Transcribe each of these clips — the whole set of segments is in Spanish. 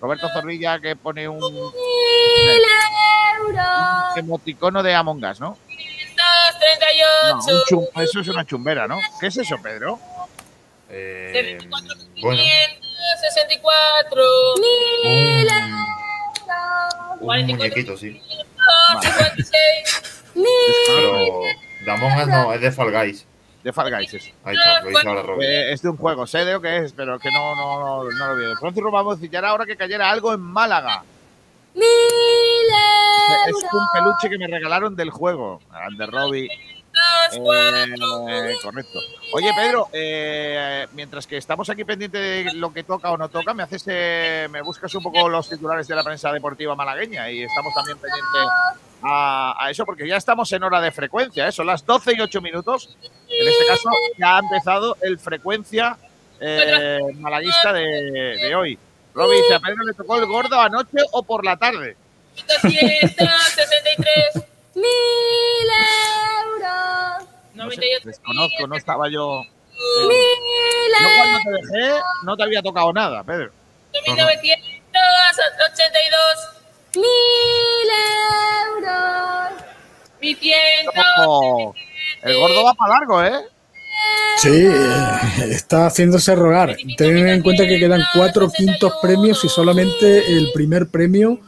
Roberto Zorrilla que pone un, ¡Mil euros! emoticono de Among Us, ¿no? 538. No, un chum- eso es una chumbera, ¿no? ¿Qué es eso, Pedro? Eh, bueno, 564. un, euros. un muñequito, sí. 56. Pero de Among Us no, es de Fall Guys. De Fall Guys. eso. Ahí está, lo dice ahora Robin. Eh, es de un juego, sé de lo que es, pero que no, no, no, no lo veo. Francis Rubamos dice, ya era hora que cayera algo en Málaga. ¡Mil Es un peluche que me regalaron del juego. De Robbie. Eh, correcto. Oye, Pedro, eh, mientras que estamos aquí pendientes de lo que toca o no toca, me haces, eh, me buscas un poco los titulares de la prensa deportiva malagueña y estamos también pendientes a, a eso porque ya estamos en hora de frecuencia, ¿eh? son las 12 y 8 minutos. En este caso ya ha empezado el frecuencia eh, malaguista de, de hoy. Robbie dice, ¿a Pedro le tocó el gordo anoche o por la tarde? 263. ¡Mil euros! No sé, 98. desconozco, no estaba yo... ¡Mil Yo cuando te dejé no te había tocado nada, Pedro. 1982. ¡Mil euros! Mi. Oh, el gordo va para largo, ¿eh? Sí, está haciéndose rogar. Ten en cuenta que quedan cuatro quintos premios y solamente el primer premio,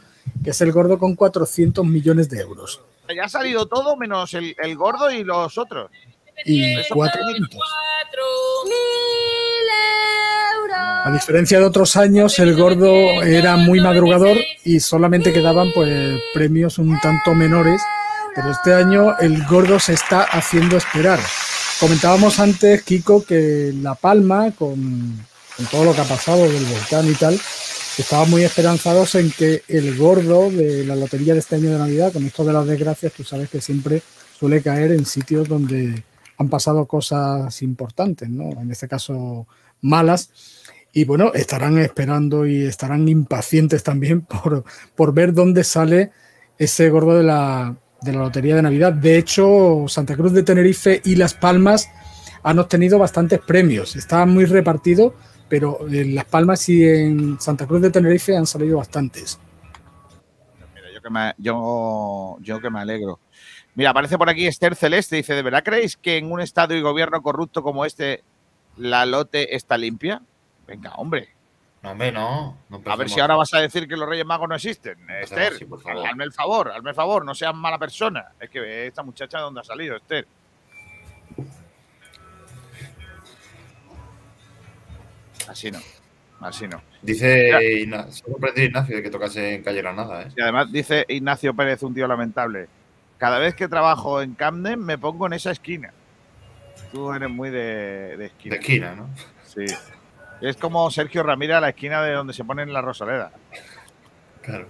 que es el gordo con 400 millones de euros. Ya ha salido todo menos el, el gordo y los otros. Y cuatro quintos. ¡Mil euros! A diferencia de otros años, el gordo era muy madrugador y solamente quedaban pues premios un tanto menores, pero este año el gordo se está haciendo esperar. Comentábamos antes, Kiko, que La Palma, con, con todo lo que ha pasado del volcán y tal, estaban muy esperanzados en que el gordo de la lotería de este año de Navidad, con esto de las desgracias, tú sabes que siempre suele caer en sitios donde han pasado cosas importantes, ¿no? En este caso, malas. Y bueno, estarán esperando y estarán impacientes también por, por ver dónde sale ese gordo de la, de la Lotería de Navidad. De hecho, Santa Cruz de Tenerife y Las Palmas han obtenido bastantes premios. Está muy repartido, pero en Las Palmas y en Santa Cruz de Tenerife han salido bastantes. Mira, yo que me, yo, yo que me alegro. Mira, aparece por aquí Esther Celeste. Dice: ¿De verdad creéis que en un Estado y gobierno corrupto como este la lote está limpia? Venga, hombre. No, hombre, no. no A ver si ahora vas a decir que los Reyes Magos no existen. Esther, así, hazme el favor, hazme el favor, no seas mala persona. Es que esta muchacha de dónde ha salido, Esther. Así no, así no. Dice Ignacio, sorprendido Ignacio de que tocase en Calle Granada, ¿eh? Y además dice Ignacio Pérez, un tío lamentable. Cada vez que trabajo en Camden me pongo en esa esquina. Tú eres muy de, de esquina. De esquina, ¿no? Sí. Es como Sergio Ramírez a la esquina de donde se ponen la Rosaleda. Claro.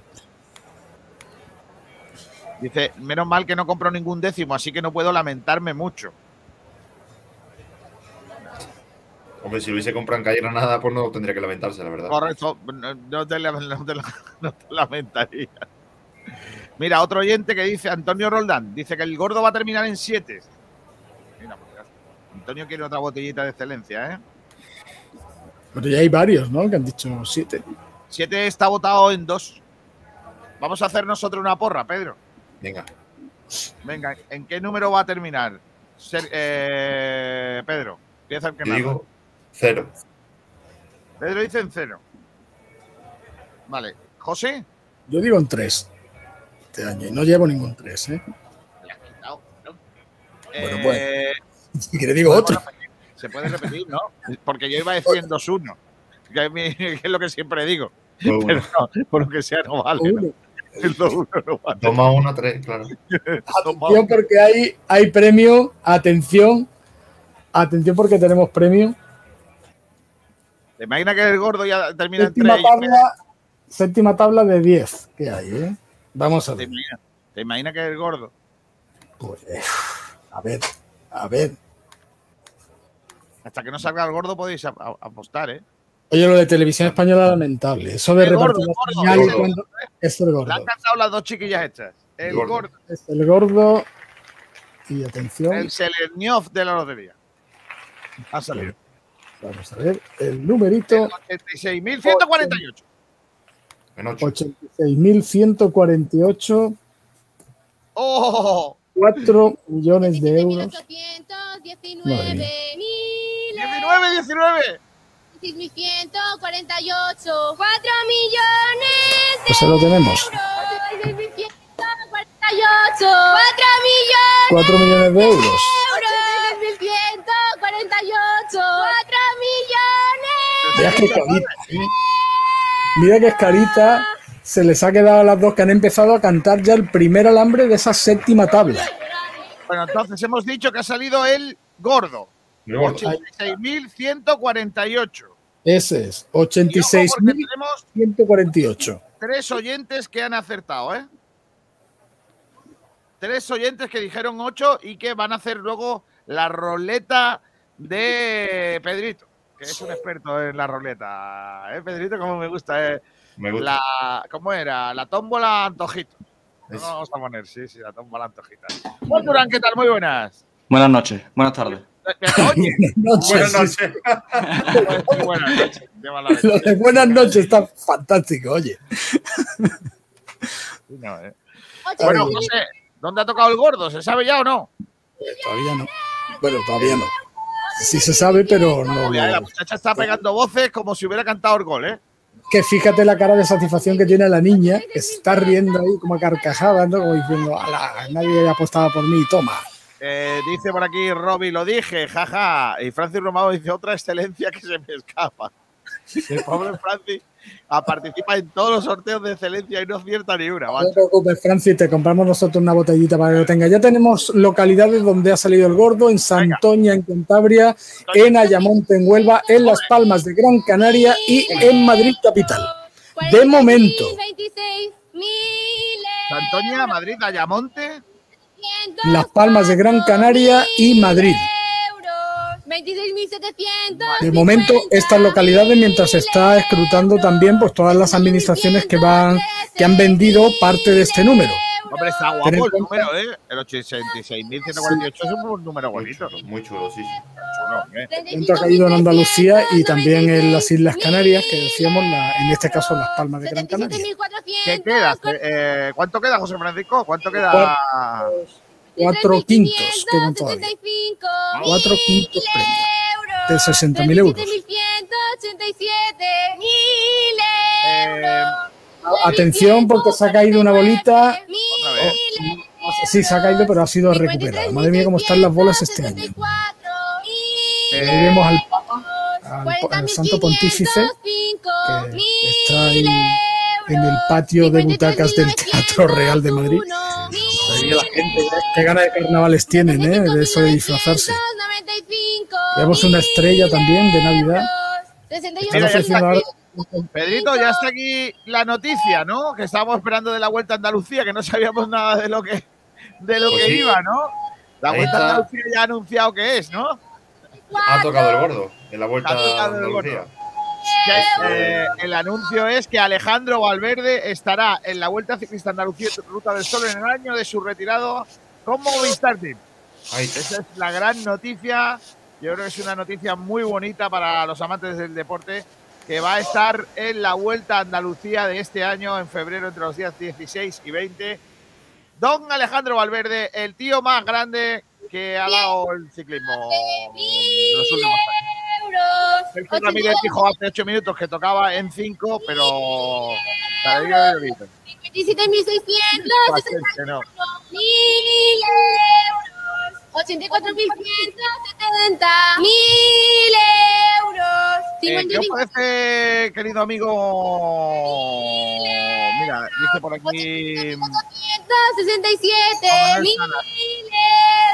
Dice, menos mal que no compro ningún décimo, así que no puedo lamentarme mucho. Hombre, si hubiese comprado en Calle Granada, pues no tendría que lamentarse, la verdad. Correcto, no, no te, no te no te lamentaría. Mira, otro oyente que dice, Antonio Roldán, dice que el gordo va a terminar en 7. Mira, pues, Antonio quiere otra botellita de excelencia, ¿eh? Pero ya hay varios, ¿no? Que han dicho siete. 7 está votado en 2. Vamos a hacer nosotros una porra, Pedro. Venga. Venga, ¿en qué número va a terminar? Ser- eh, Pedro, empieza el que Yo más. digo cero. Pedro dice en cero. Vale. ¿José? Yo digo en tres este año y no llevo ningún tres, ¿eh? Bueno, Eh, Si quiere digo otro. Se puede repetir, ¿no? Porque yo iba a decir en 2-1. Que es lo que siempre digo. Uno. Pero no, por lo que sea, no vale. ¿no? Uno. El 2-1 no vale. Toma uno, tres, claro. Atención porque hay, hay premio. Atención. Atención porque tenemos premio. ¿Te imaginas que el gordo ya termina en Séptima 3? tabla, séptima tabla de 10 que hay, ¿eh? Vamos a ¿Te ver. imaginas, ¿Te imaginas que el gordo? Pues, eh, a ver, a ver. Hasta que no salga el gordo podéis a- a- apostar, ¿eh? Oye, lo de televisión española lamentable. Eso de repartir señales el gordo. es Le han cantado las dos chiquillas estas. El El gordo. gordo, Es el gordo. Y atención, el Selenioff de la lotería. Ha salido. vamos a ver el numerito. 86.148. En 8. 86.148, ¡Oh! 4 millones de euros. 819 Madre mía. mil 19, 19. 6.148 4 millones de Pues ahí lo tenemos. euros 6.148 4 millones 4 millones de euros. de euros 6.148 4 millones carita. ¿eh? Mira qué carita se les ha quedado a las dos que han empezado a cantar ya el primer alambre de esa séptima tabla. Bueno, entonces hemos dicho que ha salido el gordo. El gordo. 86.148. Ese es, Y ojo, porque 86.148. tenemos tres oyentes que han acertado, ¿eh? Tres oyentes que dijeron 8 y que van a hacer luego la roleta de Pedrito, que es un experto en la roleta. ¿Eh, Pedrito? Como me gusta, ¿eh? Me gusta. La, ¿Cómo era? La tómbola antojito. No Es- lo vamos a poner, sí, sí, la tómbola antojita. Juan Durán, ¿qué tal? Muy buenas. Buenas noches, buenas tardes. Oye, Buenas noches. muy buenas noches. Lo de buenas noches está fantástico, oye. No, ¿eh? Bueno, José, ¿dónde ha tocado el gordo? ¿Se sabe ya o no? Todavía no. Bueno, todavía no. Sí se sabe, pero no. Mira, la muchacha está pegando voces como si hubiera cantado el gol, ¿eh? Que fíjate la cara de satisfacción que tiene la niña, que se está riendo ahí como a carcajadas, ¿no? Como diciendo, "Ala, nadie apostaba por mí, toma. Eh, dice por aquí Robbie, lo dije, jaja. Y Francis Romano dice otra excelencia que se me escapa. El pobre Francis participa en todos los sorteos de excelencia y no acierta ni una. No macho. te preocupes, Francis, te compramos nosotros una botellita para que lo tengas. Ya tenemos localidades donde ha salido el gordo, en Santoña, en Cantabria, en Ayamonte, en Huelva, en Las Palmas de Gran Canaria y en Madrid capital. De momento. 26 mil Santoña, Madrid, Ayamonte. Las Palmas de Gran Canaria y Madrid. Euros 26.700 De momento, estas localidades, mientras se está escrutando también pues, todas las administraciones que van que han vendido parte de este número. Hombre, está guapo el número, ¿eh? El 86.148 es un número bonito. Muy chulo, sí. sí. Chulo, ¿eh? Momento ha caído en Andalucía y también en las Islas Canarias, que decíamos, la- en este caso Las Palmas de Gran Canaria. ¿Qué queda? Eh, ¿Cuánto queda, José Francisco? ¿Cuánto queda? Cuatro quintos quedan todavía. Cuatro quintos premios de 60.000 euros. 7.187 Eh, Atención, porque se ha caído una bolita. Sí, se ha caído, pero ha sido recuperada. Madre mía, cómo están las bolas este año. Eh, vemos al Papa, al, al Santo Pontífice, que está ahí en el patio de butacas del Teatro Real de Madrid. La gente, qué ganas de carnavales tienen, ¿eh? De eso de disfrazarse. Vemos una estrella también de Navidad. Mira, ya está Pedrito, ya está aquí la noticia, ¿no? Que estábamos esperando de la Vuelta a Andalucía, que no sabíamos nada de lo que, de lo Pues que sí. iba, ¿no? La Vuelta a. Andalucía ya ha anunciado que es, ¿no? Ha tocado el gordo en la vuelta Ha tocado a el Andalucía. Eh, el anuncio es que Alejandro Valverde estará en la Vuelta Ciclista Andalucía Ruta del Sol en el año de su retirado con Movistar Team. Ahí. Esa es la gran noticia. Yo creo que es una noticia muy bonita para los amantes del deporte, que va a estar en la Vuelta a Andalucía de este año, en febrero, entre los días 16 y 20. Don Alejandro Valverde, el tío más grande que ha dado el ciclismo en los últimos años. Sergio Ramírez dijo hace 8 minutos que tocaba en 5, pero... 27.600 Pastel, no. mil euros 84.170 mil euros Eh, ¿Qué os parece, querido amigo? Mira, dice por aquí 467 Manuel mil Salas.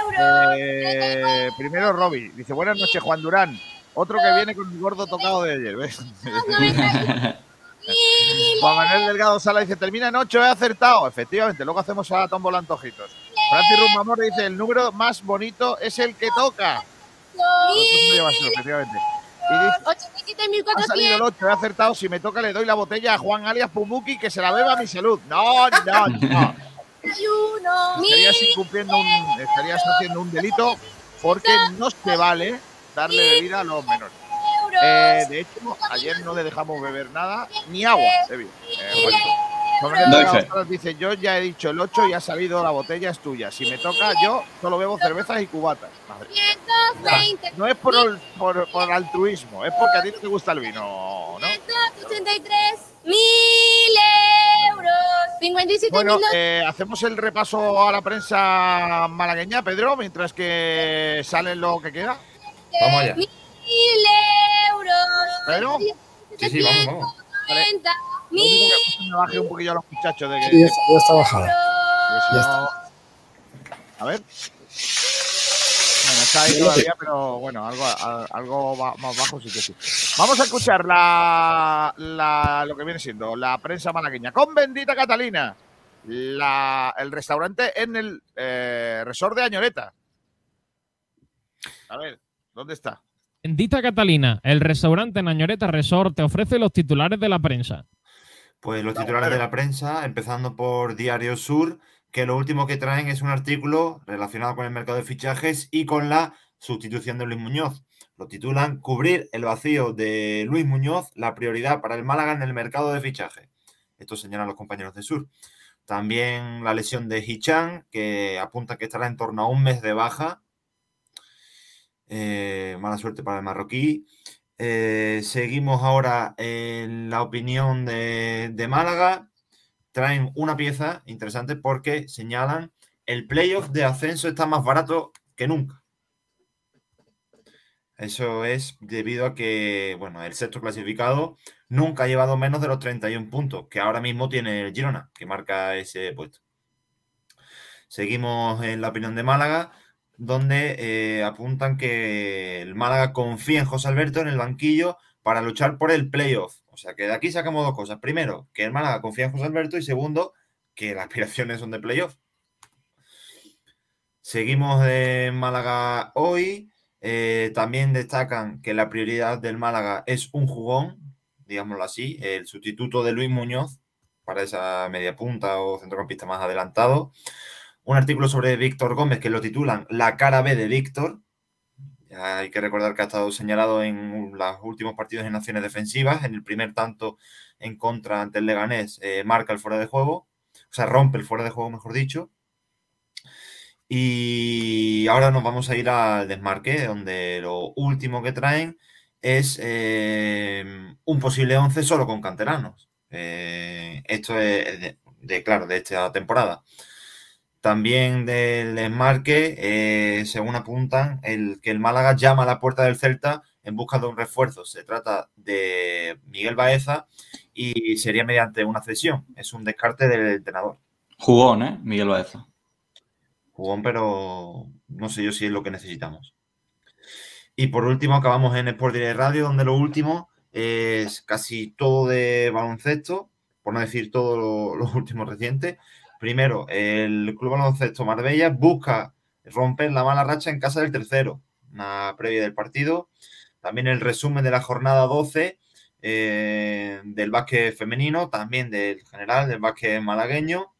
euros eh, primero Robbie. Dice, buenas noches, Juan Durán. Otro que viene con el gordo tocado de ayer. ¿ves? Juan Manuel Delgado Sala dice, termina en 8, he acertado. Efectivamente, luego hacemos a tómbola antojitos. Francis Rumamor dice, el número más bonito es el que toca. Efectivamente. Y dice, ha salido el 87.400 8, he acertado. Si me toca, le doy la botella a Juan alias Pumuki que se la beba a mi salud. No, no, no. Estarías incumpliendo un, estarías haciendo un delito porque no se vale darle bebida a los menores. Eh, de hecho, ayer no le dejamos beber nada, ni agua. Eh, el fe. Salas dice, yo ya he dicho el 8 y ha sabido la botella es tuya. Si me toca, yo solo bebo cervezas y cubatas. Madre. 120. No es por, ol- por, por altruismo, es porque a ti te gusta el vino, ¿no? 183. Mil euros. 57 Bueno, eh, hacemos el repaso a la prensa malagueña, Pedro, mientras que sale lo que queda. Vamos allá. Mil euros. Pedro, Sí, sí, vamos, vamos. 790 lo único mil que me baje un poquillo a los muchachos de que, Sí, ya está, ya está bajada. ya no- A ver. Bueno, está ahí todavía, pero bueno, algo, algo más bajo sí que sí. Vamos a escuchar la, la- lo que viene siendo la prensa malagueña con Bendita Catalina, la, el restaurante en el eh, resort de Añoreta. A ver, ¿dónde está? Bendita Catalina, el restaurante Nañoreta Resort te ofrece los titulares de la prensa. Pues los titulares de la prensa, empezando por Diario Sur, que lo último que traen es un artículo relacionado con el mercado de fichajes y con la sustitución de Luis Muñoz. Lo titulan Cubrir el vacío de Luis Muñoz, la prioridad para el Málaga en el mercado de fichajes. Esto señalan los compañeros de Sur. También la lesión de Hichan, que apunta que estará en torno a un mes de baja. Eh, mala suerte para el marroquí. Eh, seguimos ahora en la opinión de, de Málaga. Traen una pieza interesante porque señalan el playoff de ascenso está más barato que nunca. Eso es debido a que, bueno, el sexto clasificado nunca ha llevado menos de los 31 puntos, que ahora mismo tiene el Girona, que marca ese puesto. Seguimos en la opinión de Málaga, donde eh, apuntan que el Málaga confía en José Alberto en el banquillo para luchar por el playoff. O sea que de aquí sacamos dos cosas. Primero, que el Málaga confía en José Alberto y segundo, que las aspiraciones son de playoff. Seguimos en Málaga hoy. Eh, también destacan que la prioridad del Málaga es un jugón, digámoslo así, el sustituto de Luis Muñoz para esa media punta o centrocampista más adelantado. Un artículo sobre Víctor Gómez que lo titulan La cara B de Víctor. Hay que recordar que ha estado señalado en los últimos partidos en acciones defensivas. En el primer tanto en contra ante el Leganés eh, marca el fuera de juego, o sea, rompe el fuera de juego, mejor dicho. Y ahora nos vamos a ir al desmarque, donde lo último que traen es eh, un posible 11 solo con canteranos. Eh, esto es de, claro, de esta temporada. También del desmarque, eh, según apuntan, el que el Málaga llama a la puerta del Celta en busca de un refuerzo. Se trata de Miguel Baeza y sería mediante una cesión. Es un descarte del entrenador. Jugón, ¿eh? Miguel Baeza. Jugón, pero no sé yo si es lo que necesitamos. Y por último, acabamos en Sport Direct Radio, donde lo último es casi todo de baloncesto, por no decir todo lo, lo último reciente. Primero, el Club Baloncesto Marbella busca romper la mala racha en casa del tercero, una previa del partido. También el resumen de la jornada 12 eh, del básquet femenino, también del general, del básquet malagueño.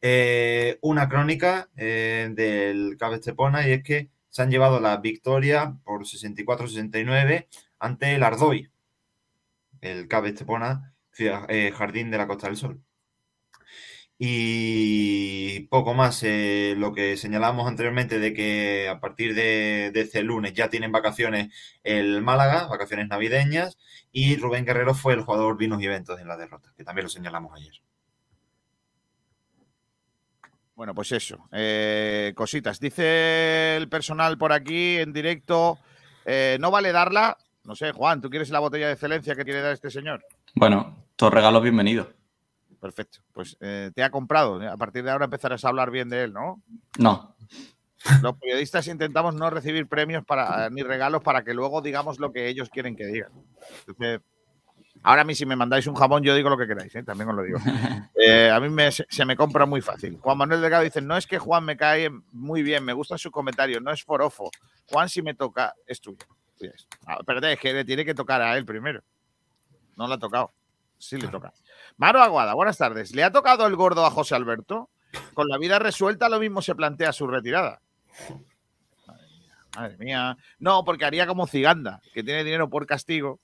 Eh, una crónica eh, del Cabe Estepona y es que se han llevado la victoria por 64-69 ante el Ardoy, el Cabe Estepona, Jardín de la Costa del Sol. Y poco más, eh, lo que señalamos anteriormente de que a partir de, de, este lunes ya tienen vacaciones el Málaga, vacaciones navideñas, y Rubén Guerrero fue el jugador vinos y eventos en la derrota, que también lo señalamos ayer. Bueno, pues eso. Eh, cositas. Dice el personal por aquí en directo. Eh, no vale darla. No sé, Juan, ¿tú quieres la botella de excelencia que tiene dar este señor? Bueno, todos regalos bienvenidos. Perfecto. Pues eh, te ha comprado. A partir de ahora empezarás a hablar bien de él, ¿no? No. Los periodistas intentamos no recibir premios para, ni regalos para que luego digamos lo que ellos quieren que digan. Entonces, Ahora a mí si me mandáis un jamón yo digo lo que queráis, ¿eh? también os lo digo. Eh, a mí me, se, me compra muy fácil. Juan Manuel Delgado dice, no es que Juan me cae muy bien, me gusta su comentario, no es forofo. Juan si me toca, es tuyo. Ah, Espérate, es que le tiene que tocar a él primero. No le ha tocado. Sí le toca. Maro Aguada, buenas tardes. ¿Le ha tocado el gordo a José Alberto? Con la vida resuelta lo mismo se plantea su retirada. Madre mía. No, porque haría como Ciganda, que tiene dinero por castigo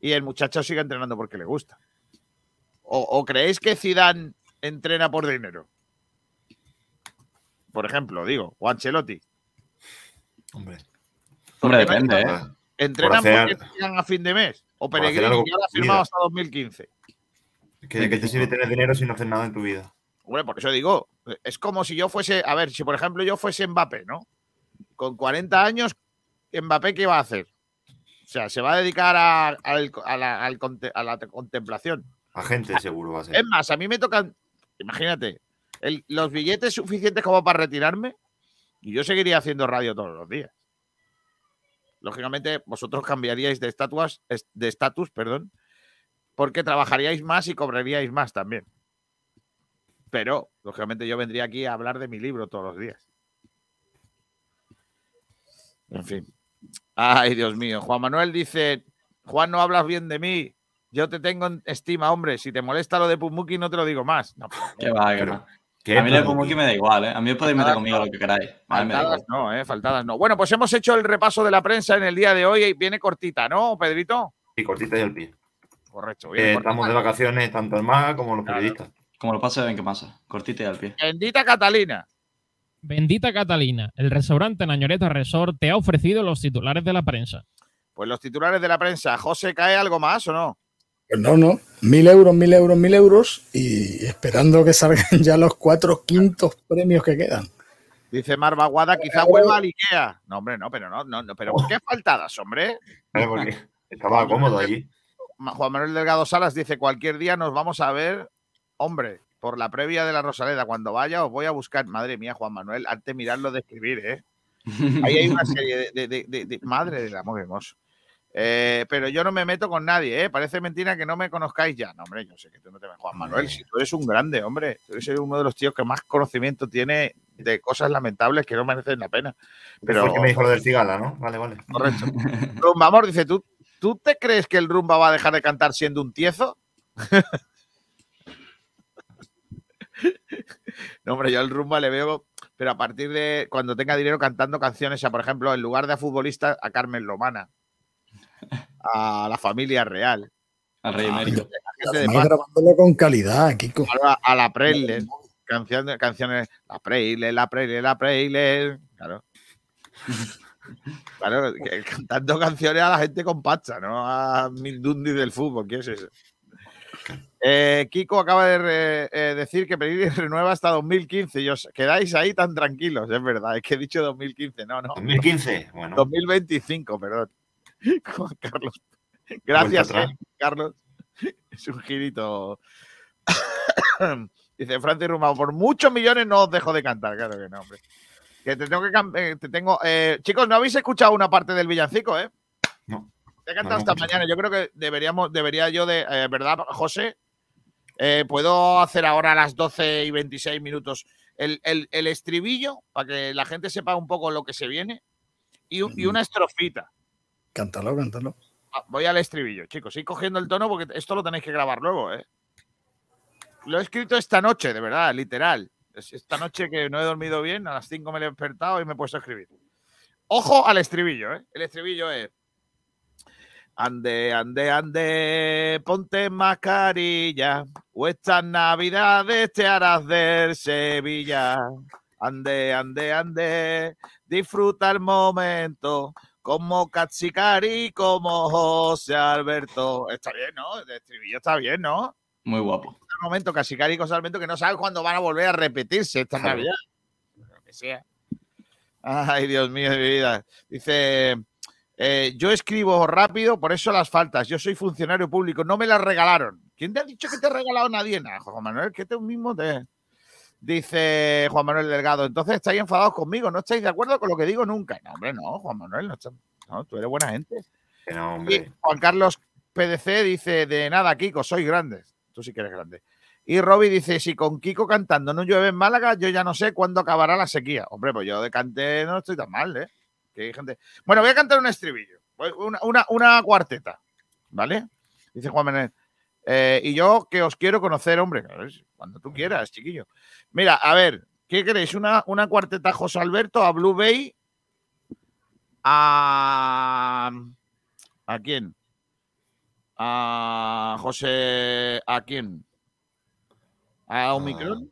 y el muchacho sigue entrenando porque le gusta. ¿O, o creéis que Zidane entrena por dinero? Por ejemplo, digo, o Ancelotti. Hombre. Hombre, depende, ¿eh? ¿Entrenan Por hacer- porque llegan a fin de mes? O Peregrini, que ha firmado hasta 2015. ¿Que ¿De qué te sirve tener dinero si no haces nada en tu vida? Bueno, por eso digo, es como si yo fuese, a ver, si por ejemplo yo fuese Mbappé, ¿no? Con 40 años, Mbappé, ¿qué va a hacer? O sea, se va a dedicar a, a la, a la contemplación. Agente seguro va a ser. Es más, a mí me tocan, imagínate, el- los billetes suficientes como para retirarme y yo seguiría haciendo radio todos los días. Lógicamente, vosotros cambiaríais de estatus, de estatus, perdón, porque trabajaríais más y cobraríais más también. Pero, lógicamente, yo vendría aquí a hablar de mi libro todos los días. En fin. Ay, Dios mío. Juan Manuel dice, Juan, no hablas bien de mí. Yo te tengo en estima, hombre. Si te molesta lo de Pumuki, no te lo digo más. No, Que va, que Pero, va. ¿Qué A mí lo de Pumuki? Me da igual, ¿eh? A mí podéis meter conmigo no. lo que queráis. Faltadas no, eh, faltadas no. Bueno, pues hemos hecho el repaso de la prensa en el día de hoy y viene cortita, ¿no, Pedrito? Y cortita y al pie. Correcto. Eh, estamos de vacaciones tanto el MAGA como los Claro. periodistas. Como lo pase, ven qué pasa. Cortita y al pie. Bendita Catalina. Bendita Catalina, el restaurante Nañoreta Resort te ha ofrecido los titulares de la prensa. Pues los titulares de la prensa. ¿José cae algo más o no? Pues no, no. Mil euros, mil euros, mil euros y esperando que salgan ya los cuatro quintos premios que quedan. Dice Marvaguada, quizá vuelva al Ikea. No, hombre, no, pero no, no, no, pero ¿por qué faltadas, hombre? Porque estaba cómodo allí. Juan Manuel Delgado Salas dice, cualquier día nos vamos a ver, hombre, por la previa de la Rosaleda. Cuando vaya os voy a buscar. Madre mía, Juan Manuel, antes de mirarlo de escribir, ¿eh? Ahí hay una serie de... de- de- de- madre del amor hermoso. Eh, pero yo no me meto con nadie, ¿eh? Parece mentira que no me conozcáis ya. No, hombre, yo sé que tú no te ves. Juan Manuel, si tú eres un grande, hombre. Tú eres uno de los tíos que más conocimiento tiene de cosas lamentables que no merecen la pena. Pero Pero, el que me dijo lo del cigala, ¿no? Vale, vale. correcto. Rumba Amor dice, ¿tú, ¿tú te crees que el Rumba va a dejar de cantar siendo un tiezo? no, hombre, yo al Rumba le veo, pero a partir de cuando tenga dinero cantando canciones, a, por ejemplo, en lugar de a futbolista, a Carmen Lomana, a la familia real, Al rey Ah, emérito. grabándolo con calidad, Kiko. a, a la Preyle, canciones, canciones, la Preyle, la Preyle, la Preyle, claro. Claro, cantando canciones a la gente con pacha, no a Mindundi del fútbol, ¿qué es eso? Eh, Kiko acaba de re- eh, decir que Pereira renueva hasta 2015 y os quedáis ahí tan tranquilos, es verdad, es que he dicho 2015, no, no, 2015. Bueno, 2025, perdón. Juan Carlos. Gracias, eh, Carlos. Es un girito. Dice Francis Rumao, por muchos millones no os dejo de cantar, claro que no, hombre. Que te tengo que eh, te tengo. eh, chicos, ¿no habéis escuchado una parte del villancico, eh? No. Te he cantado No, no esta escucho. mañana. Yo creo que deberíamos, debería yo de, eh, ¿verdad, José? Eh, Puedo hacer ahora a las 12 y 26 minutos el, el- el estribillo para que la gente sepa un poco lo que se viene y, un- y una estrofita. Cántalo, cántalo. Ah, Voy al estribillo, chicos. Ir cogiendo el tono porque esto lo tenéis que grabar luego, ¿eh? Lo he escrito esta noche, de verdad, literal. Es Esta noche que no he dormido bien, a las 5 me he despertado y me he puesto a escribir. Ojo al estribillo, ¿eh? El estribillo es. Ande, ande, ande, ponte mascarilla, o estas navidades te harás del Sevilla. Ande, ande, ande, disfruta el momento, como Katsukari, como José Alberto. Está bien, ¿no? El estribillo está bien, ¿no? Muy guapo. El momento Katsukari y José Alberto que no sabes cuándo van a volver a repetirse esta Claro. Navidad. Lo que sea. Ay, Dios mío de mi vida. Dice, eh, yo escribo rápido, por eso las faltas. Yo soy funcionario público, no me las regalaron. ¿Quién te ha dicho que te ha regalado nadie nada, Juan Manuel? Que tú mismo te... Dice Juan Manuel Delgado, entonces estáis enfadados conmigo, no estáis de acuerdo con lo que digo nunca. No, hombre, no, Juan Manuel, no, está- no, tú eres buena gente. no, Y hombre. Juan Carlos PDC dice, de nada, Kiko, soy grande. Tú sí que eres grande. Y Robbie dice, si con Kiko cantando no llueve en Málaga, yo ya no sé cuándo acabará la sequía. Hombre, pues yo de cante no estoy tan mal, ¿eh? Que hay gente... Bueno, voy a cantar un estribillo, una, una, una cuarteta, ¿vale? Dice Juan Manuel. Eh, y yo que os quiero conocer, hombre, cuando tú quieras, chiquillo. Mira, a ver, ¿qué queréis? ¿Una, una cuarteta José Alberto a Blue Bay? a. ¿A quién? A José. ¿A quién? ¿A Omicron?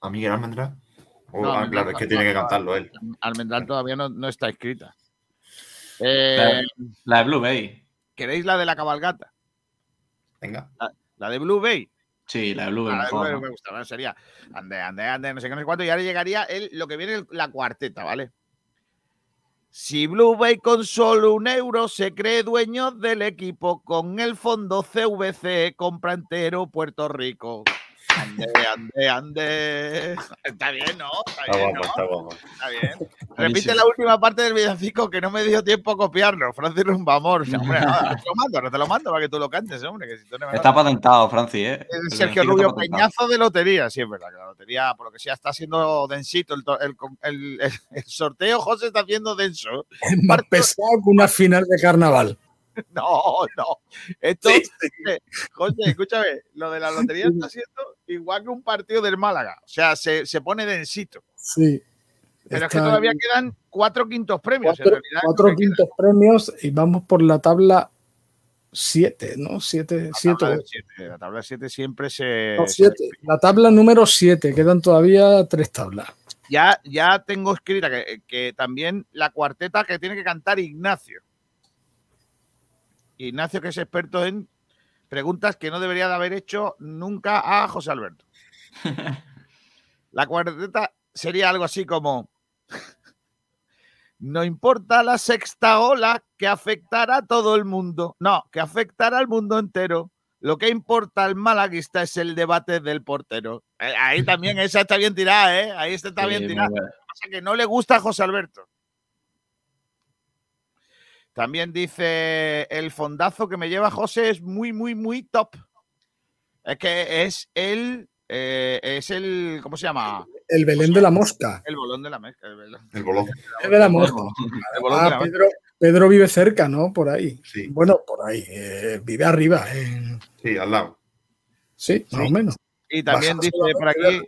¿A Miguel Almendra? Oh, No, ah, claro, es que tiene que cantarlo él. Almendral todavía no, no está escrita. Eh, La de Blue Bay. ¿Queréis la de la cabalgata? Venga. La de Blue Bay. Sí, la de Blue Bay. Ah, la de Blue mejor, Bay me gusta, ¿vale? sería ande, ande, ande, no sé qué, no sé cuánto. Y ahora llegaría el, lo que viene el- la cuarteta, ¿vale? Si Blue Bay con solo un euro se cree dueño del equipo con el fondo CVC, compra entero Puerto Rico. Ande, ande, ande. Está bien, ¿no? Está Está bien, guapo, ¿no? está guapo. Está bien. Repite Buenísimo. la última parte del villancico que no me dio tiempo a copiarlo. Francis Rumbamor. Hombre, nada, no te lo mando, no te lo mando para que tú lo cantes, hombre. Que si tú no me Está patentado, Francis, ¿eh? el Sergio Rubio. Peñazo de lotería, sí, es verdad que la lotería, por lo que sea, está haciendo densito. El, to- el, el- el- el sorteo, José, está haciendo denso. Es más pesado que una final de carnaval. No, no. Esto, José, escúchame, lo de la lotería está siendo igual que un partido del Málaga. O sea, se, se pone densito. Sí. Pero es que todavía ahí. quedan cuatro quintos premios. en cuatro, realidad, es lo cuatro queda. quintos premios y vamos por la tabla 7, ¿no? 7, La 7, tabla de siete, La tabla 7 siempre se. no, se- siete. La tabla número 7, quedan todavía tres tablas. Ya, ya tengo escrita que, que también la cuarteta que tiene que cantar Ignacio. Ignacio, que es experto en preguntas que no debería de haber hecho nunca a José Alberto. La cuarteta sería algo así como. No importa la sexta ola que afectará a todo el mundo. No, que afectará al mundo entero. Lo que importa al malaguista es el debate del portero. Eh, Ahí también, esa está bien tirada, ¿eh? Ahí está bien tirada. bueno. pasa que no le gusta a José Alberto. También dice el fondazo que me lleva José es muy, muy, muy top. Es que es el, eh, es el, ¿cómo se llama? El Belén de la Mosca. El bolón de la mezcla. El, bolón- El bolón. El de la Mosca. el bolón de Ah, la. Pedro, Pedro vive cerca, ¿no? Por ahí. Sí, Bueno, por ahí. eh, vive arriba. sí, al lado. Sí, más Sí. o menos. Y también dice por aquí,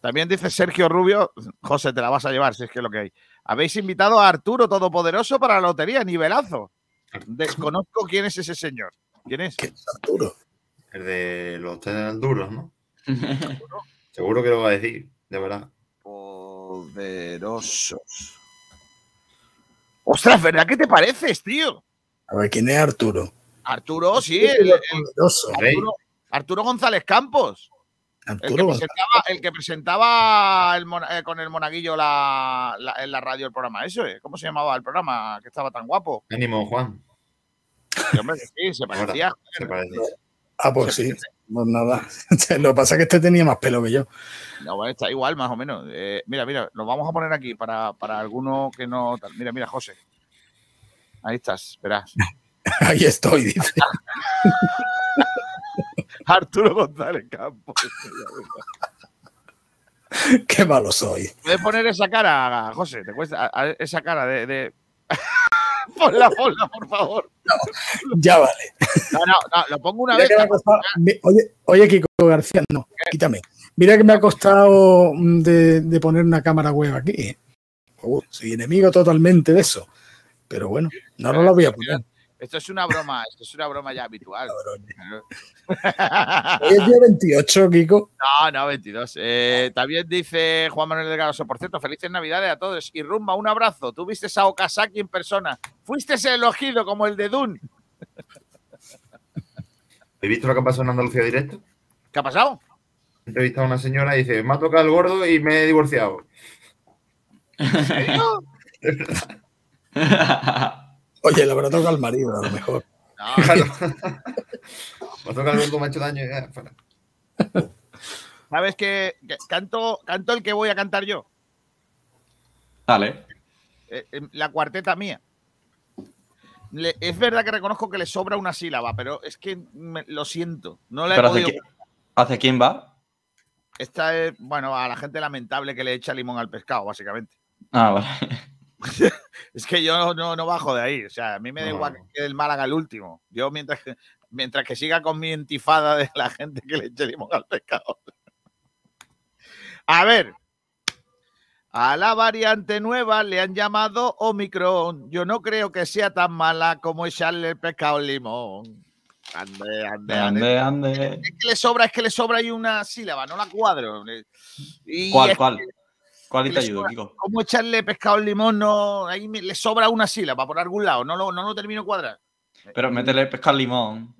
también dice Sergio Rubio, José, te la vas a llevar, si es que es lo que hay. Habéis invitado a Arturo Todopoderoso para la lotería, nivelazo. Desconozco quién es ese señor. ¿Quién es? Arturo. El de los test duros, ¿no? Seguro que lo va a decir, de verdad. Poderosos. Ostras, ¿verdad? ¿Qué te pareces, tío? A ver, ¿quién es Arturo? Arturo, sí, el- el- Poderoso. Rey. Arturo, Arturo González Campos. El que presentaba, el que presentaba el mona- eh, con el monaguillo la, la- en la radio el programa ese. ¿Cómo se llamaba el programa que estaba tan guapo? Ánimo, Juan. Sí, hombre, sí, se parecía. Se parece. Ah, pues sí. Pues nada. Lo que pasa es que este tenía más pelo que yo. No, bueno, está igual, más o menos. Eh, mira, mira, lo vamos a poner aquí para, para alguno que no. tal. Mira, mira, José. Ahí estás, verás. Ahí estoy, dice. Arturo González Campos. Qué malo soy. ¿Puedes poner esa cara, José? ¿Te cuesta? A- a- esa cara de. de... ponla, ponla, por favor. Ya vale. No, no, no, lo pongo una Mira vez. costado- Oye, oye, Kiko García, no, quítame. Mira que me ha costado mm, de, de poner una cámara web aquí. Uh, soy enemigo totalmente de eso. Pero bueno, no, no la voy a poner. Esto es una broma, esto es una broma ya habitual. Hoy es día 28, Kiko. No, no, 22. Eh, también dice Juan Manuel Delgado, por cierto, felices Navidades a todos. Y Rumba, un abrazo. Tú viste a Okazaki en persona. Fuiste el elegido como el de Dune. ¿Has visto lo que pasó en Andalucía Directo? ¿Qué ha pasado? He entrevistado a una señora y dice, me ha tocado el gordo y me he divorciado. ¿En serio? Oye, le habrá tocado al marido, a lo mejor. No, Claro. me el gordo, me ha hecho daño. ya, fuera. ¿Sabes que, que canto, canto el que voy a cantar yo? Dale. Eh, eh, la cuarteta mía. Le- es verdad que reconozco que le sobra una sílaba, pero es que me- lo siento. No la he Pero ¿hacia, podido. qui- ¿hacia quién va? Esta es, bueno, a la gente lamentable que le echa limón al pescado, básicamente. Ah, vale. Es que yo no, no, bajo de ahí. O sea, a mí me da No. igual que quede el Málaga el último. Yo, mientras que, mientras que siga con mi intifada de la gente que le eche limón al pescado. A ver. A la variante nueva le han llamado Omicron. Yo no creo que sea tan mala como echarle el pescado al limón. Ande, ande, ande. Ande, ande. Es que le sobra, es que le sobra ahí una sílaba, no la cuadro. Y ¿Cuál, es cuál? que ¿Cuál te ayudo, Kiko? ¿Cómo echarle pescado al limón? No, ahí me- le sobra una sílaba por algún lado. No lo, no lo termino de cuadrar. Pero métele pesca al limón.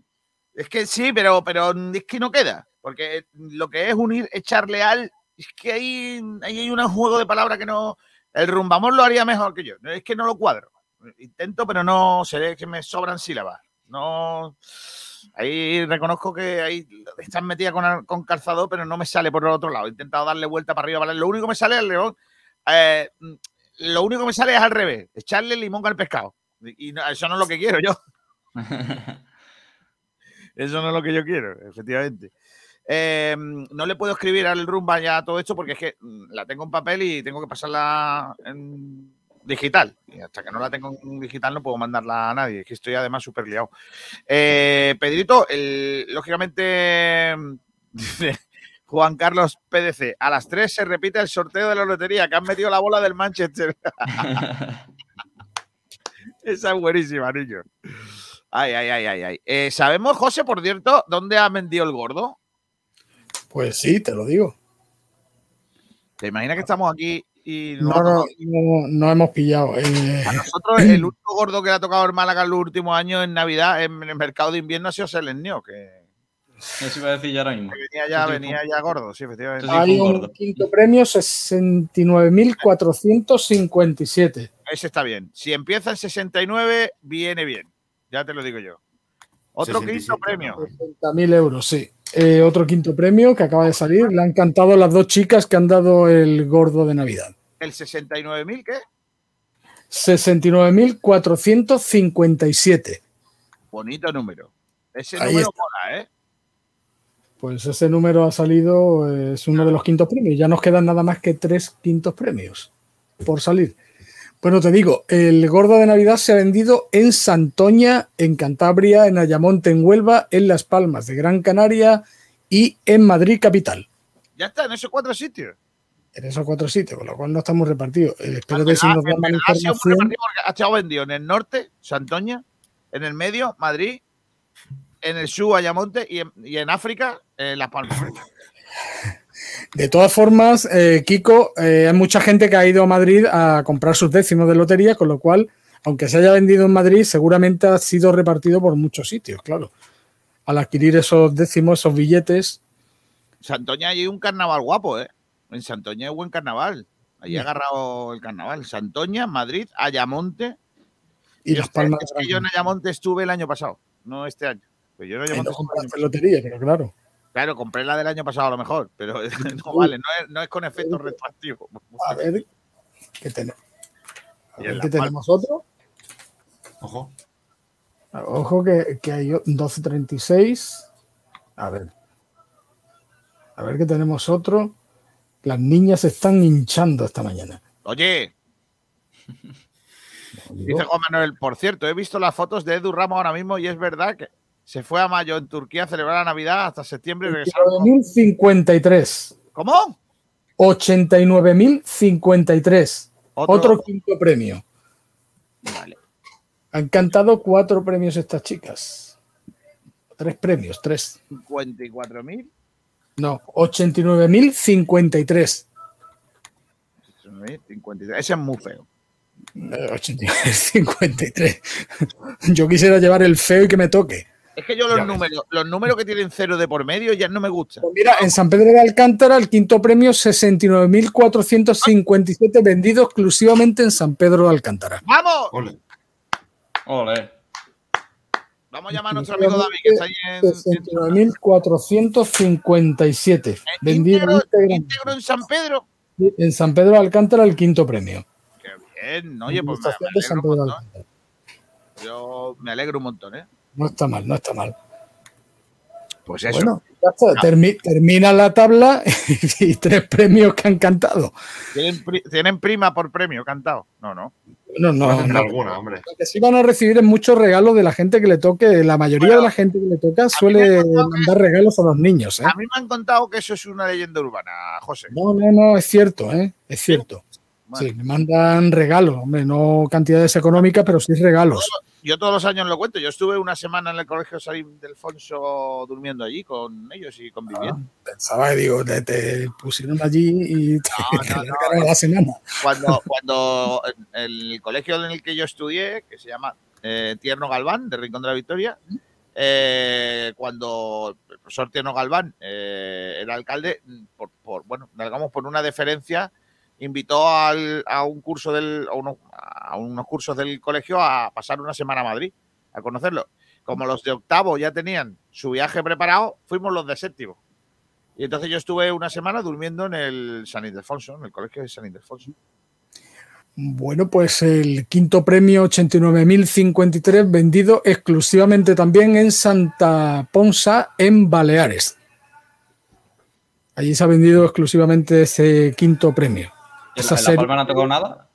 Es que sí, pero, pero es que no queda. Porque lo que es unir, echarle al. Es que ahí, ahí hay un juego de palabras que no. El rumbamón lo haría mejor que yo. Es que no lo cuadro. Intento, pero no. Seré que me sobran sílabas. No. Ahí reconozco que ahí están metida con, con calzador, pero no me sale por el otro lado. He intentado darle vuelta para arriba. para Lo único que me sale es el león. eh, lo único que me sale es al revés. Echarle limón al pescado. Y no- eso no es lo que quiero yo. Eso no es lo que yo quiero, efectivamente. Eh, no le puedo escribir al rumba ya todo esto porque es que mm, la tengo en papel y tengo que pasarla en digital. Y hasta que no la tengo en digital no puedo mandarla a nadie. Es que estoy además súper liado. Eh, Pedrito, el- lógicamente, Juan Carlos PDC, a las 3 se repite el sorteo de la lotería que han metido la bola del Manchester. Esa es buenísima, niño. Ay, ay, ay, ay, ay. Eh, ¿Sabemos, José, por cierto, dónde ha vendido el gordo? Pues sí, te lo digo. ¿Te imaginas que estamos aquí y No, no, no, no hemos pillado. eh, a nosotros el único gordo que le ha tocado en Málaga en los últimos años en Navidad, en el mercado de invierno, ha sido Selenio, que Eso iba a decir yo ahora mismo. venía ya, venía ya gordo, sí, efectivamente. Sí, hay un un gordo. quinto premio, 69.457. Ese está bien. Si empieza en 69, viene bien. Ya te lo digo yo. Otro 67, quinto premio. 60.000 euros, sí. Eh, otro quinto premio que acaba de salir. Le han cantado las dos chicas que han dado el gordo de Navidad. ¿El 69.000 qué? 69.457. Bonito número. Ese Ahí número mola, ¿eh? Pues ese número ha salido, eh, es uno de los quintos premios. Ya nos quedan nada más que tres quintos premios por salir. Bueno, te digo, el gordo de Navidad se ha vendido en Santoña, en Cantabria, en Ayamonte, en Huelva, en Las Palmas de Gran Canaria y en Madrid capital. Ya está, en esos cuatro sitios. En esos cuatro sitios, con lo cual no estamos repartidos. Eh, espero que si verdad- nos dan más información. ha estado vendido en el norte, Santoña, en el medio, Madrid, en el sur, Ayamonte, y en, y en África, eh, Las Palmas. De todas formas, eh, Kiko, eh, hay mucha gente que ha ido a Madrid a comprar sus décimos de lotería, con lo cual, aunque se haya vendido en Madrid, seguramente ha sido repartido por muchos sitios, claro. Al adquirir esos décimos, esos billetes, Santoña hay un carnaval guapo, ¿eh? En Santoña hay buen carnaval. Ahí ha agarrado el carnaval. Santoña, Madrid, Ayamonte. y Yo las es que- palmas. es que yo en Ayamonte estuve el año pasado, no este año. Pues yo en Ayamonte no lotería, pero claro. Claro, compré la del año pasado a lo mejor, pero no vale, no es, no es con efecto retroactivo. A ver, ¿qué, tenemos? A ver, ¿qué tenemos otro? Ojo. Ojo que, que hay 12.36. A ver. A ver que tenemos otro. Las niñas se están hinchando esta mañana. Oye, dice Juan Manuel, por cierto, he visto las fotos de Edu Ramos ahora mismo y es verdad que se fue a mayo en Turquía a celebrar la Navidad hasta septiembre y regresaron. con- 29.053. ¿Cómo? 89.053. Otro- Otro quinto premio. Vale. Han cantado cuatro premios estas chicas. Tres premios, tres. 54.000. No, 89.053. 53. Ese es muy feo. Eh, 89.53. Yo quisiera llevar el feo y que me toque. Es que yo los Ya ves. números, los números que tienen cero de por medio ya no me gustan. Pues mira, en San Pedro de Alcántara el quinto premio 69.457 vendido exclusivamente en San Pedro de Alcántara. ¡Vamos! Ole. Ole. Vamos a llamar a nuestro amigo David, que está ahí en, en- 69.457 vendido íntegro, íntegro en San Pedro. en San Pedro de Alcántara el quinto premio. Qué bien, oye, pues me, me San Pedro de. Yo me alegro un montón, ¿eh? No está mal, no está mal. Pues eso. Bueno, ya está. Termi- termina la tabla y tres premios que han cantado. ¿Tienen, pri- tienen prima por premio cantado? No, no. Bueno, no, no. alguna, hombre. Lo que sí van a recibir es muchos regalos de la gente que le toque. La mayoría Bueno, de la gente que le toca suele que- mandar regalos a los niños. ¿eh? A mí me han contado que eso es una leyenda urbana, José. No, no, no, es cierto, ¿eh? es cierto. Sí, me mandan regalos, hombre, no cantidades económicas, pero sí regalos. Yo todos los años lo cuento. Yo estuve una semana en el colegio Salim del Fonso durmiendo allí con ellos y conviviendo. Pensaba que digo, te, te pusieron allí y te, No, te no, la semana. Cuando, cuando el colegio en el que yo estudié, que se llama eh, Tierno Galván, de Rincón de la Victoria, eh, cuando el profesor Tierno Galván eh, era alcalde, por, por, bueno, digamos por una deferencia, invitó al- a un curso del, a, a unos cursos del colegio a pasar una semana a Madrid, a conocerlo. Como los de octavo ya tenían su viaje preparado, fuimos los de séptimo. Y entonces yo estuve una semana durmiendo en el San Ildefonso, en el colegio de San Ildefonso. Bueno, pues el quinto premio 89.053 vendido exclusivamente también en Santa Ponsa, en Baleares. Allí se ha vendido exclusivamente ese quinto premio. ¿En la, en La serie- Palma no ha tocado nada?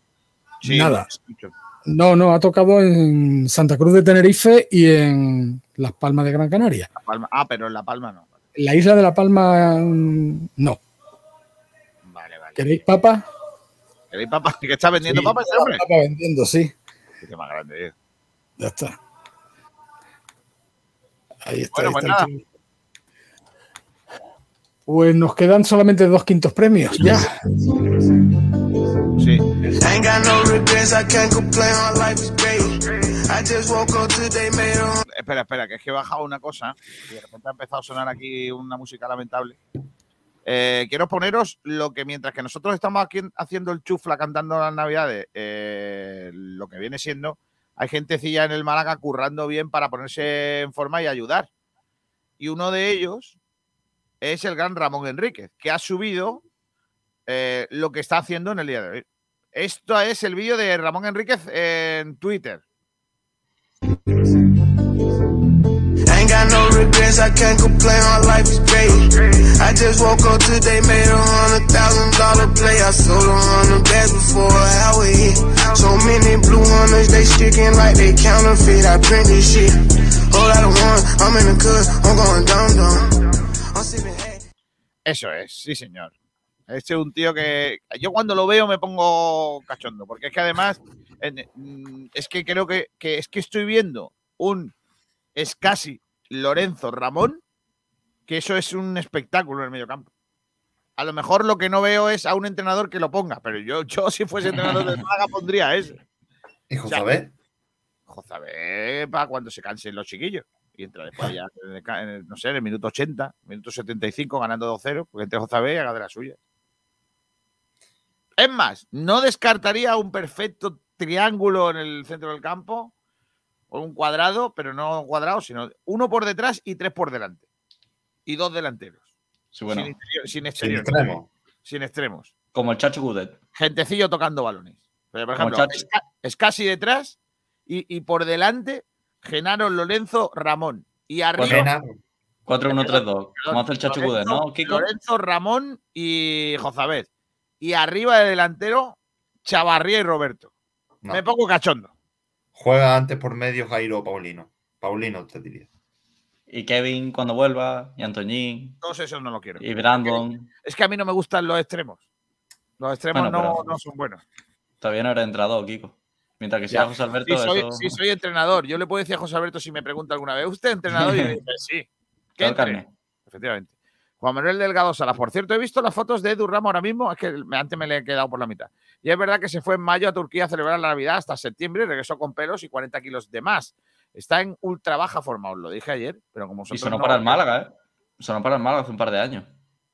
Nada. escucho. No, no, ha tocado en Santa Cruz de Tenerife y en Las Palmas de Gran Canaria. La Palma. Ah, pero en La Palma no. En la isla de La Palma, mm, no. Vale, vale. ¿Queréis papa? ¿Queréis papa? ¿Que está vendiendo Sí, papa este hombre? Papa vendiendo, sí. Qué más grande, eh. Ya está. Ahí está. Bueno, ahí pues está nada. Pues nos quedan solamente dos quintos premios. Ya. Sí. Espera, espera, que es que he bajado una cosa y de repente ha empezado a sonar aquí una música lamentable. Eh, quiero poneros lo que mientras que nosotros estamos aquí haciendo el chufla cantando las navidades, eh, lo que viene siendo, hay gentecilla en el Málaga currando bien para ponerse en forma y ayudar. Y uno de ellos es el gran Ramón Enríquez, que ha subido eh, lo que está haciendo en el día de hoy. Esto es el vídeo de Ramón Enríquez en Twitter. I'm in I'm going. Eso es, sí, señor. Este es un tío que yo cuando lo veo me pongo cachondo, porque es que además mm, es que creo que, que es que estoy viendo un es casi Lorenzo Ramón, que eso es un espectáculo en el mediocampo. A lo mejor lo que no veo es a un entrenador que lo ponga, pero yo, yo si fuese entrenador del Málaga pondría ese. ¿Y Josabé? Joder, para cuando se cansen los chiquillos. Y entra después ya, en el ca- en el- no sé, en el minuto 80, minuto 75, ganando 2-0, porque entre Jozabé y haga de la suya. Es más, no descartaría un perfecto triángulo en el centro del campo, o un cuadrado, pero no cuadrado, sino uno por detrás y tres por delante. Y dos delanteros. Sí, bueno. Sin, interior- sin Sin exterior. sin extremos. Como el Chacho Gudet. Gentecillo tocando balones. Pero, por ejemplo, es, es casi detrás y, y por delante Genaro, Lorenzo, Ramón. Y arriba Gena, 4-1-3-2. Como hace el Chacho ¿no, Kiko? Lorenzo, Ramón y Jozabed. Y arriba de delantero, Chavarría y Roberto. no. Me pongo cachondo. Juega antes por medio Jairo o Paulino. Paulino, te diría. Y Kevin cuando vuelva, y Antoñín, Todos esos no lo quiero. y Brandon. Es que a mí no me gustan los extremos. Los extremos Bueno, no, no son buenos. Todavía no era entrenador, Kiko. Mientras que sea Ya. José Alberto, Sí soy, eso. sí soy entrenador. Yo le puedo decir a José Alberto si me pregunta alguna vez, ¿usted es entrenador? Y me dice, sí. ¿Qué entre? carne. Efectivamente. Juan Manuel Delgado Salas. Por cierto, he visto las fotos de Edu Ramos ahora mismo. Es que antes me le he quedado por la mitad. Y es verdad que se fue en mayo a Turquía a celebrar la Navidad hasta septiembre y regresó con pelos y 40 kilos de más. Está en ultra baja forma, os lo dije ayer, pero como Y sonó no- para el Málaga, ¿eh? Sonó para el Málaga hace un par de años.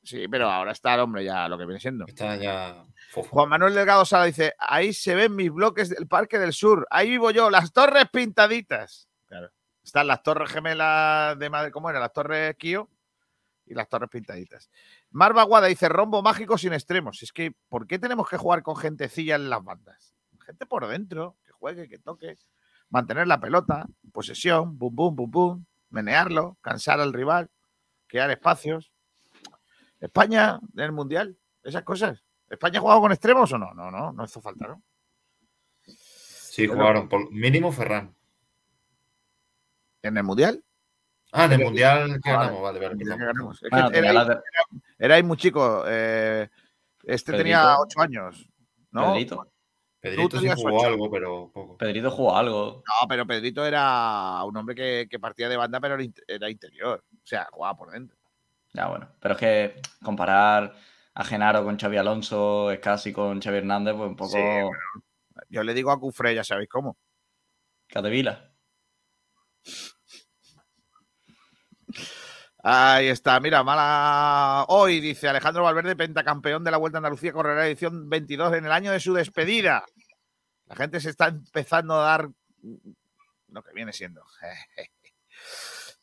Sí, pero ahora está el hombre ya lo que viene siendo. Está ya. Juan Manuel Delgado Sala dice: Ahí se ven mis bloques del Parque del Sur. Ahí vivo yo, las torres pintaditas. Están las torres gemelas de Madrid, ¿cómo era? Las torres Kio y las torres pintaditas. Marva Guada dice: Rombo mágico sin extremos. Es que, ¿por qué tenemos que jugar con gentecilla en las bandas? Gente por dentro, que juegue, que toque, mantener la pelota, posesión, bum, bum, bum, bum, menearlo, cansar al rival, crear espacios. España en el mundial, esas cosas. ¿España ha jugado con extremos o no? No, no, no hizo falta, ¿no? Sí, jugaron. Por mínimo Ferran. ¿En el mundial? Ah, en el mundial que ganamos, vale, vale. Era, la de- era ahí muy chico. eh, este tenía ocho años. ¿no? Pedrito. Pedrito sí jugó algo, pero poco. Pedrito jugó algo. No, pero Pedrito era un hombre que, que partía de banda, pero era interior. O sea, jugaba por dentro. Ya, bueno. Pero es que comparar a Genaro con Xavi Alonso, Escasi con Xavi Hernández, pues un poco Sí, bueno. Yo le digo a Cufré, ya sabéis cómo. Catevila. Ahí está, mira, mala. Hoy dice Alejandro Valverde, pentacampeón de la Vuelta a Andalucía, correrá edición 22 en el año de su despedida. La gente se está empezando a dar lo que viene siendo.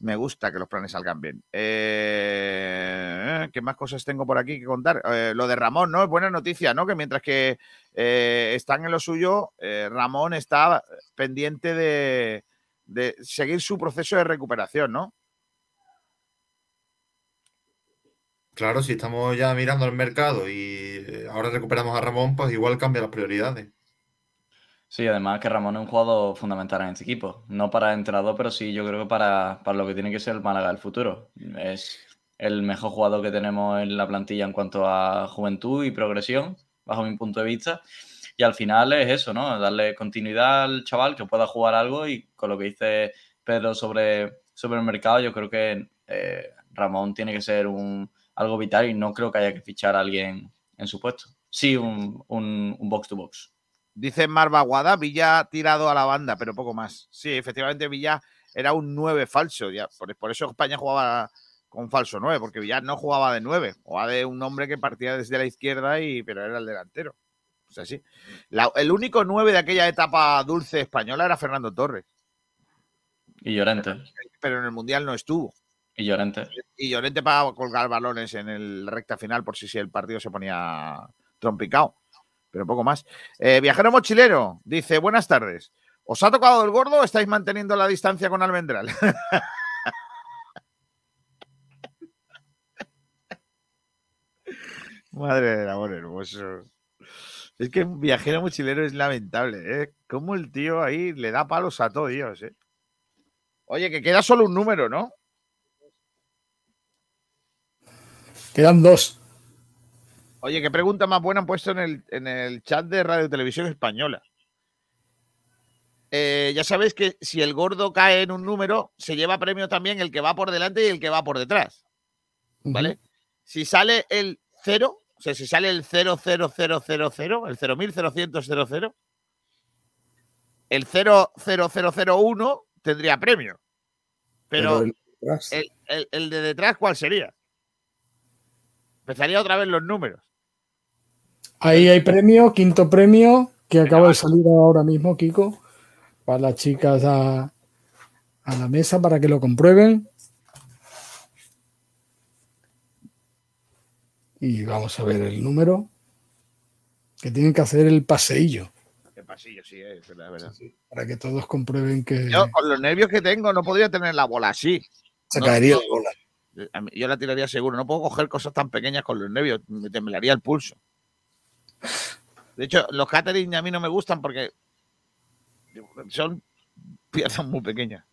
Me gusta que los planes salgan bien. Eh, ¿Qué más cosas tengo por aquí que contar? Eh, lo de Ramón, ¿no? Es buena noticia, ¿no? Que mientras que eh, están en lo suyo, eh, Ramón está pendiente de, seguir su proceso de recuperación, ¿no? Claro, si estamos ya mirando al mercado y ahora recuperamos a Ramón, pues igual cambia las prioridades. Sí, además que Ramón es un jugador fundamental en este equipo. No para entrenador, pero sí yo creo que para, para lo que tiene que ser el Málaga del futuro. Es el mejor jugador que tenemos en la plantilla en cuanto a juventud y progresión, bajo mi punto de vista. Y al final es eso, ¿no? Darle continuidad al chaval que pueda jugar algo y con lo que dice Pedro sobre, sobre el mercado, yo creo que eh, Ramón tiene que ser un, algo vital y no creo que haya que fichar a alguien en su puesto. Sí, un, un, un box to box. Dice Marva Guada, Villa tirado a la banda, pero poco más. Sí, efectivamente Villa era un 9 falso. Ya, por, por eso España jugaba con falso 9, porque Villa no jugaba de 9, jugaba de un hombre que partía desde la izquierda, y, pero era el delantero. O sea, sí. La- el único 9 de aquella etapa dulce española era Fernando Torres, Y Llorente. pero en el Mundial no estuvo. Y Llorente. Y Llorente para colgar balones en el recta final por si, si el partido se ponía trompicado. Pero poco más. Eh, viajero mochilero dice: Buenas tardes. ¿Os ha tocado el gordo o estáis manteniendo la distancia con Almendral? Madre del amor hermoso. Es que un viajero mochilero es lamentable, ¿eh? Como el tío ahí le da palos a todo Dios, ¿eh? Oye, que queda solo un número, ¿no? Quedan dos. Oye, qué pregunta más buena han puesto en el, en el chat de Radio Televisión Española. Eh, ya sabéis que si el gordo cae en un número, se lleva premio también el que va por delante y el que va por detrás. ¿Vale? Si sale el 0, o sea, si sale el 00000, el 00000, el 00001 tendría premio. Pero, el- el de detrás, ¿cuál sería? Empezaría otra vez los números. Ahí hay premio, quinto premio, que acaba de salir ahora mismo, Kiko, para las chicas a, a la mesa para que lo comprueben. Y vamos a ver el número. Que tienen que hacer el paseillo Qué pasillo, sí, es verdad, es verdad. para que todos comprueben que Yo, con los nervios que tengo, no podría tener la bola así. se no, caería no. la bola. Yo la tiraría seguro. No puedo coger cosas tan pequeñas con los nervios. Me temblaría el pulso. De hecho, los catering a mí no me gustan porque son piezas muy pequeñas.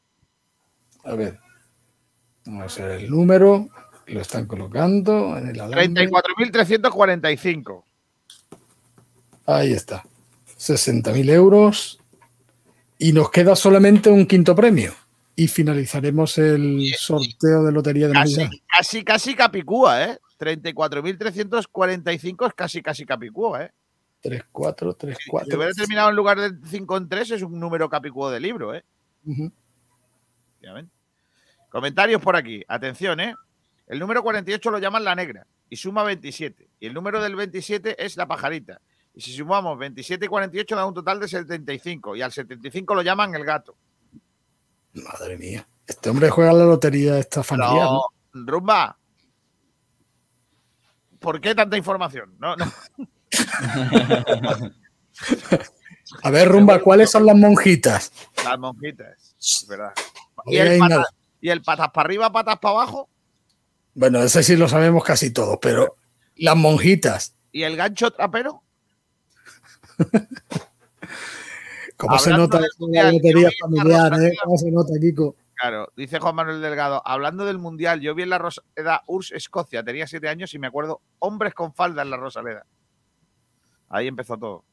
A ver. Vamos a ver el número. Lo están colocando en el alambre. 34.345. Ahí está. 60.000 euros. Y nos queda solamente un quinto premio. Y finalizaremos el sorteo de lotería de Casi, Navidad. casi, casi Capicúa, ¿eh? 34.345 es casi, casi Capicúa, ¿eh? 3, 4, 3, Si 4. hubiera terminado en lugar de 5 en 3, es un número Capicúa de libro, ¿eh? Efectivamente. Comentarios por aquí. Atención, ¿eh? El número 48 lo llaman la negra y suma 27. Y el número del 27 es la pajarita. Y si sumamos 27 y 48 da un total de 75. Y al 75 lo llaman el gato. Madre mía. Este hombre juega la lotería esta familiar. ¿no? No, Rumba. ¿Por qué tanta información? No, no. A ver, Rumba, ¿cuáles son las monjitas? Las monjitas. Es verdad. ¿Y el, patas, nada. ¿Y el patas para arriba, patas para abajo? Bueno, ese sí lo sabemos casi todos, pero las monjitas, ¿Y el gancho trapero? ¿cómo se nota la lotería familiar? Eh? ¿Cómo se nota, Kiko? Claro, dice Juan Manuel Delgado, hablando del Mundial, yo vi en la Rosaleda URSS Escocia, tenía siete años y me acuerdo hombres con falda en la Rosaleda. Ahí empezó todo.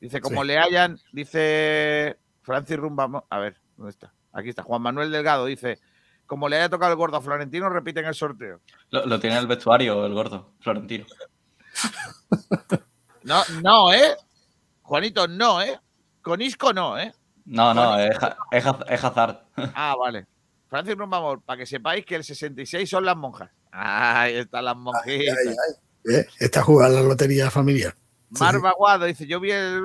Dice, como Sí. le hayan, dice Francis Rumba. A ver, ¿dónde está? Aquí está. Juan Manuel Delgado dice, como le haya tocado el gordo a Florentino, repiten el sorteo. Lo, lo tiene en el vestuario el gordo, Florentino. No, no, ¿eh? Juanito, no, ¿eh? Con Isco no, ¿eh? No, no, es, es, Haz- es Hazard. Ah, vale. Francis Rumbamor, para que sepáis que el 66 son las monjas. Ahí están las monjitas. Ay, ay. Eh, Está jugando la lotería familiar. Sí, Mar sí. Baguado dice: Yo vi el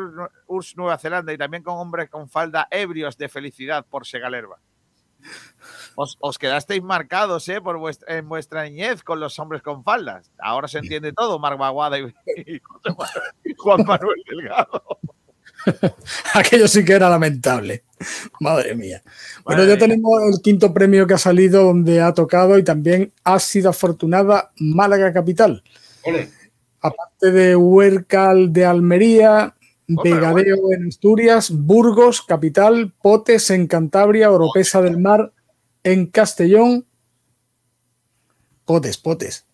URSS Nueva Zelanda y también con hombres con falda ebrios de felicidad por Segalerba. Os, os quedasteis marcados ¿eh? por vuestra, en vuestra niñez con los hombres con faldas. Ahora se entiende todo, Mar Baguado y, y Juan Manuel Delgado. Aquello sí que era lamentable. Madre mía. Bueno, Madre ya mía. tenemos el quinto premio que ha salido donde ha tocado y también ha sido afortunada Málaga Capital. Ole. Aparte de Huércal de Almería, Vegadeo en Asturias, Burgos, Capital, Potes en Cantabria, Oropesa del Mar en Castellón. Potes, Potes.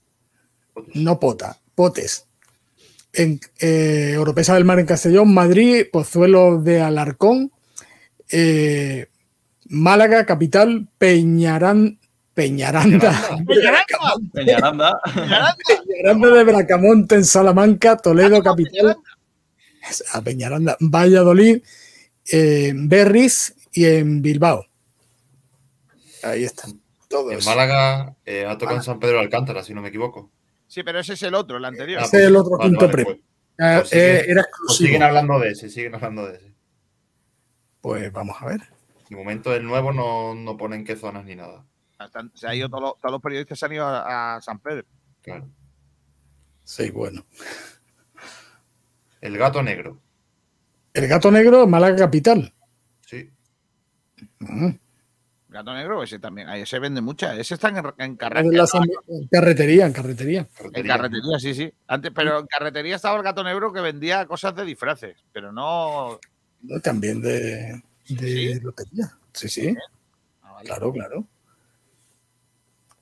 No Pota, Potes. En eh, Oropesa del Mar en Castellón, Madrid, Pozuelo de Alarcón, eh, Málaga, Capital, Peñarán, Peñaranda, Peñaranda. Peñaranda de Bracamonte en Salamanca, Toledo, Capital, a Peñaranda, Valladolid, eh, Berriz y en Bilbao. Ahí están. Todos. En Málaga eh, ha tocado en San Pedro de Alcántara, si no me equivoco. Sí, pero ese es el otro, el anterior. Ah, Ese es el otro vale, quinto vale, premio. pues- Eh, pues siguen- eh, era pues exclusivo. siguen hablando de ese, siguen hablando de ese. Pues vamos a ver. De momento el nuevo no, no pone en qué zonas ni nada. Están- se ha ido todos, los, todos los periodistas se han ido a, a San Pedro. Claro. Sí, bueno. El gato negro. El gato negro, Málaga Capital. Sí. Mm. Gato negro, ese también. Ahí se vende muchas. Ese está en, en la- en carretería, en carretería. En carretería, sí, sí. Antes, pero en carretería estaba el gato negro que vendía cosas de disfraces, pero no. ¿no? También de, de Sí. lotería. Sí, sí. Ah, vale. Claro, claro.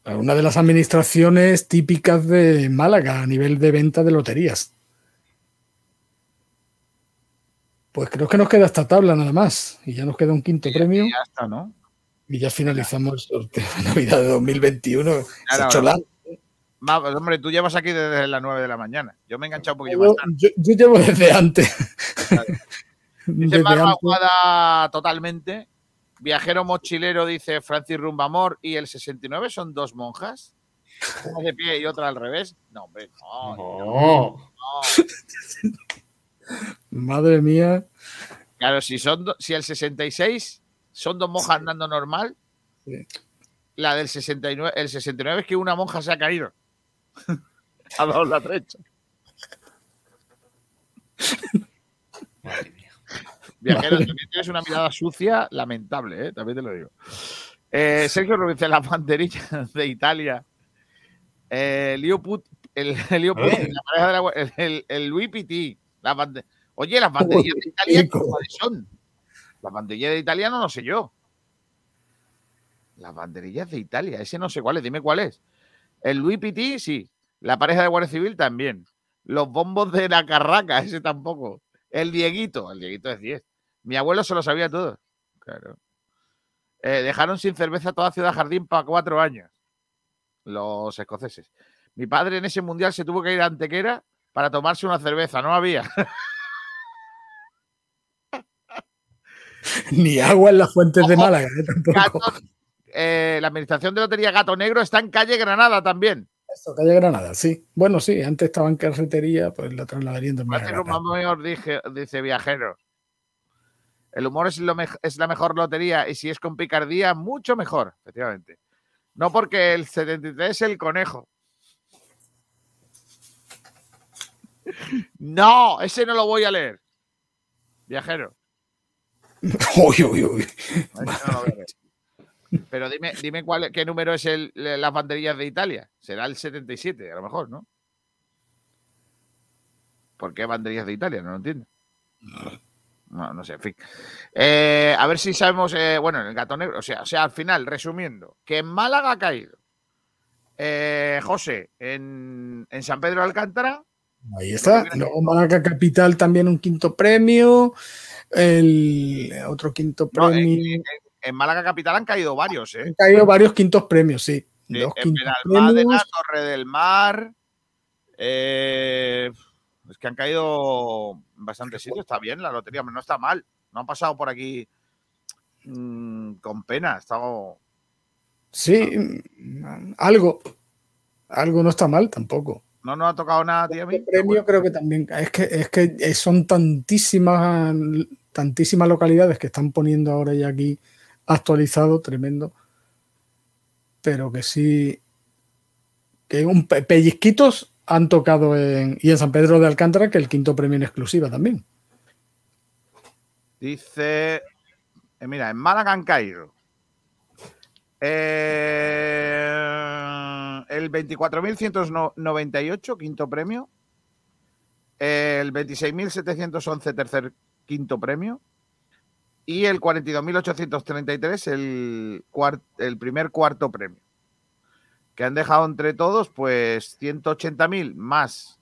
Una de las administraciones típicas de Málaga a nivel de venta de loterías. Pues creo que nos queda esta tabla nada más. Y ya nos queda un quinto premio. Ya está, ¿no? Y ya finalizamos el sorteo de Navidad de 2021. Se ha Claro, hecho largo. Pues, hombre, tú llevas aquí desde las 9 de la mañana. Yo me he enganchado un poquillo Yo, más tarde. yo- yo llevo desde antes. Dice Desde. Aguada totalmente. Viajero mochilero dice Francis Rumbamor y el 69 son dos monjas. Una de pie y otra al revés. No, hombre, no. No. no. Madre mía. Claro, si son si el 66 son dos monjas andando normal, Sí. la del 69, el 69 es que una monja se ha caído. ha dado la trecha. Madre mía. Viajero, Madre. tienes una mirada sucia, lamentable, ¿eh? también te lo digo. Eh, Sergio Rubén dice la banderilla de Italia. Eh, Put- el, el Lío Putin, Eh. la pareja de la, el, el, el Louis Pitti. la bande- Oye, las banderillas de Italia, rico. ¿cuáles son? Las banderillas de Italia no sé yo. Las banderillas de Italia, ese no sé cuál es, dime cuál es. El Louis Pitti, sí. La pareja de Guardia Civil también. Los bombos de la carraca, ese tampoco. El Dieguito, el Dieguito es 10. Mi abuelo se lo sabía todo. Claro. Eh, dejaron sin cerveza toda Ciudad Jardín para cuatro años. Los escoceses. Mi padre en ese mundial se tuvo que ir a Antequera para tomarse una cerveza. No había. Ni agua en las fuentes de Málaga, ¿eh? tampoco. Gato- eh, la administración de Lotería Gato Negro está en calle Granada también. Eso, calle Granada, sí. Bueno, sí, antes estaba en carretería, pues la trasladarían también a Hacer un Granada. mayor, dije, dice viajero. El humor es, lo es la mejor lotería y si es con picardía, mucho mejor, efectivamente. No porque el 73 es el conejo. No, ese no lo voy a leer. Viajero. Pero dime, dime cuál, qué número es el, las banderillas de Italia. Será el 77, a lo mejor, ¿no? ¿Por qué banderillas de Italia? No lo entiendo. No, no sé, en fin. Eh, a ver si sabemos, eh, bueno, en el gato negro, o sea, o sea, al final, resumiendo, que en Málaga ha caído eh, José en, en San Pedro de Alcántara Ahí está. Luego Málaga Capital también un quinto premio. El otro quinto No, premio. en- en Málaga Capital han caído varios, ¿eh? Han caído varios quintos premios, sí. Sí, Dos en quintos Benalmádena, premios. Torre del Mar. eh, es que han caído en bastantes sitios. Está bien la lotería, hombre, no está mal. No han pasado por aquí mm, con pena. Ha estado. Sí, algo. Algo no está mal tampoco. No nos ha tocado nada, tío. El premio creo que también. Es que, es que son tantísimas, tantísimas localidades que están poniendo ahora ya aquí actualizado, tremendo. Pero que sí. Que un pe- pellizquitos han tocado en. Y en San Pedro de Alcántara, que el quinto premio en exclusiva también. Dice. eh, mira, en Málaga han caído. eh, el 24.198, quinto premio. El 26.711, tercer quinto premio. Y el 42.833, el, el primer cuarto premio. Que han dejado entre todos, pues 180.000 más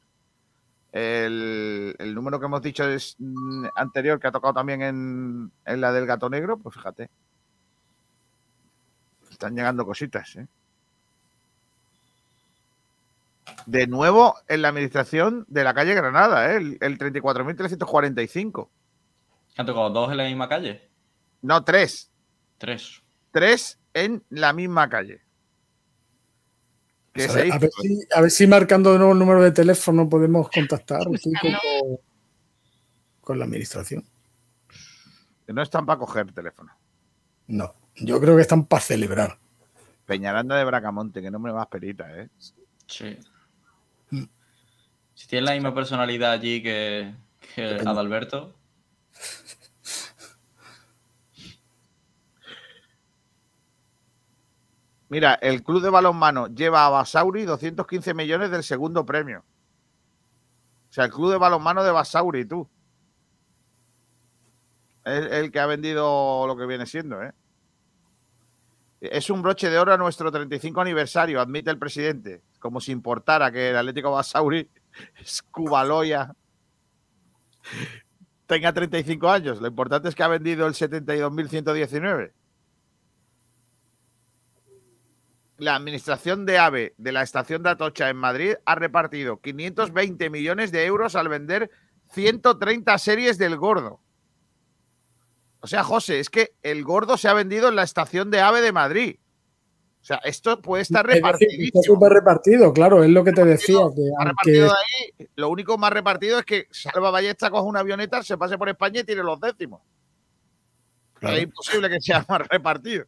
el, el número que hemos dicho es mm, anterior, que ha tocado también en, en la del gato negro, pues fíjate. Están llegando cositas, ¿eh? De nuevo en la administración de la calle Granada, ¿eh? el, el 34.345. ¿Han tocado dos en la misma calle? No, tres. Tres. Tres en la misma calle. Que A ver, hizo. a, ver si, a ver si marcando de nuevo el número de teléfono podemos contactar un poco con, con la administración. Que no están para coger teléfono. No, yo creo que están para celebrar. Peñaranda de Bracamonte, que no me más perita, ¿eh? Sí. Si tiene la misma personalidad allí que. Adalberto, Mira, el club de balonmano lleva a Basauri 215 millones del segundo premio. O sea, el club de balonmano de Basauri, tú. Es el que ha vendido lo que viene siendo, ¿eh? Es un broche de oro a nuestro 35 aniversario, admite el presidente. Como si importara que el Atlético Basauri es Cubaloya. Tenga 35 años. Lo importante es que ha vendido el 72.119. la administración de AVE de la estación de Atocha en Madrid ha repartido 520 millones de euros al vender 130 series del gordo. O sea, José, es que el gordo se ha vendido en la estación de AVE de Madrid. O sea, esto puede estar Es decir, Está súper repartido, claro, es lo que te decía. Que Está aunque repartido de ahí. Lo único más repartido es que Salva Ballesta coja una avioneta, se pase por España y tire los décimos. Claro. Es imposible que sea más repartido.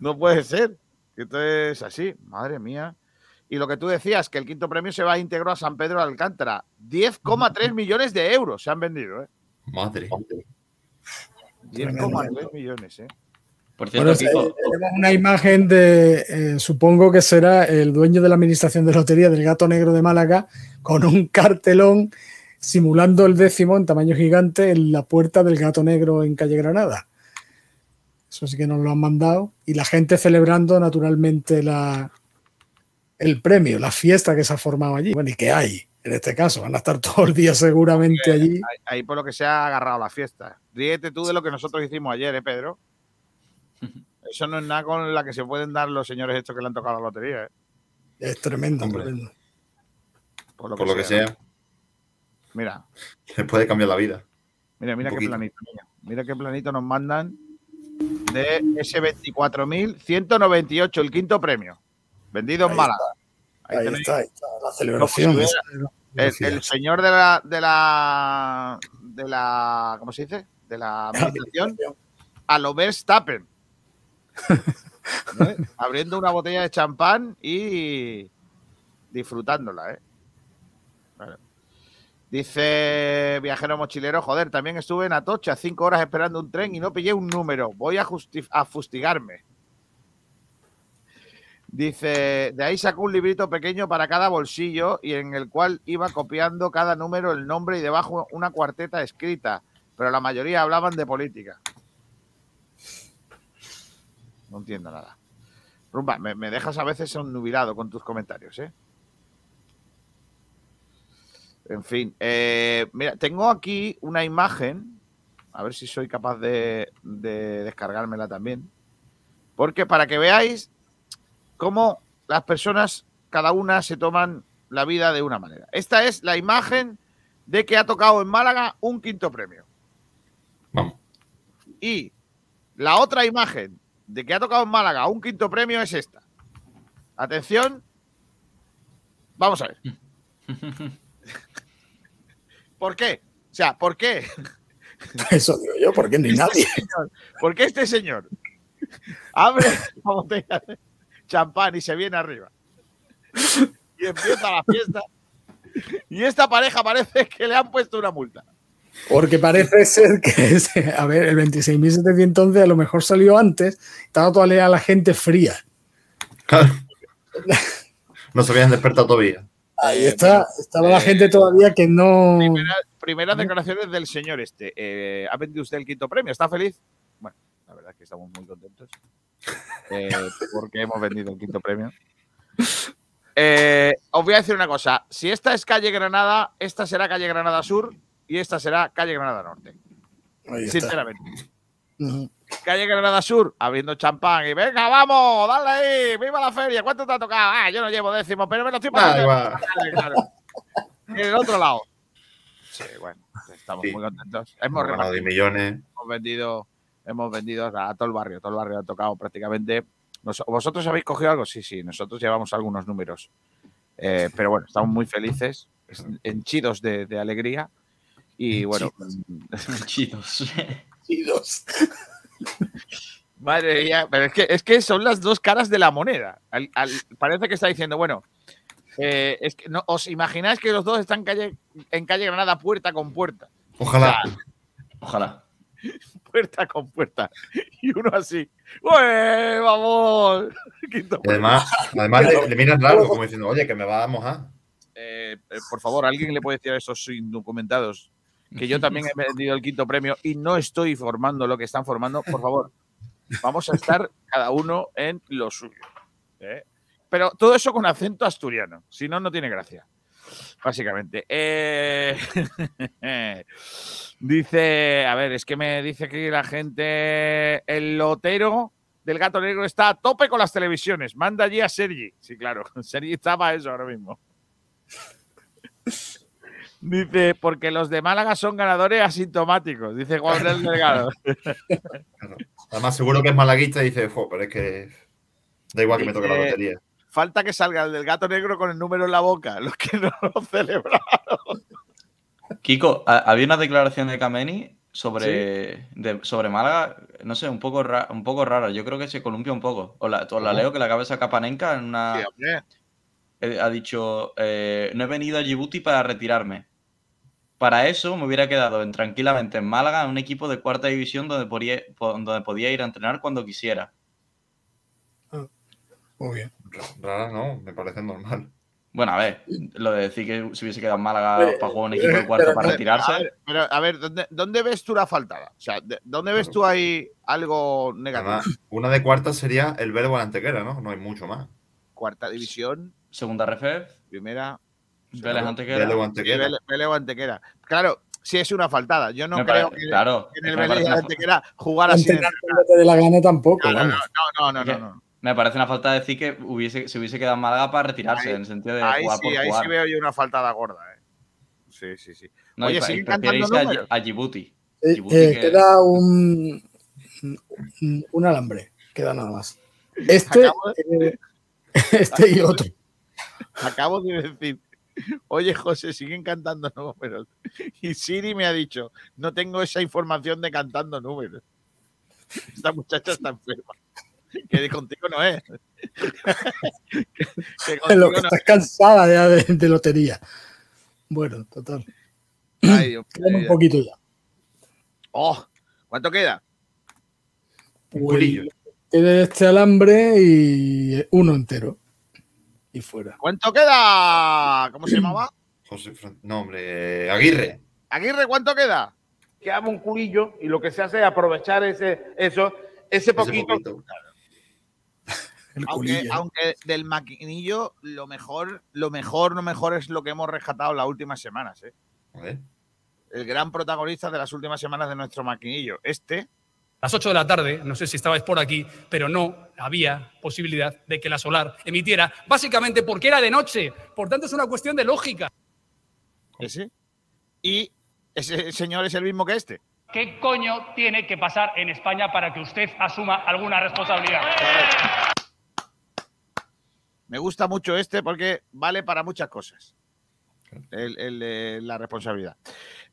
No puede ser. Esto es así, madre mía. Y lo que tú decías, que el quinto premio se va a integrar a San Pedro de Alcántara. 10,3 millones de euros se han vendido, ¿eh? Madre. 10,3 millones, ¿eh? Por cierto, Bueno, Kiko, tenemos una imagen de, eh, supongo que será el dueño de la administración de lotería del Gato Negro de Málaga, con un cartelón simulando el décimo en tamaño gigante en la puerta del Gato Negro en calle Granada. Eso sí que nos lo han mandado. Y la gente celebrando naturalmente la, el premio, la fiesta que se ha formado allí. Bueno, y que hay en este caso. Van a estar todo el día seguramente allí. Ahí, ahí por lo que se ha agarrado la fiesta. Ríete tú de lo que nosotros hicimos ayer, ¿eh, Pedro? Eso no es nada con la que se pueden dar los señores estos que le han tocado la lotería, ¿eh? Es tremendo. Hombre. tremendo. Por lo Por lo que sea, Mira, les puede cambiar la vida. Mira, mira Un qué poquito. planito, niño. Mira qué planito nos mandan de ese 24.198, el quinto premio. Vendido en Málaga. Ahí Ahí está, ahí está, la celebración. El señor de la, de la de la ¿cómo se dice? De la administración a lo Verstappen. Abriendo una botella de champán y disfrutándola, ¿eh? Dice viajero mochilero, joder, también estuve en Atocha cinco horas esperando un tren y no pillé un número. Voy a, a fustigarme. Dice, de ahí sacó un librito pequeño para cada bolsillo y en el cual iba copiando cada número, el nombre y debajo una cuarteta escrita, pero la mayoría hablaban de política. No entiendo nada. Rumba, me, me dejas a veces nubilado con tus comentarios, ¿eh? En fin, eh, mira, tengo aquí una imagen, a ver si soy capaz de, de descargármela también, porque para que veáis cómo las personas, cada una se toman la vida de una manera. Esta es la imagen de que ha tocado en Málaga un quinto premio. Vamos. Y la otra imagen de que ha tocado en Málaga un quinto premio es esta. Atención. Vamos a ver. ¿Por qué? O sea, ¿por qué? Eso digo yo, porque ni nadie. ¿Por qué este señor abre la botella de champán y se viene arriba? Y empieza la fiesta. Y esta pareja parece que le han puesto una multa. Porque parece ser que, ese- a ver, el 26.711 a lo mejor salió antes, estaba todavía la gente fría. Claro. No se habían despertado todavía. Ahí Eh, está, estaba la eh, gente todavía que no. Primera- primeras declaraciones del señor este. Eh, ¿Ha vendido usted el quinto premio? ¿Está feliz? Bueno, la verdad es que estamos muy contentos. eh, porque hemos vendido el quinto premio. Eh, os voy a decir una cosa. Si esta es calle Granada, esta será calle Granada Sur y esta será calle Granada Norte. Ahí. Sinceramente. Calle Granada Sur, abriendo champán y venga, vamos, dale ahí, viva la feria. ¿Cuánto te ha tocado? Ah, yo no llevo décimo, pero me lo estoy Ah, claro. Y en el otro lado. Sí, bueno, estamos Sí. muy contentos. Hemos, Hemos ganado 10 repartido, millones. hemos vendido, hemos vendido a todo el barrio, todo el barrio ha tocado prácticamente. Nos- ¿Vosotros habéis cogido algo? Sí, sí, nosotros llevamos algunos números. Eh, pero bueno, estamos muy felices, es- henchidos de, de alegría. Y bueno, Chidos. Chidos. Madre mía, pero es que, es que son las dos caras de la moneda. Al- al- parece que está diciendo, bueno, eh, es que no, os imagináis que los dos están calle, en calle Granada puerta con puerta, Ojalá. Ojalá. puerta con puerta. Y uno así, ¡Ué, vamos! Quinto Y además, además le, le miran raro, como diciendo, oye, que me va a mojar. Eh, eh, por favor, ¿alguien le puede decir a esos indocumentados que yo también he vendido el quinto premio y no estoy formando lo que están formando? Por favor, vamos a estar cada uno en lo suyo. ¿eh? Pero todo eso con acento asturiano, si no, no tiene gracia. Básicamente. Eh, dice, a ver, es que me dice que la gente, el lotero del gato negro está a tope con las televisiones. Manda allí a Sergi. Sí, claro, Sergi está para eso ahora mismo. Dice, porque los de Málaga son ganadores asintomáticos, dice Juan del Delgado. Además, seguro que es malaguista y dice, "Jo, pero es que da igual que me toque la lotería. Falta que salga el del gato negro con el número en la boca, los que no lo celebran. Kiko, ha- había una declaración de Kameni sobre, de- sobre Málaga, no sé, un poco, ra- un poco rara. Yo creo que se columpia un poco. O la, o la leo que la cabeza Capanenca en una, Sí, eh, ha dicho, eh, no he venido a Djibouti para retirarme. Para eso me hubiera quedado en- tranquilamente en Málaga, en un equipo de cuarta división donde podía, po- donde podía ir a entrenar cuando quisiera. Muy bien. Rara, no, me parece normal. Bueno, a ver, lo de decir que se hubiese quedado en Málaga Eh, para jugar un equipo de cuarto pero para retirarse. A ver, pero a ver, ¿dónde, dónde ves tú la faltada? O sea, de- ¿dónde ves tú ahí algo negativo? Además, una de cuartas sería el verbo antequera, ¿no? No hay mucho más. Cuarta división, Segunda RF, primera. Vélez Antequera. Vélez antequera. Vélez- Antequera. Claro, sí es una faltada. Yo no Me creo pare- que claro, en es el que Vélez parece Antequera jugar así. Cuando te dé la gana tampoco. No, no, vamos. no, no, no, no, que- no. Me parece una falta decir que hubiese, se hubiese quedado en Málaga para retirarse, Ahí- en el sentido de Ahí jugar sí, por ahí jugar. sí veo yo una faltada gorda. ¿eh? Sí, sí, sí. No, Oye, ¿siguen cantando a, a Djibouti. Eh, Djibouti eh, que- Queda un, un- alambre, queda nada más. Este, Acabo eh, este y otro. Acabo de decir, oye José, siguen cantando números. Y Siri me ha dicho, no tengo esa información de cantando números. Esta muchacha está enferma. Que de contigo no es. que, contigo lo que no estás cansada ya de, de lotería. Bueno, total. Ay, Dios un poquito ya. Oh, ¿Cuánto queda? Pues, queda este alambre y uno entero. Y fuera. ¿Cuánto queda? ¿Cómo se llamaba? José Fran- No, hombre, Aguirre. Aguirre, ¿cuánto queda? quedaba un culillo y lo que se hace es aprovechar ese, eso, ese Ese poquito. poquito. el Aunque, del maquinillo, lo mejor, lo mejor, lo mejor es lo que hemos rescatado las últimas semanas. ¿eh? El gran protagonista de las últimas semanas de nuestro maquinillo. Este, las 8 de la tarde, no sé si estabais por aquí, pero no había posibilidad de que la solar emitiera, básicamente porque era de noche. Por tanto, es una cuestión de lógica. ese. Y ese señor es el mismo que este. ¿Qué coño tiene que pasar en España para que usted asuma alguna responsabilidad? Me gusta mucho este porque vale para muchas cosas. El- el de la responsabilidad.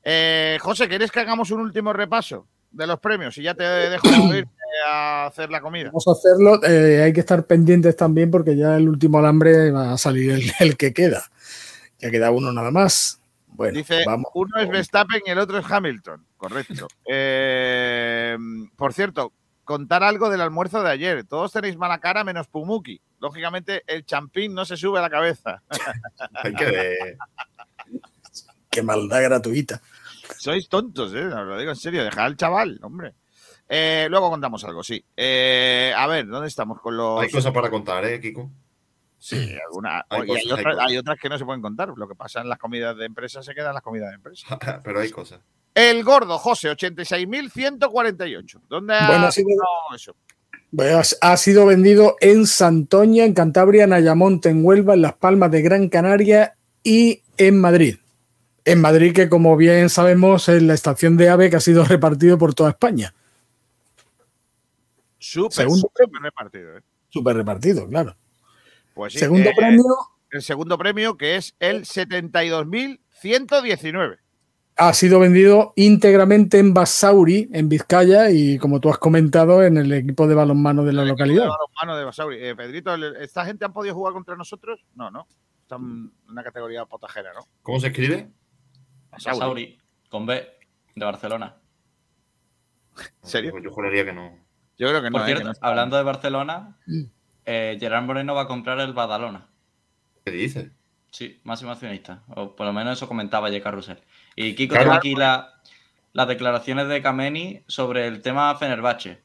Eh, José, ¿quieres que hagamos un último repaso de los premios? Y ya te dejo ir a hacer la comida. Vamos a hacerlo. eh, hay que estar pendientes también porque ya el último alambre va a salir el, el que queda. Ya queda uno nada más. Bueno, Dice, vamos. uno es Verstappen y el otro es Hamilton. Correcto. Eh, por cierto, contar algo del almuerzo de ayer. Todos tenéis mala cara menos Pumuki. Lógicamente, el champín no se sube a la cabeza. Qué maldad gratuita. Sois tontos, ¿eh? Os lo digo en serio. Dejad al chaval, hombre. Eh, luego contamos algo, sí. Eh, a ver, ¿dónde estamos con los...? Hay cosas para contar, ¿eh, Kiko? Sí, alguna- Hay cosas, hay, hay otras, cosas. hay otras que no se pueden contar. Lo que pasa en las comidas de empresa se queda en las comidas de empresa. Pero hay cosas. El gordo, José, 86.148. ¿Dónde ha Bueno, ha sido- eso? Pues ha sido vendido en Santoña, en Cantabria, en Ayamonte, en Huelva, en Las Palmas de Gran Canaria y en Madrid. En Madrid, que como bien sabemos, es la estación de AVE que ha sido repartido por toda España. Súper, Segundo súper repartido. ¿eh? Súper repartido, claro. Pues sí, Segundo eh, premio El segundo premio, que es el 72.119. ha sido vendido íntegramente en Basauri, en Vizcaya, y como tú has comentado, en el equipo de balonmano de la localidad. Mano de Basauri. Eh, Pedrito, ¿el- ¿esta gente han podido jugar contra nosotros? No, no. Están en una categoría potajera, ¿no? ¿Cómo se escribe? Basauri. Sauri, con B, de Barcelona. ¿En serio? Yo juraría que no. Yo creo que no. Por eh, cierto, que no hablando de Barcelona, eh, Gerard Moreno va a comprar el Badalona. ¿Qué dices? Sí, máximo accionista. O por lo menos eso comentaba J. Carrusel. Y Kiko Claro. tengo aquí la- las declaraciones de Kameni sobre el tema Fenerbahce.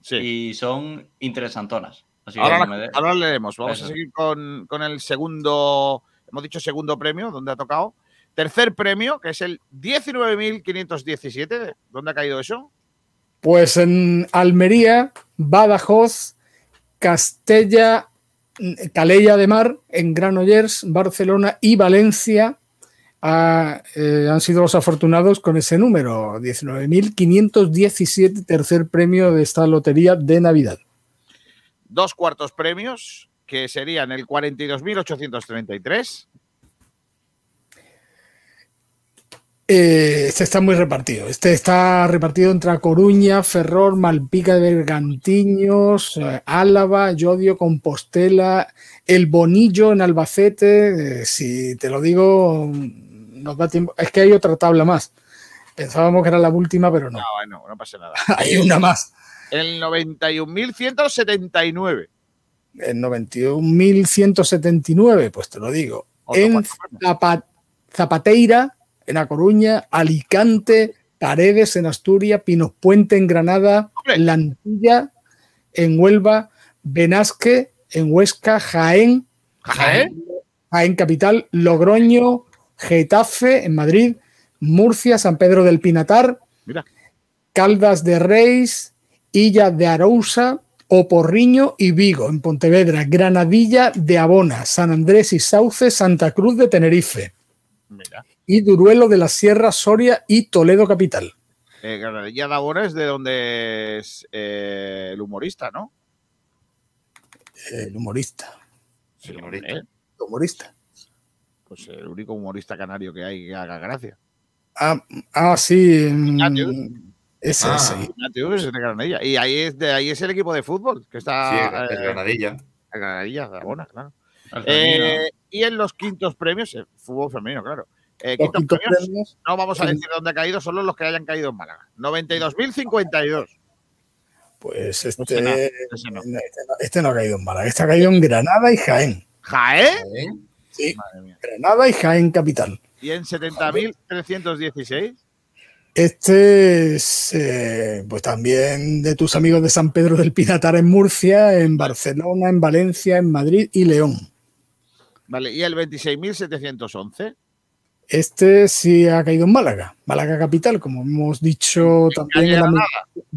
Sí. Y son interesantonas. Así que Ahora, la- dé- ahora leemos. Vamos Eso. a seguir con, con el segundo, hemos dicho segundo premio, donde ha tocado. Tercer premio, que es el 19.517. ¿Dónde ha caído eso? Pues en Almería, Badajoz, Castella, Calella de Mar, en Granollers, Barcelona y Valencia eh, han sido los afortunados con ese número, 19.517, tercer premio de esta lotería de Navidad. Dos cuartos premios, que serían el 42.833. Eh, este está muy repartido. Este está repartido entre Coruña, Ferrol, Malpica de Bergantiños, eh, Álava, Llodio, Compostela, El Bonillo en Albacete. Eh, si te lo digo, mm, nos da tiempo. Es que hay otra tabla más. Pensábamos que era la última, pero no. No, bueno, no pasa nada. Hay una más. El 91.179. El 91.179, pues te lo digo. Otro En Zapateira, en A Coruña, Alicante, Paredes en Asturias, Pinos Puente en Granada. Lantilla en Huelva, Benasque en Huesca, Jaén, Jaén. Jaén Capital, Logroño, Getafe en Madrid, Murcia, San Pedro del Pinatar, Mira. Caldas de Reis, Illa de Arousa, Oporriño y Vigo en Pontevedra, Granadilla de Abona, San Andrés y Sauce, Santa Cruz de Tenerife Mira. Y Duruelo de la Sierra, Soria y Toledo Capital. Eh, Granadilla de Abona es de donde es eh, el humorista, ¿no? El humorista. Sí, El humorista. el humorista. Pues el único humorista canario que hay que haga gracia. Ah, ah, sí. mm, Ignatius. Ese, Ah. ese. Ignatius es de Granadilla. Y ahí es, de, ahí es el equipo de fútbol que está Sí, eh, el Granadilla. en Granadilla, de Abona, claro. El. Eh, y en los quintos premios, el fútbol femenino, claro. Eh, Los quintos quintos premios, premios, no vamos a Sí. decir dónde ha caído, solo los que hayan caído en Málaga. 92.052. Pues no, este, ese no. este no, este no ha caído en Málaga, este ha caído en Granada y Jaén. ¿Jaén? Sí. Granada y Jaén Capital. Y en 70.316. Este es eh, pues también de tus amigos de San Pedro del Pinatar en Murcia, en Barcelona, en Valencia, en Madrid y León. Vale, y el 26.711. Este sí ha caído en Málaga, Málaga capital, como hemos dicho también calle en la Granada.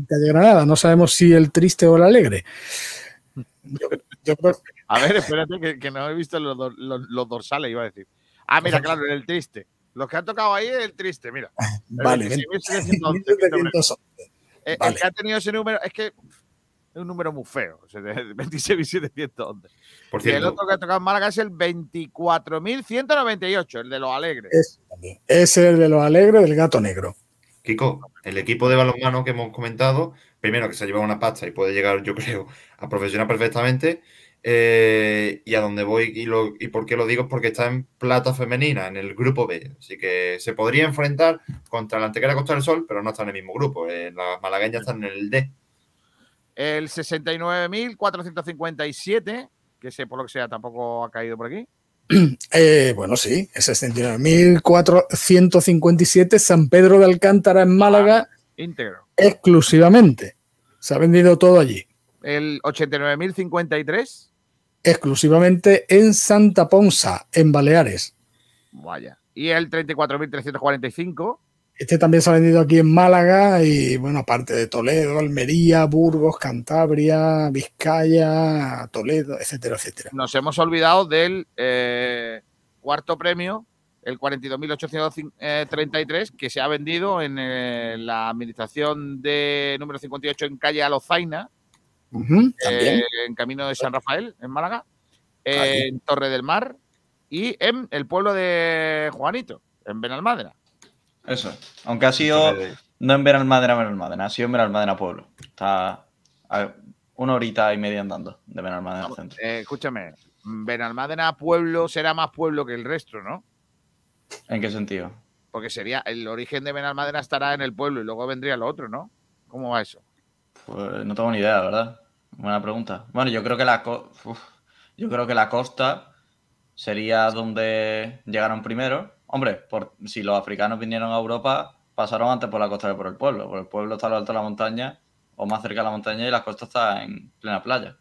calle Granada. No sabemos si el triste o el alegre. Yo, yo creo A ver, espérate, que, que no he visto los, dor- los- los dorsales, iba a decir. Ah, mira, claro, el triste. Los que han tocado ahí es el triste, mira. El Vale, 26.711, que sobre- 1711. Vale. El que ha tenido ese número es que es un número muy feo. o sea, el 26.711. Por Y el cierto, otro que ha tocado en Málaga es el 24.198, el de los alegres. Ese también. Es el de los alegres del gato negro. Kiko, el equipo de balonmano que hemos comentado, primero que se ha llevado una pasta y puede llegar, yo creo, a profesional perfectamente. eh, y a donde voy y, lo, y por qué lo digo es porque está en plata femenina, en el grupo B. Así que se podría enfrentar contra la Antequera Costa del Sol, pero no está en el mismo grupo. eh, las malagueñas están en el D. El 69.457, que sé por lo que sea tampoco ha caído por aquí. Eh, bueno, sí, es 69.457 San Pedro de Alcántara en Málaga Íntegro. exclusivamente. Se ha vendido todo allí. El 89.053. Exclusivamente en Santa Ponsa, en Baleares. Vaya. Y el 34.345. Este también se ha vendido aquí en Málaga y, bueno, aparte de Toledo, Almería, Burgos, Cantabria, Vizcaya, Toledo, etcétera, etcétera. Nos hemos olvidado del eh, cuarto premio, el 42.833, que se ha vendido en eh, la administración de número 58 en calle Alozaina, eh, en camino de San Rafael, en Málaga, en Torre del Mar y en el pueblo de Juanito, en Benalmádena. Eso. Aunque ha sido no en Benalmádena, Benalmádena, ha sido en Benalmádena Pueblo. Está a una horita y media andando de Benalmádena al centro. Eh, escúchame, Benalmádena pueblo será más pueblo que el resto, ¿no? ¿En qué sentido? Porque sería el origen de Benalmádena estará en el pueblo y luego vendría lo otro, ¿no? ¿Cómo va eso? Pues no tengo ni idea, ¿verdad? Buena pregunta. Bueno, yo creo que la uf, yo creo que la costa sería donde llegaron primero. Hombre, por, si los africanos vinieron a Europa, pasaron antes por la costa que por el pueblo. Por el pueblo está a lo alto de la montaña, o más cerca de la montaña, y la costa está en plena playa.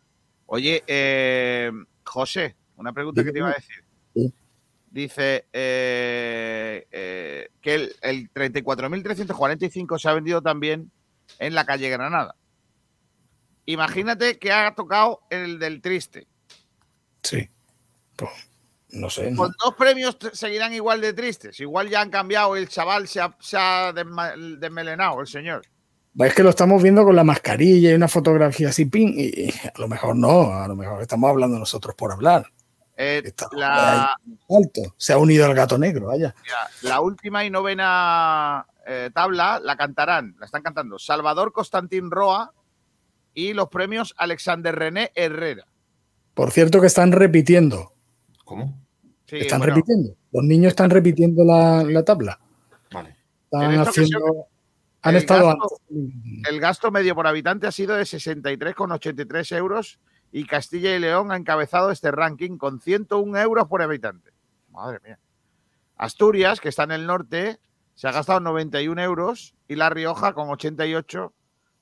Oye, eh, José, una pregunta que te iba a decir. Dice eh, eh, que el, el 34.345 se ha vendido también en la calle Granada. Imagínate que ha tocado el del triste. Sí. Pues, no sé. Con dos premios seguirán igual de tristes. Igual ya han cambiado, el chaval se ha, se ha desma- desmelenado, el señor. Es que lo estamos viendo con la mascarilla y una fotografía así, pin, y a lo mejor no, a lo mejor estamos hablando nosotros por hablar. Eh, Está la, Alto. Se ha unido al gato negro, vaya. La última y novena eh, tabla la cantarán, la están cantando Salvador Constantín Roa y los premios Alexander René Herrera. Por cierto que están repitiendo. ¿Cómo? Sí, están bueno, repitiendo. Los niños están repitiendo la, la tabla. Vale. Están haciendo. Han el estado gasto- el gasto medio por habitante ha sido de 63,83 euros y Castilla y León ha encabezado este ranking con 101 euros por habitante. Madre mía. Asturias, que está en el norte, se ha gastado 91 euros y La Rioja con 88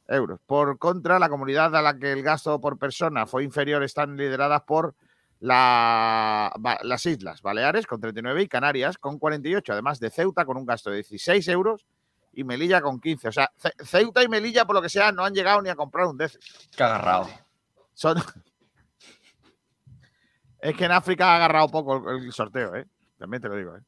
euros. Por contra, la comunidad a la que el gasto por persona fue inferior están lideradas por la- las Islas Baleares con 39 y Canarias con 48, además de Ceuta con un gasto de 16 euros y Melilla con 15. O sea, Ce- Ceuta y Melilla, por lo que sea, no han llegado ni a comprar un décimo. Qué agarrado. Son... es que en África ha agarrado poco el, el sorteo, ¿eh? También te lo digo, ¿eh?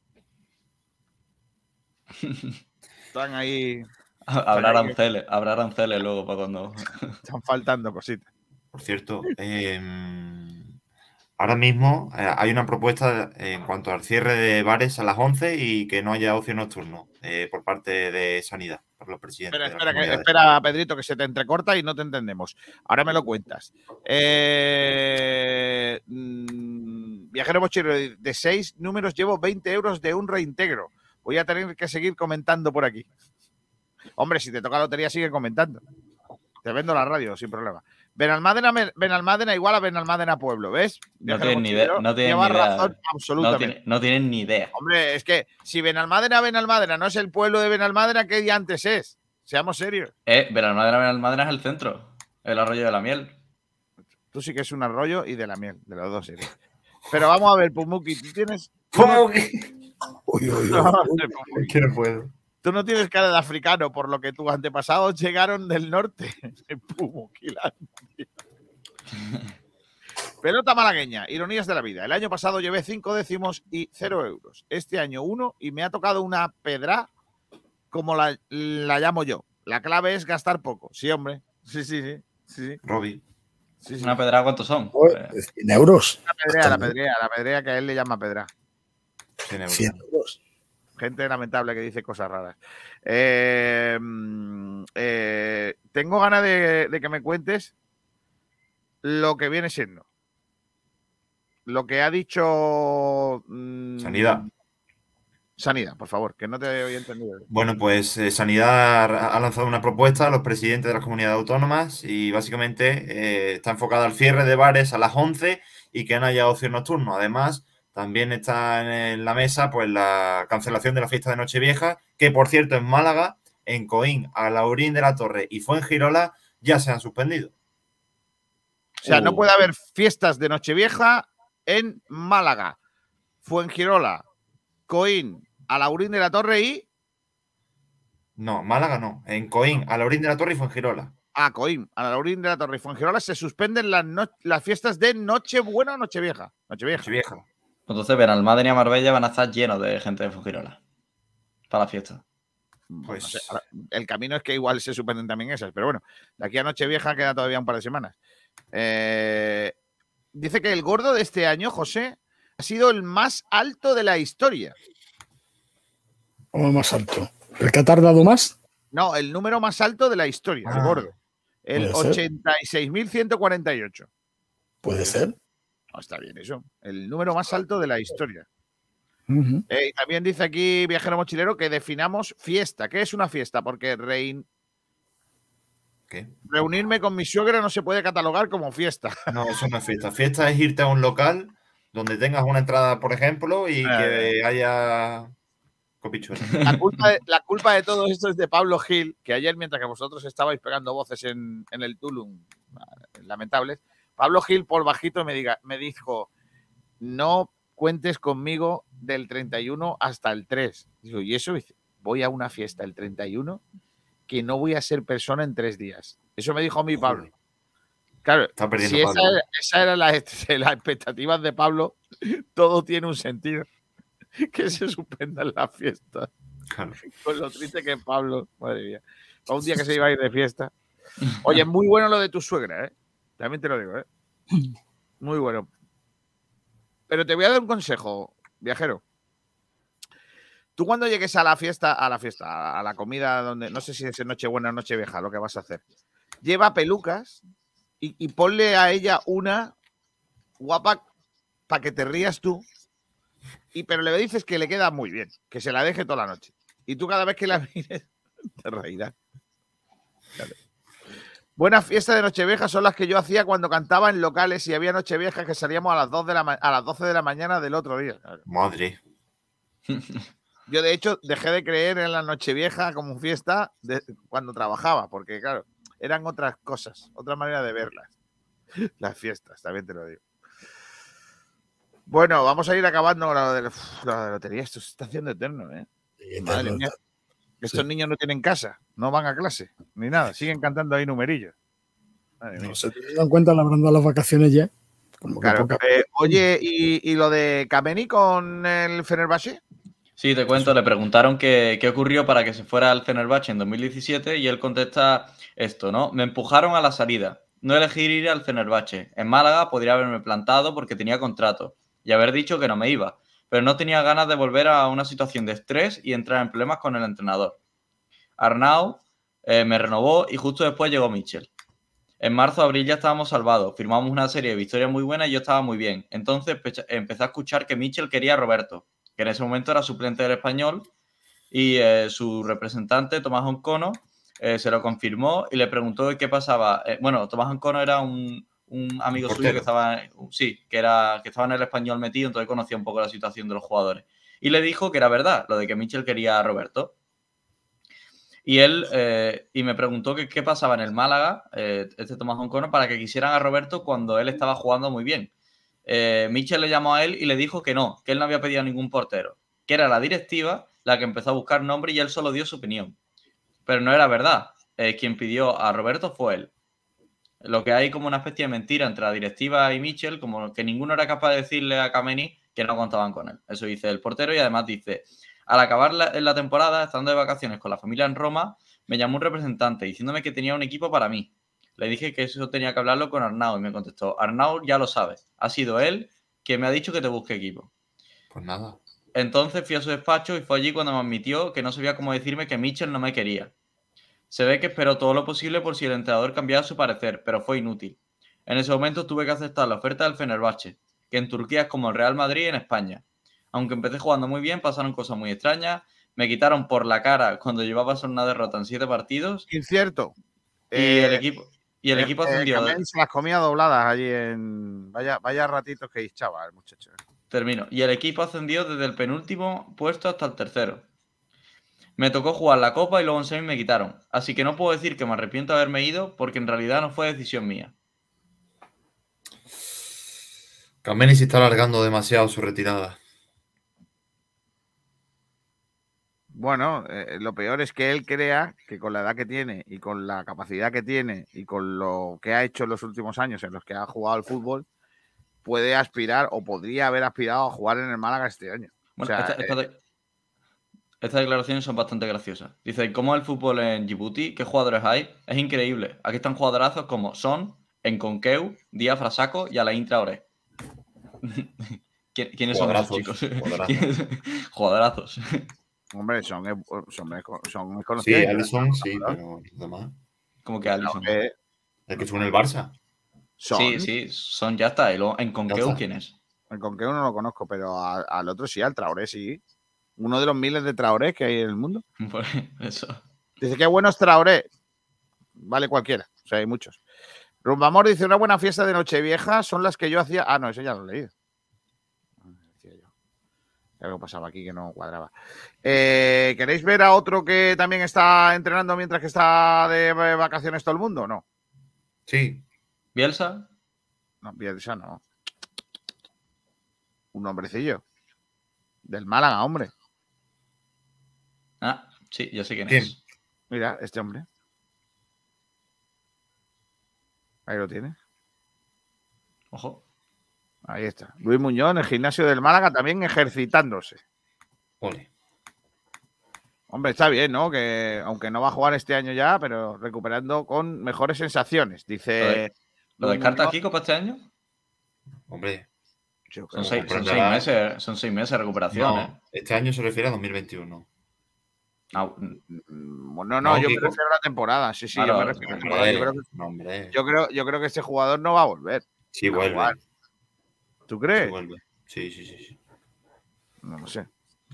Están ahí, Habrá aranceles, habrá aranceles luego para cuando. están faltando cositas. Por cierto, eh, ahora mismo eh, hay una propuesta en cuanto al cierre de bares a las 11 y que no haya ocio nocturno eh, por parte de Sanidad, por los presidentes. Espera, espera, que- espera, Pedrito, que se te entrecorta y no te entendemos. Ahora me lo cuentas. Eh, mm, viajero mochilero de seis números, llevo 20 euros de un reintegro. Voy a tener que seguir comentando por aquí. Hombre, si te toca lotería, sigue comentando. Te vendo la radio sin problema. Benalmádena, Benalmádena igual a Benalmádena Pueblo, ¿ves? No tienen ni idea. No tienen lleva ni idea. razón No, absolutamente. tiene- no tienen ni idea. Hombre, es que si Benalmádena, Benalmádena no es el pueblo de Benalmádena, ¿qué día antes es? Seamos serios. Eh, Benalmádena, Benalmádena es el centro. El arroyo de la miel. Tú sí que es un arroyo y de la miel, de los dos eres. Pero vamos a ver, Pumuki, tú tienes. ¿Cómo que? Uy, uy, uy. No, Pumuki, Es que no puedo. tú no tienes cara de africano, por lo que tus antepasados llegaron del norte. Pumuquilandia. Pelota malagueña, ironías de la vida. El año pasado llevé cinco décimos y cero euros. Este año uno y me ha tocado una pedra como la, la llamo yo. La clave es gastar poco. Sí, hombre. Sí, sí, sí. sí, sí, Robbie. sí, sí. ¿Una pedrada cuántos son? Joder, Eh, 100 euros. La pedrea, la pedrea, la pedrea que a él le llama pedra. 100 euros. 100 euros. Gente lamentable que dice cosas raras. Eh, mm, eh, tengo ganas de, de que me cuentes lo que viene siendo. Lo que ha dicho. mm, Sanidad. Sanidad, por favor, que no te había entendido. Bueno, pues eh, Sanidad ha lanzado una propuesta a los presidentes de las comunidades autónomas y básicamente eh, está enfocada al cierre de bares a las 11 y que no haya ocio nocturno. Además, también está en, la mesa pues la cancelación de la fiesta de Nochevieja, que por cierto en Málaga, en Coín, Alaurín de la Torre y Fuengirola ya se han suspendido. O sea, no Uh. puede haber fiestas de Nochevieja en Málaga, Fuengirola, Coín, Alaurín de la Torre y. No, Málaga no, en Coín, Alaurín de la Torre y Fuengirola. Ah, Coín, Alaurín de la Torre y Fuengirola se suspenden las, no- las fiestas de Nochebuena o Nochevieja. Nochevieja. Nochevieja. Entonces, Benalmádena y Marbella van a estar llenos de gente de Fujirola. Para la fiesta. Pues- No sé, ahora, el camino es que igual se suspenden también esas, pero bueno, de aquí a Nochevieja queda todavía un par de semanas. Eh, dice que el gordo de este año, José, ha sido el más alto de la historia. Como más alto. ¿El que ha tardado más? No, el número más alto de la historia, el Ah, gordo. El puede ser. 86.148. Puede ser. No, está bien eso. El número más alto de la historia. Eh, también dice aquí, viajero mochilero, que definamos fiesta. ¿Qué es una fiesta? Porque rein- ¿Qué? reunirme con mi suegra no se puede catalogar como fiesta. No, eso no es fiesta. Fiesta es irte a un local donde tengas una entrada, por ejemplo, y que haya. La culpa, de, la culpa de todo esto es de Pablo Gil, que ayer, mientras que vosotros estabais pegando voces en, en el Tulum, lamentables, Pablo Gil por bajito me, diga, me dijo, no cuentes conmigo del 31 hasta el 3. Digo, ¿y eso? Voy a una fiesta el 31 que no voy a ser persona en tres días. Eso me dijo a mí Pablo. Claro, Está perdiendo si esa, Pablo. era- esa era la, las expectativas de Pablo, todo tiene un sentido. Que se suspendan las fiestas. Claro. Con lo triste que es Pablo, madre mía. Para un día que se iba a ir de fiesta. Oye, muy bueno lo de tu suegra, ¿eh? También te lo digo, ¿eh? Muy bueno. Pero te voy a dar un consejo, viajero. Tú cuando llegues a la fiesta, a la fiesta, a la comida donde, no sé si es Nochebuena o Nochevieja, lo que vas a hacer, lleva pelucas y, y ponle a ella una guapa para que te rías tú. Y pero le dices que le queda muy bien, que se la deje toda la noche. Y tú cada vez que la mires, te reirás. Buenas fiestas de Nochevieja son las que yo hacía cuando cantaba en locales y había Nocheviejas que salíamos a las, 2 de la a las 12 de la mañana del otro día. Madre. Yo, de hecho, dejé de creer en la Nochevieja como fiesta de- cuando trabajaba, porque, claro, eran otras cosas, otra manera de verlas. Las fiestas, también te lo digo. Bueno, vamos a ir acabando con lo de, la lotería. Esto se está haciendo eterno, ¿eh? Madre mía. Estos niños no tienen casa, no van a clase, ni nada, siguen cantando ahí numerillos. Madre mía. No se teniendo en cuenta la dado las vacaciones ya. Como que Claro, poca- eh, oye, ¿y, y lo de Kameni con el Fenerbahce? Sí, te cuento, le preguntaron qué, qué ocurrió para que se fuera al Fenerbahce en 2017 y él contesta esto, ¿no? Me empujaron a la salida. No elegí ir al Fenerbahce. En Málaga podría haberme plantado porque tenía contrato y haber dicho que no me iba, pero no tenía ganas de volver a una situación de estrés y entrar en problemas con el entrenador. Arnau eh, me renovó y justo después llegó Mitchell. En marzo, abril ya estábamos salvados. Firmamos una serie de victorias muy buenas y yo estaba muy bien. Entonces empe- empecé a escuchar que Mitchell quería a Roberto, que en ese momento era suplente del español, y eh, su representante, Tomás Oncono, eh, se lo confirmó y le preguntó qué pasaba. Eh, bueno, Tomás Ancono era un, un amigo suyo que estaba, sí, que, era, que estaba en el español metido, entonces conocía un poco la situación de los jugadores. Y le dijo que era verdad, lo de que Mitchell quería a Roberto. Y él, eh, y me preguntó que qué pasaba en el Málaga, eh, este Tomás Oncono, para que quisieran a Roberto cuando él estaba jugando muy bien. Eh, Mitchell le llamó a él y le dijo que no, que él no había pedido a ningún portero, que era la directiva la que empezó a buscar nombre y él solo dio su opinión. Pero no era verdad. Eh, quien pidió a Roberto fue él. Lo que hay como una especie de mentira entre la directiva y Mitchell, como que ninguno era capaz de decirle a Kameni que no contaban con él. Eso dice el portero y además dice, al acabar la, la temporada, estando de vacaciones con la familia en Roma, me llamó un representante diciéndome que tenía un equipo para mí. Le dije que eso tenía que hablarlo con Arnau y me contestó, Arnau ya lo sabe, ha sido él que me ha dicho que te busque equipo. Pues nada. Entonces fui a su despacho y fue allí cuando me admitió que no sabía cómo decirme que Mitchell no me quería. Se ve que esperó todo lo posible por si el entrenador cambiaba su parecer, pero fue inútil. En ese momento tuve que aceptar la oferta del Fenerbahce, que en Turquía es como el Real Madrid en España. Aunque empecé jugando muy bien, pasaron cosas muy extrañas. Me quitaron por la cara cuando llevaba solo una derrota en siete partidos. Incierto. Y Eh, el equipo, y el eh, equipo eh, ascendió. Kameni se las comía dobladas allí en. Vaya, vaya ratitos que hinchaba el muchacho. eh. Termino. Y el equipo ascendió desde el penúltimo puesto hasta el tercero. Me tocó jugar la copa y luego en semi me quitaron. Así que no puedo decir que me arrepiento de haberme ido porque en realidad no fue decisión mía. Kameni se está alargando demasiado su retirada. Bueno, eh, lo peor es que él crea que con la edad que tiene y con la capacidad que tiene y con lo que ha hecho en los últimos años en los que ha jugado al fútbol, puede aspirar o podría haber aspirado a jugar en el Málaga este año. O Bueno, sea, esta- eh, esta de- estas declaraciones son bastante graciosas. Dice, ¿cómo es el fútbol en Djibouti? ¿Qué jugadores hay? Es increíble. Aquí están jugadorazos como Son, Enconqueu, Díaz Frasaco y Alain Traoré. ¿Quién- ¿Quiénes son esos chicos? jugadorazos. ¿Quiénes- Jugadorazos. Hombre, son, eh, son, son muy Sí, conocidos. Alisson, sí, ¿no? pero los demás. Como que Alisson. Eh, El que estuvo en el Barça. son, Sí, sí, Son ya está. Enconqueu, está. ¿quién es? Con que uno no lo conozco, pero a- al otro sí, al Traoré sí. Uno de los miles de Traoré que hay en el mundo. Por eso. Dice que bueno es Traoré. Vale cualquiera. O sea, hay muchos. Rumbamor dice: Una buena fiesta de Nochevieja son las que yo hacía. Ah, no, eso ya lo he leído. Yo. Algo pasaba aquí que no cuadraba. Eh, ¿Queréis ver a otro que también está entrenando mientras que está de vacaciones todo el mundo? No. Sí. Bielsa. No, Bielsa no. Un hombrecillo. Del Málaga, hombre. Ah, sí, ya sé quién, ¿Quién? es. Mira, este hombre. Ahí lo tiene. Ojo. Ahí está. Luis Muñoz en el gimnasio del Málaga también ejercitándose. Ole. Hombre, está bien, ¿no? Que aunque no va a jugar este año ya, pero recuperando con mejores sensaciones. Dice. ¿Lo descarta. Kiko para este año? Hombre. Yo Son seis, son meses, son seis meses de recuperación. ¿eh? No, este año se refiere a 2021. Ah, Mm, No, no, No, yo me Kiko. refiero a la temporada. Sí, sí, Claro, yo me refiero Hombre. Yo creo, que, no, hombre. yo, creo, yo creo que este jugador no va a volver. Sí, no, vuelve. ¿Tú crees? Sí, sí, sí, sí. No lo sé.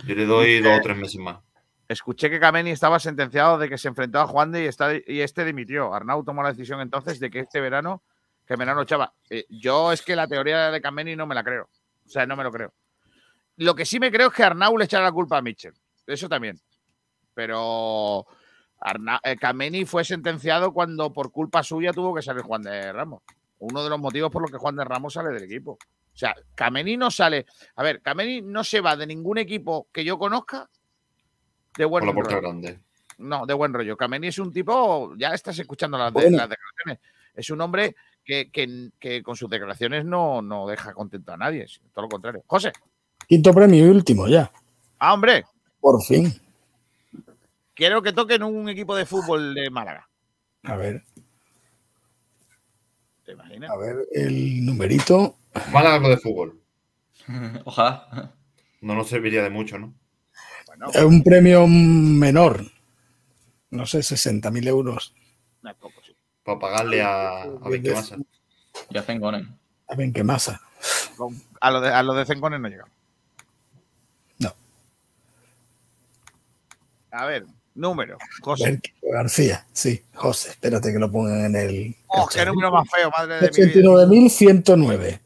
Yo le doy dos o tres meses más. Escuché que Kameni estaba sentenciado de que se enfrentó a Juan de y, está, y este dimitió. Arnau tomó la decisión entonces de que este verano, que verano echaba. Eh, yo es que la teoría de Kameni no me la creo. O sea, no me lo creo. Lo que sí me creo es que Arnau le echará la culpa a Mitchell. Eso también. Pero Arna- eh, Kameni fue sentenciado cuando por culpa suya tuvo que salir Juan de Ramos. Uno de los motivos por los que Juan de Ramos sale del equipo. O sea, Kameni no sale. A ver, Kameni no se va de ningún equipo que yo conozca de buen Con la puerta rollo. grande. No, de buen rollo. Kameni es un tipo, ya estás escuchando las, de- Bueno. las declaraciones. Es un hombre que, que- que con sus declaraciones no, no deja contento a nadie, todo lo contrario. José. Quinto premio y último ya. Ah, hombre, Por fin. quiero que toquen un equipo de fútbol de Málaga. A ver, ¿Te imaginas? a ver el numerito. Málaga Club de fútbol. Ojalá. No nos serviría de mucho, ¿no? Bueno, Es un premio menor. No sé, 60.000 euros. no es poco, sí. Para pagarle a, a Benquemasa. Gonen. A ver qué masa. Con- A lo de, a lo de no llegamos. No. A ver, Número, A José. García, sí, José, espérate que lo pongan en el. Oh, qué número más feo, madre de mi vida. 89.109.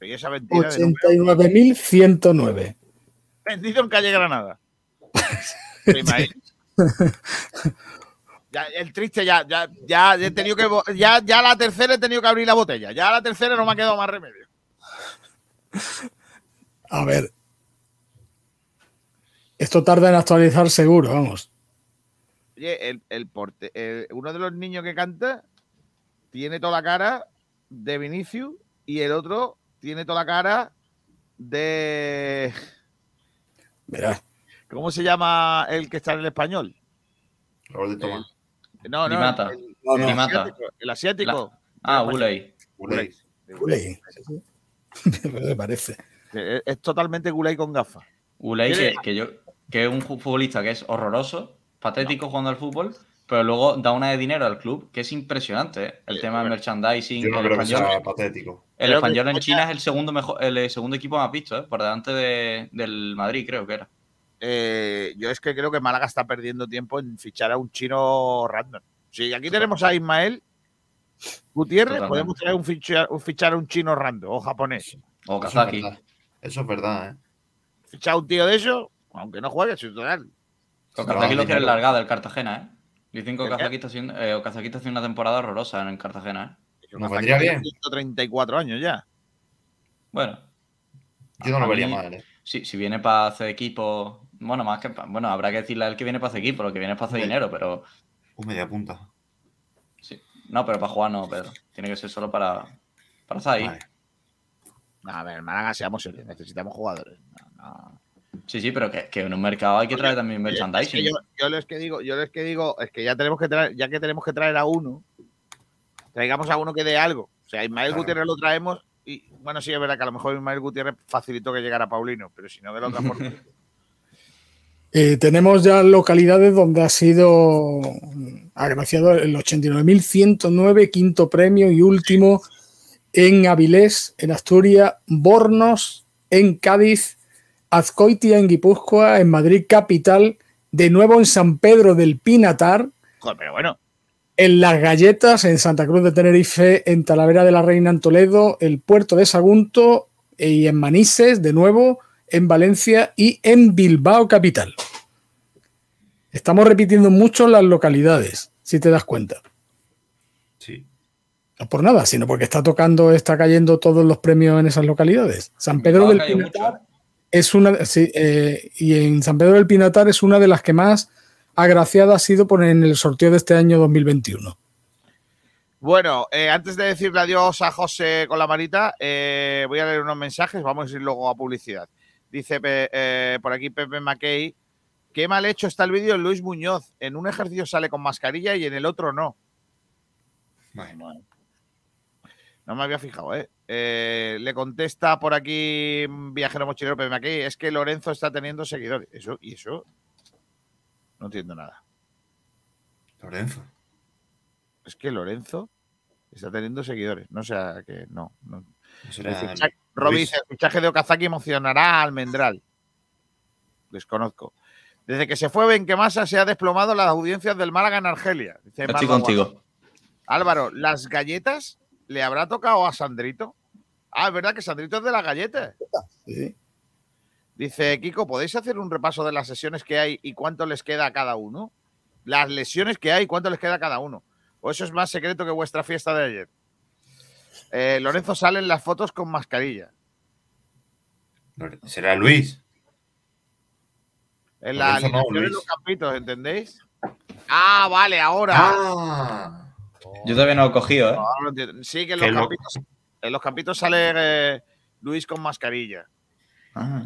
Y esa mentira de número. 89.109. Vendido en calle Granada. Ya, el triste ya, ya, ya he tenido que ya, ya la tercera he tenido que abrir la botella. Ya la tercera no me ha quedado más remedio. A ver. Esto tarda en actualizar seguro, vamos. Oye, el, el porte, el- uno de los niños que canta tiene toda la cara de Vinicius y el otro tiene toda la cara de. Verás. ¿Cómo se llama el que está en el español? Raúl de Tomás. No, no. Mata. El, No, el no. Asiático. El asiático. Ah, El Uley. Uley. Guley. Me parece. Es, es totalmente Gulay con gafas. Uley, que, yo, que es un futbolista que es horroroso, patético jugando al fútbol, pero luego da una de dinero al club, que es impresionante. ¿eh? El Sí, tema del bueno. merchandising, Yo no el creo que español, sea patético. el Creo que español en China es el segundo mejor, el eh, segundo equipo más visto, ¿eh? por delante de- del Madrid, creo que era. Eh, yo es que creo que Málaga está perdiendo tiempo en fichar a un chino random. Si aquí tenemos a Ismael Gutiérrez, Totalmente. podemos traer un fichar, un fichar a un chino random o japonés. O Eso es Kazaki. Eso es verdad, ¿eh? Fichar a un tío de eso, aunque no juegue, es Sí, Kazaki lo quiere largar del Cartagena, ¿eh? Dicen que. Okazaki está haciendo, eh, Okazaki está haciendo una temporada horrorosa en Cartagena, ¿eh? Nos vendría bien. 134 años ya. Bueno, Yo no lo vería mí- mal, ¿eh? si, si viene para hacer equipo, bueno, más que bueno, habrá que decirle a él que viene para hacer equipo, lo que viene es para hacer dinero, pero Un media punta. sí. No, pero para jugar no, Pedro. Tiene que ser solo para, para estar ahí. Vale. A ver, Málaga, seamos serios, necesitamos jugadores. No, no. Sí, sí, pero que, que en un mercado hay que traer también Es que merchandising. yo, yo les que digo, yo les que digo, es que ya tenemos que traer, ya que tenemos que traer a uno, traigamos a uno que dé algo. O sea, Ismael Claro. Gutiérrez lo traemos y bueno, sí es verdad que a lo mejor Ismael Gutiérrez facilitó que llegara Paulino, pero si no de la otra forma. Eh, tenemos ya localidades donde ha sido agraciado el 89.109, quinto premio y último en Avilés, en Asturias, Bornos, en Cádiz, Azcoitia, en Guipúzcoa, en Madrid capital, de nuevo en San Pedro del Pinatar, Joder, pero bueno, en Las Galletas, en Santa Cruz de Tenerife, en Talavera de la Reina en Toledo, el puerto de Sagunto y en Manises, de nuevo, en Valencia y en Bilbao capital. Estamos repitiendo mucho las localidades, si te das cuenta. Sí. No por nada, sino porque está tocando, está cayendo todos los premios en esas localidades. San Pedro del Pinatar. Es una, sí, eh, y en San Pedro del Pinatar es una de las que más agraciada ha sido por en el sorteo de este año 2021. Bueno, eh, antes de decirle adiós a José con la manita, eh, voy a leer unos mensajes, vamos a ir luego a publicidad. Dice eh, por aquí Pepe Mackey, qué mal hecho está el vídeo de Luis Muñoz. En un ejercicio sale con mascarilla y en el otro no. Bueno. No me había fijado, ¿eh? Eh, le contesta por aquí un viajero mochilero Pepe Mackey, es que Lorenzo está teniendo seguidores. ¿Eso? ¿Y eso? No entiendo nada. Lorenzo. Es que Lorenzo está teniendo seguidores. No sé, a que no. no. No El fichaje, el fichaje de Okazaki emocionará a Almendral. Desconozco. Desde que se fue Benquemasa se ha desplomado las audiencias del Málaga en Argelia. Dice Estoy contigo. Álvaro, ¿las galletas le habrá tocado a Sandrito? Ah, es verdad que Sandrito es de las galletas. Sí. Dice Kiko, ¿podéis hacer un repaso de las sesiones que hay y cuánto les queda a cada uno? Las lesiones que hay y cuánto les queda a cada uno. O eso es más secreto que vuestra fiesta de ayer. Eh, Lorenzo sale en las fotos con mascarilla. ¿Será Luis? En la Lorenzo no, alineación de los campitos, ¿entendéis? Ah, vale, ahora. ¡Ah! Yo todavía no lo he cogido, ¿eh? Sí, que en los, campitos, en los campitos sale eh, Luis con mascarilla. Ah.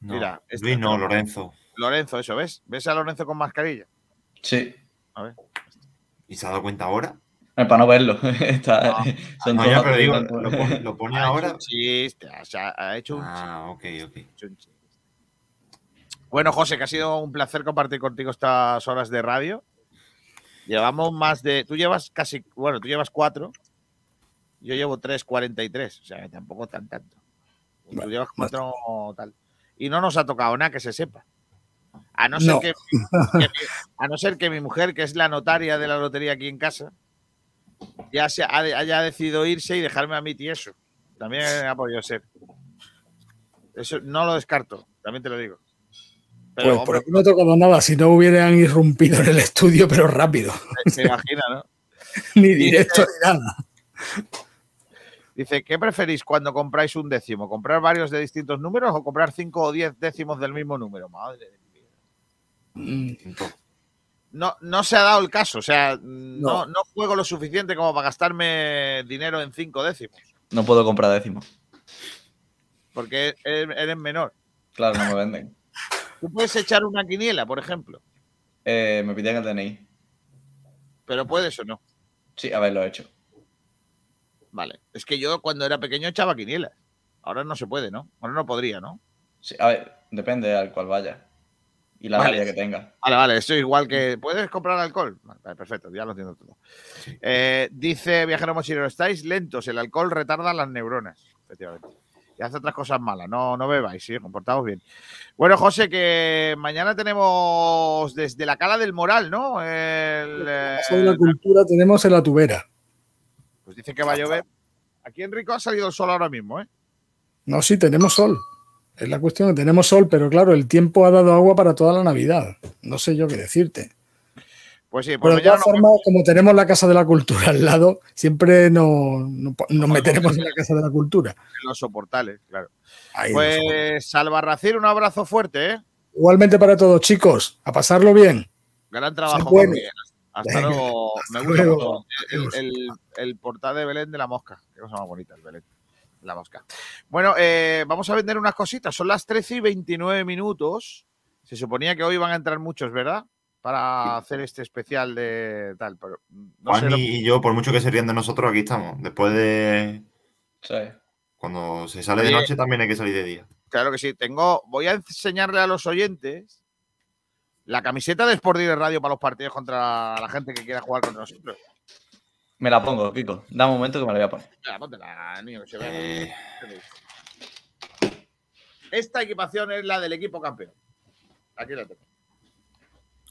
No, Mira, este Luis no. Lorenzo. Lorenzo, eso, ¿ves? ¿Ves a Lorenzo con mascarilla? Sí. ¿Y se ha dado cuenta ahora? Eh, para no verlo. Está- son No, todos ya, pero digo, tanto- lo pone, lo pone Ha hecho ahora. un chiste, o sea, ha hecho un Ah, ok, ok. chiste, chiste. Bueno, José, que ha sido un placer compartir contigo estas horas de radio. Llevamos más de. Tú llevas casi. Bueno, tú llevas cuatro. Yo llevo 3.43. O sea, tampoco tan tanto. Tú Vale, llevas cuatro tal. Y no nos ha tocado nada que se sepa. A no, ser No. que, a no ser que mi mujer, que es la notaria de la lotería aquí en casa, ya se ha- haya decidido irse y dejarme a mí tieso. También ha podido ser. Eso no lo descarto, también te lo digo. Pero, Pues por hombre, aquí no he tocado nada, si no hubieran irrumpido en el estudio, pero rápido. se imagina, ¿no? Ni directo ni nada. Dice, ¿qué preferís cuando compráis un décimo? ¿Comprar varios de distintos números o comprar cinco o diez décimos del mismo número? Madre. Mm, No, no se ha dado el caso, o sea, no. No. no juego lo suficiente como para gastarme dinero en cinco décimos, No puedo comprar décimo. porque eres, eres menor. Claro, no me venden. Tú puedes echar una quiniela, por ejemplo, Eh, me piden el DNI. pero puedes o no. Sí, a ver, lo he hecho. Vale. Es que yo cuando era pequeño echaba quinielas. Ahora no se puede, ¿no? Ahora no podría, ¿no? Sí, a ver, depende al cual vaya. Y la Vale. que tenga. Vale, vale, esto es igual que. ¿Puedes comprar alcohol? Vale, perfecto, ya lo entiendo todo. Eh, dice Viajero Mochilero, estáis lentos, el alcohol retarda las neuronas. Efectivamente. Y hace otras cosas malas. No, no bebáis, sí, comportaos bien. Bueno, José, que mañana tenemos desde la Cala del Moral, ¿no? El, eh, de la cultura tenemos en la tubera. Pues dice que va a llover. Aquí en Rico ha salido el sol ahora mismo, ¿eh? No, sí, tenemos sol. Es la cuestión que tenemos sol, pero claro, el tiempo ha dado agua para toda la Navidad. No sé yo qué decirte. Pues sí, pues Pero de todas formas, como tenemos la Casa de la Cultura al lado, siempre no- no- nos meteremos en la Casa de la Cultura. en los soportales, claro. Ahí. Pues Salvarracín, un abrazo fuerte, ¿eh? Igualmente para todos, chicos, a pasarlo bien. Gran trabajo. Hasta Venga, luego. Me gusta luego. mucho el, el, el portal de Belén de la mosca. Qué cosa más bonita el Belén. de La mosca. Bueno, eh, vamos a vender unas cositas. Son las 13 y 29 minutos. Se suponía que hoy van a entrar muchos, ¿verdad? Para hacer este especial de tal. Pero no sé Juan lo- y yo, por mucho que se rían de nosotros, aquí estamos. Después de. Sí. Cuando se sale de noche, también hay que salir de día. Claro que sí. Tengo, voy a enseñarle a los oyentes la camiseta de Sport Direct Radio para los partidos contra la gente que quiera jugar contra nosotros. Me la pongo, Kiko. Da un momento que me la voy a poner. Venga, póntela, niño, que se vea. Eh, Esta equipación es la del equipo campeón. Aquí la tengo.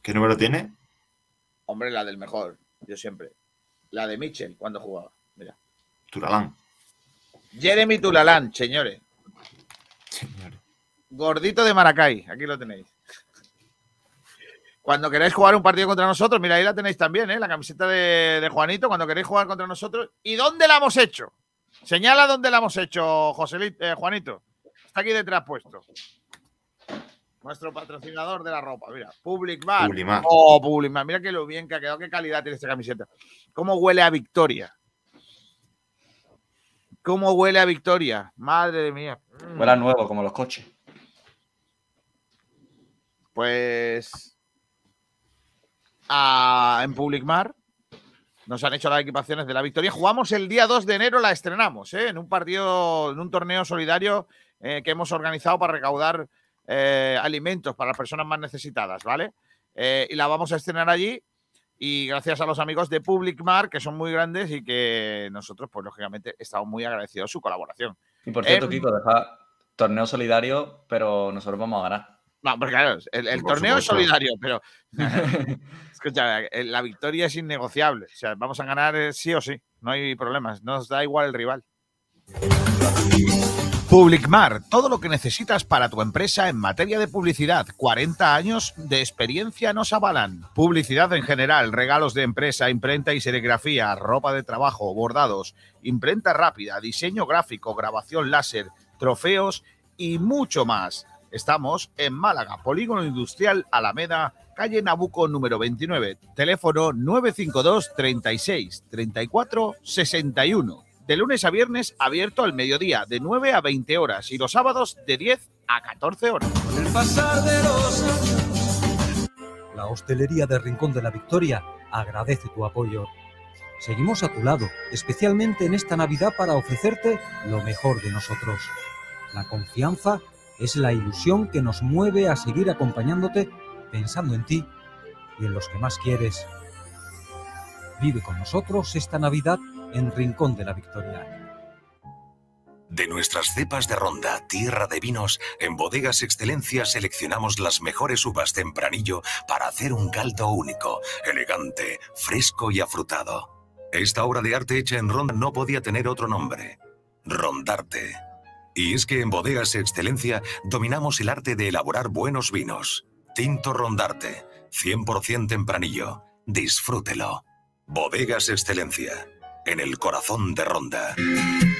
¿Qué número tiene? Hombre, la del mejor, yo siempre. La de Mitchell cuando jugaba. Mira. Turalán. Jeremy Tulalán, señores. Señor. Gordito de Maracay. Aquí lo tenéis. Cuando queráis jugar un partido contra nosotros, mira, ahí la tenéis también, ¿eh? La camiseta de, de Juanito, cuando queréis jugar contra nosotros. ¿Y dónde la hemos hecho? Señala dónde la hemos hecho, José Juanito. Está aquí detrás puesto. Nuestro patrocinador de la ropa, mira. Public Bar. Publimar. Oh, Public Mira que lo bien que ha quedado, qué calidad tiene esta camiseta. ¿Cómo huele a victoria? ¿Cómo huele a victoria? Madre mía. Huele a nuevo, como los coches. Pues a- en Public Mar nos han hecho las equipaciones de la victoria. Jugamos el día 2 de enero, la estrenamos, ¿eh? en un partido, en un torneo solidario eh, que hemos organizado para recaudar eh, alimentos para las personas más necesitadas, ¿vale? Y la vamos a estrenar allí. Y gracias a los amigos de Public Mar, que son muy grandes y que nosotros, pues lógicamente, estamos muy agradecidos de su colaboración. Y por cierto, Em. Kiko, deja torneo solidario, pero nosotros vamos a ganar. No, porque claro, el, el Por torneo es solidario, pero escucha, eh, la victoria es innegociable. O sea, vamos a ganar eh, sí o sí, no hay problemas, nos da igual el rival. Publicmar, todo lo que necesitas para tu empresa en materia de publicidad. 40 años de experiencia nos avalan. Publicidad en general, regalos de empresa, imprenta y serigrafía, ropa de trabajo, bordados, imprenta rápida, diseño gráfico, grabación láser, trofeos y mucho más. Estamos en Málaga, Polígono Industrial Alameda, calle Nabuco número 29, teléfono 952 36 34 61. De lunes a viernes abierto al mediodía, de 9 a 20 horas y los sábados de 10 a 14 horas. La hostelería de Rincón de la Victoria agradece tu apoyo. Seguimos a tu lado, especialmente en esta Navidad para ofrecerte lo mejor de nosotros. La confianza es la ilusión que nos mueve a seguir acompañándote pensando en ti y en los que más quieres. Vive con nosotros esta Navidad en Rincón de la Victoria. De nuestras cepas de ronda, tierra de vinos, en Bodegas Excelencia seleccionamos las mejores uvas tempranillo para hacer un caldo único, elegante, fresco y afrutado. Esta obra de arte hecha en ronda no podía tener otro nombre. Rondarte. Y es que en Bodegas Excelencia dominamos el arte de elaborar buenos vinos. Tinto Rondarte, 100% tempranillo. Disfrútelo. Bodegas Excelencia, en el corazón de Ronda.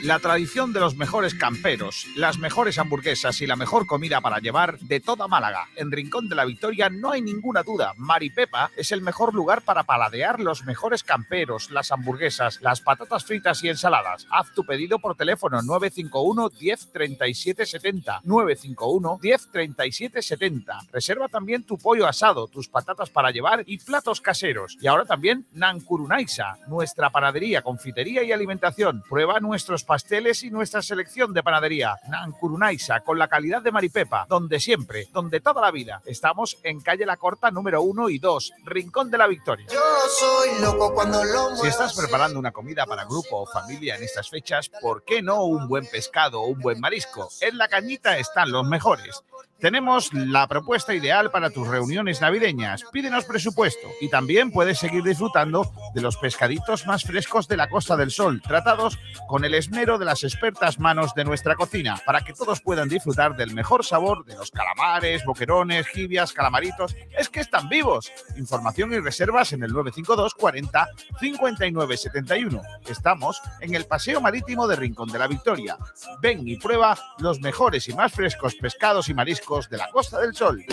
La tradición de los mejores camperos, las mejores hamburguesas y la mejor comida para llevar de toda Málaga. En Rincón de la Victoria no hay ninguna duda. Maripepa es el mejor lugar para paladear los mejores camperos, las hamburguesas, las patatas fritas y ensaladas. Haz tu pedido por teléfono 951 10 37 70. 951 10 37 70. Reserva también tu pollo asado, tus patatas para llevar y platos caseros. Y ahora también Nancurunaisa, nuestra panadería, confitería y alimentación. Prueba nuestros pasteles y nuestra selección de panadería. Nancurunaisa, con la calidad de Maripepa, donde siempre, donde toda la vida. Estamos en calle La Corta número 1 y 2, Rincón de la Victoria. Yo soy loco cuando lo Si estás preparando una comida para grupo o familia en estas fechas, ¿por qué no un buen pescado o un buen marisco? En la cañita están los mejores. Tenemos la propuesta ideal para tus reuniones navideñas. Pídenos presupuesto y también puedes seguir disfrutando de los pescaditos más frescos de la Costa del Sol, tratados con el esmero de las expertas manos de nuestra cocina, para que todos puedan disfrutar del mejor sabor de los calamares, boquerones, jibias, calamaritos. Es que están vivos. Información y reservas en el 952 40 59 71. Estamos en el Paseo Marítimo de Rincón de la Victoria. Ven y prueba los mejores y más frescos pescados y mariscos de la Costa del Sol.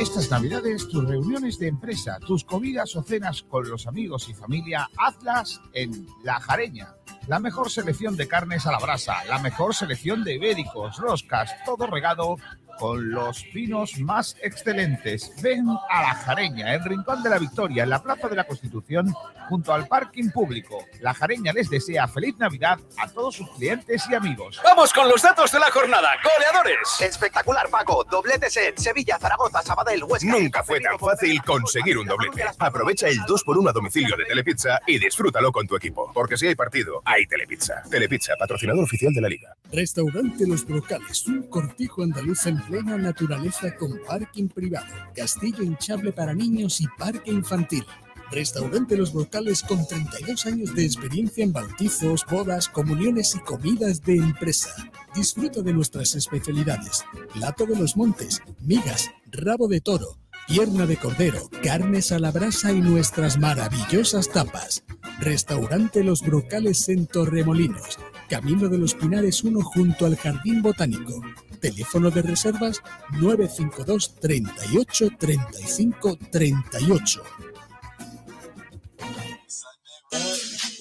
Estas navidades, tus reuniones de empresa, tus comidas o cenas con los amigos y familia, hazlas en La Jareña. La mejor selección de carnes a la brasa, la mejor selección de ibéricos, roscas, todo regado con los vinos más excelentes. Ven a La Jareña, en Rincón de la Victoria, en la Plaza de la Constitución, junto al parking público. La Jareña les desea feliz Navidad a todos sus clientes y amigos. Vamos con los datos de la jornada. Goleadores. Espectacular, Paco. Dobletes en Sevilla, Zaragoza, Sabadell, Huesca. Nunca fue tan fácil conseguir un doblete. Aprovecha el 2x1 a domicilio de Telepizza y disfrútalo con tu equipo. Porque si hay partido, hay Telepizza. Telepizza, patrocinador oficial de la liga. Restaurante Los Brocales, un cortijo andaluz en plena naturaleza con parking privado, castillo hinchable para niños y parque infantil. Restaurante Los Brocales con 32 años de experiencia en bautizos, bodas, comuniones y comidas de empresa. Disfruta de nuestras especialidades. Plato de los montes, migas, rabo de toro, pierna de cordero, carnes a la brasa y nuestras maravillosas tapas. Restaurante Los Brocales en Torremolinos, Camino de los Pinares 1 junto al Jardín Botánico. Teléfono de reservas 952 38 35 38.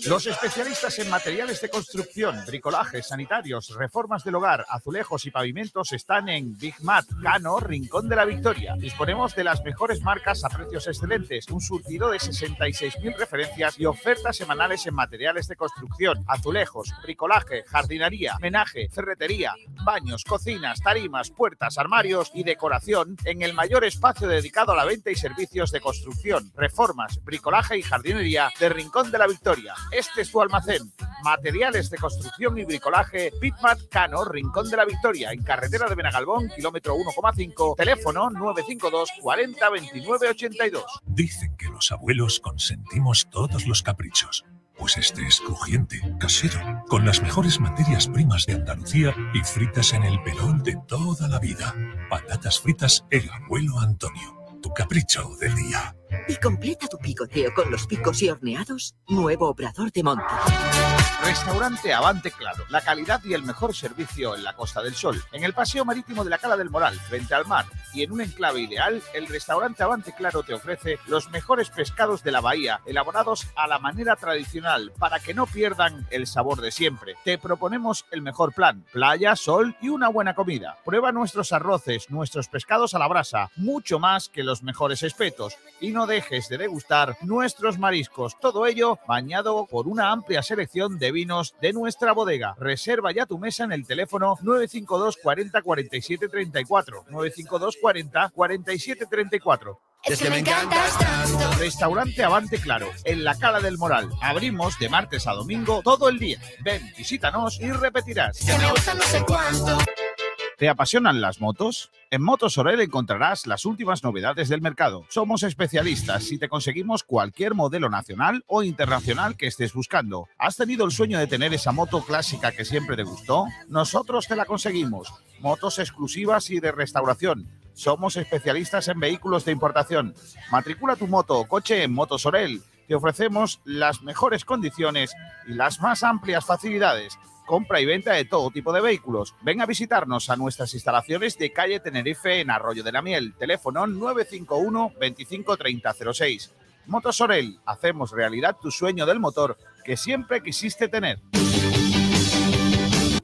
Los especialistas en materiales de construcción, bricolaje, sanitarios, reformas del hogar, azulejos y pavimentos están en Big Mat, Cano, Rincón de la Victoria. Disponemos de las mejores marcas a precios excelentes, un surtido de 66.000 referencias y ofertas semanales en materiales de construcción, azulejos, bricolaje, jardinería, menaje, ferretería, baños, cocinas, tarimas, puertas, armarios y decoración en el mayor espacio dedicado a la venta y servicios de construcción, reformas, bricolaje y jardinería de Rincón de la Victoria. Este es tu almacén. Materiales de construcción y bricolaje Bitmat Cano, Rincón de la Victoria, en carretera de Benagalbón, kilómetro 1,5, teléfono 952 40 29 82. Dicen que los abuelos consentimos todos los caprichos. Pues este es crujiente, casero, con las mejores materias primas de Andalucía y fritas en el pelón de toda la vida. Patatas fritas El Abuelo Antonio. Tu capricho del día. Y completa tu picoteo con los picos y horneados, nuevo Obrador de Monte. Restaurante Avante Claro, la calidad y el mejor servicio en la Costa del Sol, en el Paseo Marítimo de la Cala del Moral, frente al mar y en un enclave ideal, el restaurante Avante Claro te ofrece los mejores pescados de la bahía, elaborados a la manera tradicional para que no pierdan el sabor de siempre. Te proponemos el mejor plan, playa, sol y una buena comida. Prueba nuestros arroces, nuestros pescados a la brasa, mucho más que los mejores espetos y no dejes de degustar nuestros mariscos, todo ello bañado por una amplia selección de vinos de nuestra bodega. Reserva ya tu mesa en el teléfono 952 40 47 34 952 40 47 34. Es que me encantas tanto. Restaurante Avante Claro, en la Cala del Moral. Abrimos de martes a domingo todo el día. Ven, visítanos y repetirás. Que me gusta no sé cuánto. ¿Te apasionan las motos? En Motos Orel encontrarás las últimas novedades del mercado. Somos especialistas y te conseguimos cualquier modelo nacional o internacional que estés buscando. ¿Has tenido el sueño de tener esa moto clásica que siempre te gustó? Nosotros te la conseguimos. Motos exclusivas y de restauración. Somos especialistas en vehículos de importación. Matricula tu moto o coche en Motos Orel. Te ofrecemos las mejores condiciones y las más amplias facilidades compra y venta de todo tipo de vehículos. Ven a visitarnos a nuestras instalaciones de calle Tenerife en Arroyo de la Miel. Teléfono 951 25 30 06. Motosorel, hacemos realidad tu sueño del motor que siempre quisiste tener.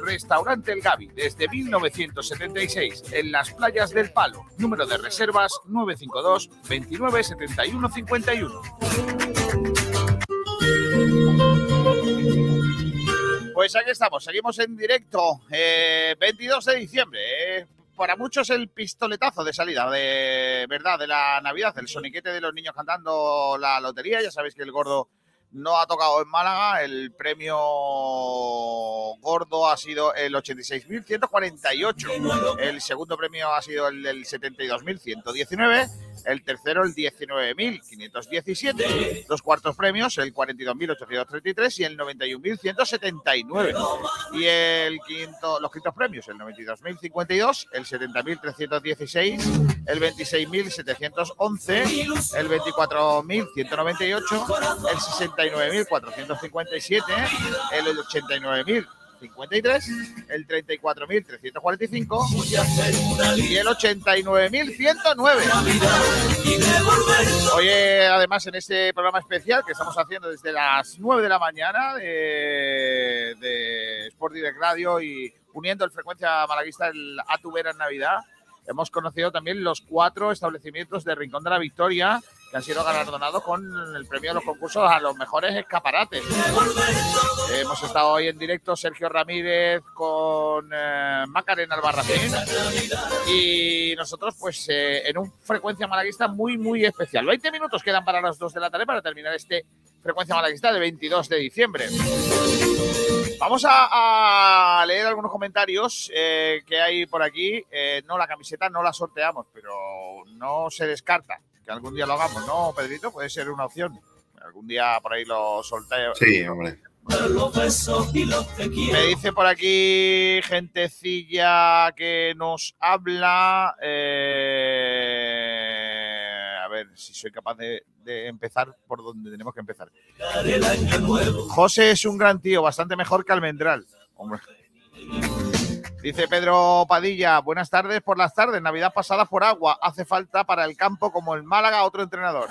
Restaurante El Gavi desde 1976 en las playas del Palo. Número de reservas 952 29 71 51. Pues aquí estamos, seguimos en directo, eh, 22 de diciembre. eh, para muchos el pistoletazo de salida de verdad de la Navidad, el soniquete de los niños cantando la lotería. Ya sabéis que el gordo no ha tocado en Málaga. El premio gordo ha sido el 86.148. El segundo premio ha sido el del 72.119. El tercero el 19.517. Los cuartos premios el 42.833 y el 91.179. Y el quinto, los quintos premios el 92.052, el 70.316, el 26.711, el 24.198, el 69.457, el 89.053, el 34.345 y el 89.109. Oye, además, en este programa especial que estamos haciendo desde las 9 de la mañana de, de Sport Direct Radio y uniendo el frecuencia malaguista el A tu en Navidad, hemos conocido también los cuatro establecimientos de Rincón de la Victoria que han sido galardonados con el premio de los concursos a los mejores escaparates. Hemos estado hoy en directo Sergio Ramírez con eh, Macarena Albarracín y nosotros pues eh, en un frecuencia malaguista muy muy especial. 20 minutos quedan para las 2 de la tarde para terminar este frecuencia malaguista de 22 de diciembre. Vamos a, a leer algunos comentarios eh, que hay por aquí. Eh, no, la camiseta no la sorteamos, pero no se descarta que algún día lo hagamos, ¿no, Pedrito? Puede ser una opción. Algún día por ahí lo sorteo. Sí, hombre. Me dice por aquí gentecilla que nos habla. eh, a ver si soy capaz de, de empezar por donde tenemos que empezar. José es un gran tío, bastante mejor que Almendral. Hombre. Dice Pedro Padilla, buenas tardes por las tardes, Navidad pasada por agua, hace falta para el campo como el Málaga otro entrenador.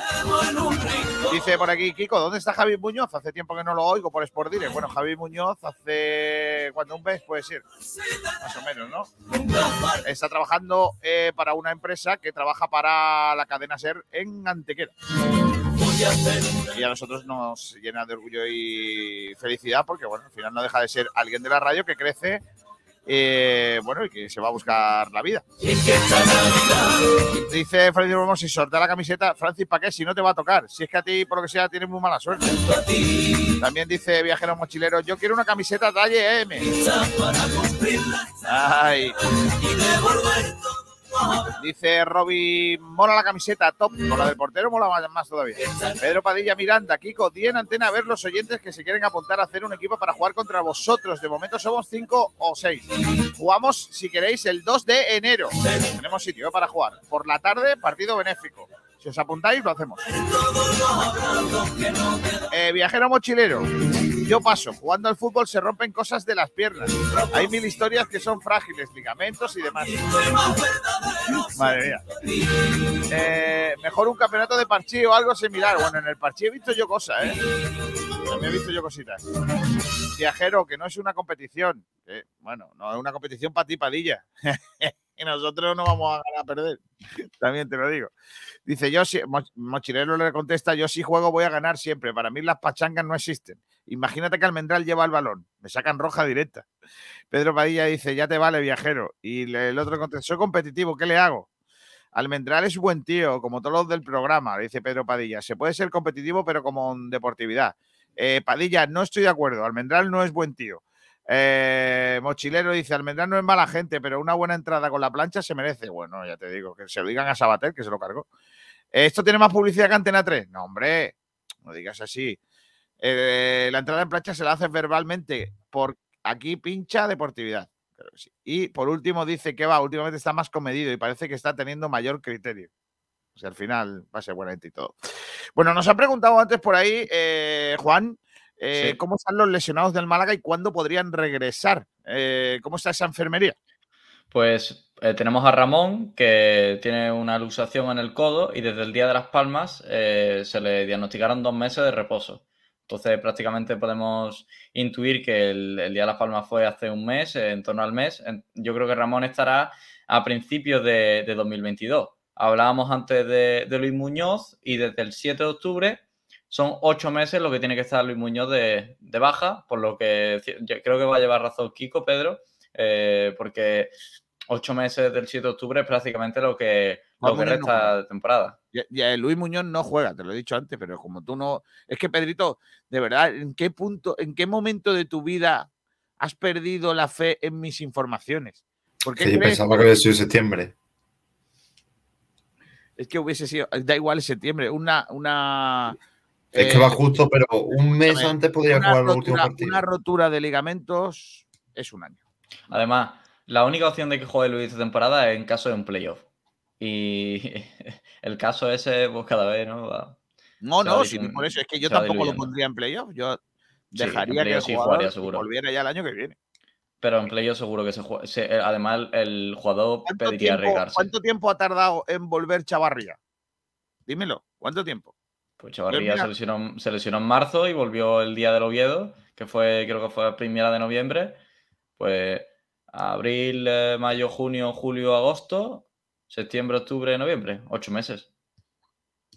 Dice por aquí, Kiko, ¿dónde está Javi Muñoz? Hace tiempo que no lo oigo por Sport Direct. Bueno, Javi Muñoz hace, cuando un mes puede ser, más o menos, ¿no? Está trabajando eh, para una empresa que trabaja para la cadena SER en Antequera. Y a nosotros nos llena de orgullo y felicidad porque, bueno, al final no deja de ser alguien de la radio que crece, eh, bueno, y que se va a buscar la vida. Dice Francis Romo, si sortea la camiseta, Francis, ¿para qué? Si no te va a tocar. Si es que a ti, por lo que sea, tienes muy mala suerte. También dice Viajero Mochilero, yo quiero una camiseta talle M. Ay. Dice Roby, mola la camiseta, top. Con la del portero mola más, todavía. Pedro Padilla Miranda, Kiko, di en antena a ver los oyentes que se quieren apuntar a hacer un equipo para jugar contra vosotros. De momento somos cinco o seis. Jugamos, si queréis, el 2 de enero. Tenemos sitio para jugar. Por la tarde, partido benéfico. Si os apuntáis, lo hacemos. Eh, viajero mochilero. Yo paso. Jugando al fútbol se rompen cosas de las piernas. Hay mil historias que son frágiles, ligamentos y demás. Madre mía. Eh, mejor un campeonato de parchí o algo similar. Bueno, en el parchí he visto yo cosas, ¿eh? También he visto yo cositas. Viajero, que no es una competición. Eh, bueno, no es una competición para ti, padilla. y nosotros no vamos a perder. También te lo digo. Dice, yo Mo- Mochilero le contesta, yo si juego voy a ganar siempre. Para mí las pachangas no existen. Imagínate que Almendral lleva el balón. Me sacan roja directa. Pedro Padilla dice, ya te vale, viajero. Y el otro contesta, soy competitivo, ¿qué le hago? Almendral es buen tío, como todos los del programa, dice Pedro Padilla. Se puede ser competitivo, pero como deportividad. Eh, Padilla, no estoy de acuerdo. Almendral no es buen tío. Eh, Mochilero dice, Almendral no es mala gente, pero una buena entrada con la plancha se merece. Bueno, ya te digo, que se lo digan a Sabater, que se lo cargó. ¿Esto tiene más publicidad que Antena 3? No, hombre, no digas así. Eh, la entrada en plancha se la hace verbalmente por aquí pincha deportividad. Y por último dice que va, últimamente está más comedido y parece que está teniendo mayor criterio. O sea, al final va a ser buena y todo. Bueno, nos ha preguntado antes por ahí, eh, Juan, eh, Sí. cómo están los lesionados del Málaga y cuándo podrían regresar. Eh, ¿Cómo está esa enfermería? Pues eh, tenemos a Ramón, que tiene una luxación en el codo y desde el día de las palmas se le diagnosticaron dos meses de reposo. Entonces prácticamente podemos intuir que el, el día de las palmas fue hace un mes, en torno al mes. Yo creo que Ramón estará a principios de, de 2022. Hablábamos antes de, de Luis Muñoz y desde el 7 de octubre son ocho meses lo que tiene que estar Luis Muñoz de, de baja, por lo que creo que va a llevar razón Kiko, Pedro, eh, porque ocho meses del 7 de octubre es prácticamente lo que, lo que no resta juega. de temporada. Ya- ya, Luis Muñoz no juega, te lo he dicho antes, pero como tú no. Es que, Pedrito, de verdad, ¿en qué punto, en qué momento de tu vida has perdido la fe en mis informaciones? ¿Por qué Que yo crees pensaba que había sido septiembre. es que hubiese sido, da igual, en septiembre, una. una Es que eh, va justo, pero un mes antes podría jugar los últimos rotura- partidos. Una rotura de ligamentos es un año. Además, la única opción de que juegue Luis esta temporada es en caso de un playoff. Y el caso ese, pues cada vez, ¿no? Va- No, no, sí, por eso es que yo tampoco lo pondría en playoff. Yo Sí, dejaría que el playoff sí jugador jugaría seguro. volviera ya el año que viene. Pero en playoff seguro que se juega. eh, además, el jugador ¿Cuánto pediría tiempo, arriesgarse. cuánto tiempo ha tardado en volver Chavarría? Dímelo, ¿cuánto tiempo? Pues Chavarría mira- se lesionó, se lesionó en marzo y volvió el día del Oviedo, que fue, creo que fue a primera de noviembre. Pues abril, eh, mayo, junio, julio, agosto, septiembre, octubre, noviembre. Ocho meses.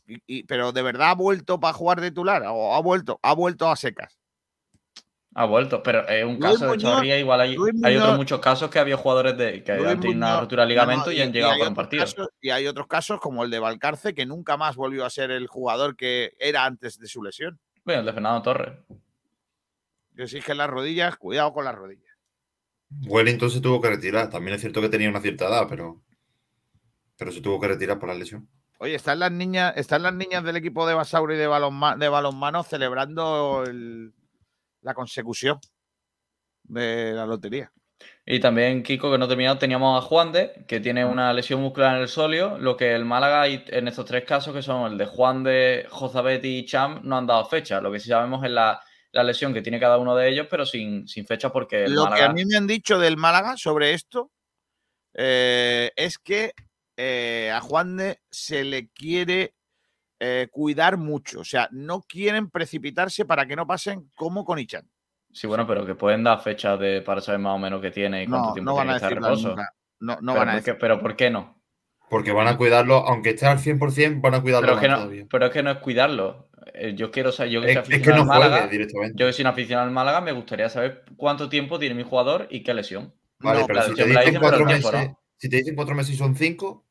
Y- y- pero de verdad ha vuelto para jugar de titular o ha vuelto, ha vuelto a secas. Ha vuelto, pero es un Luis caso de Chavarría. Igual hay, otros muchos casos que había jugadores de, que Luis han tenido una rotura de ligamento no, y, han y llegado otros partido. casos- y hay otros casos como el de Valcarce que nunca más volvió a ser el jugador que era antes de su lesión. Bueno, el de Fernando Torres. Que las rodillas, cuidado con las rodillas. Wellington se tuvo que retirar. También es cierto que tenía una cierta edad, pero, pero se tuvo que retirar por la lesión. Oye, están las niñas, están las niñas del equipo de Basauri de, balonma- de balonmano celebrando el- la consecución de la lotería. Y también, Kiko, que no terminado, teníamos a Juan de, que tiene una lesión muscular en el solio, lo que el Málaga, y en estos tres casos, que son el de Juan de, Jozabet y Cham, no han dado fecha. Lo que sí sabemos es la, la lesión que tiene cada uno de ellos, pero sin, sin fecha porque el Lo que a mí me han dicho del Málaga sobre esto eh, es que eh, a Juan de se le quiere eh, cuidar mucho. O sea, no quieren precipitarse para que no pasen como con Ichan. Sí, bueno, pero que pueden dar fechas de, para saber más o menos qué tiene y cuánto No, tiempo no van tiene a que estar reposo. No, no pero, van a ¿por qué, decir. pero ¿por qué no? Porque van a cuidarlo, aunque esté al 100%, van a cuidarlo Pero es, que no, todavía. pero es que no es cuidarlo. Eh, Yo quiero saber, yo que Es- soy es que no al directamente. yo que soy un aficionado al Málaga, me gustaría saber cuánto tiempo tiene mi jugador y qué lesión. Vale, No, pero si te dicen cuatro meses, no. si te dicen cuatro meses y son cinco,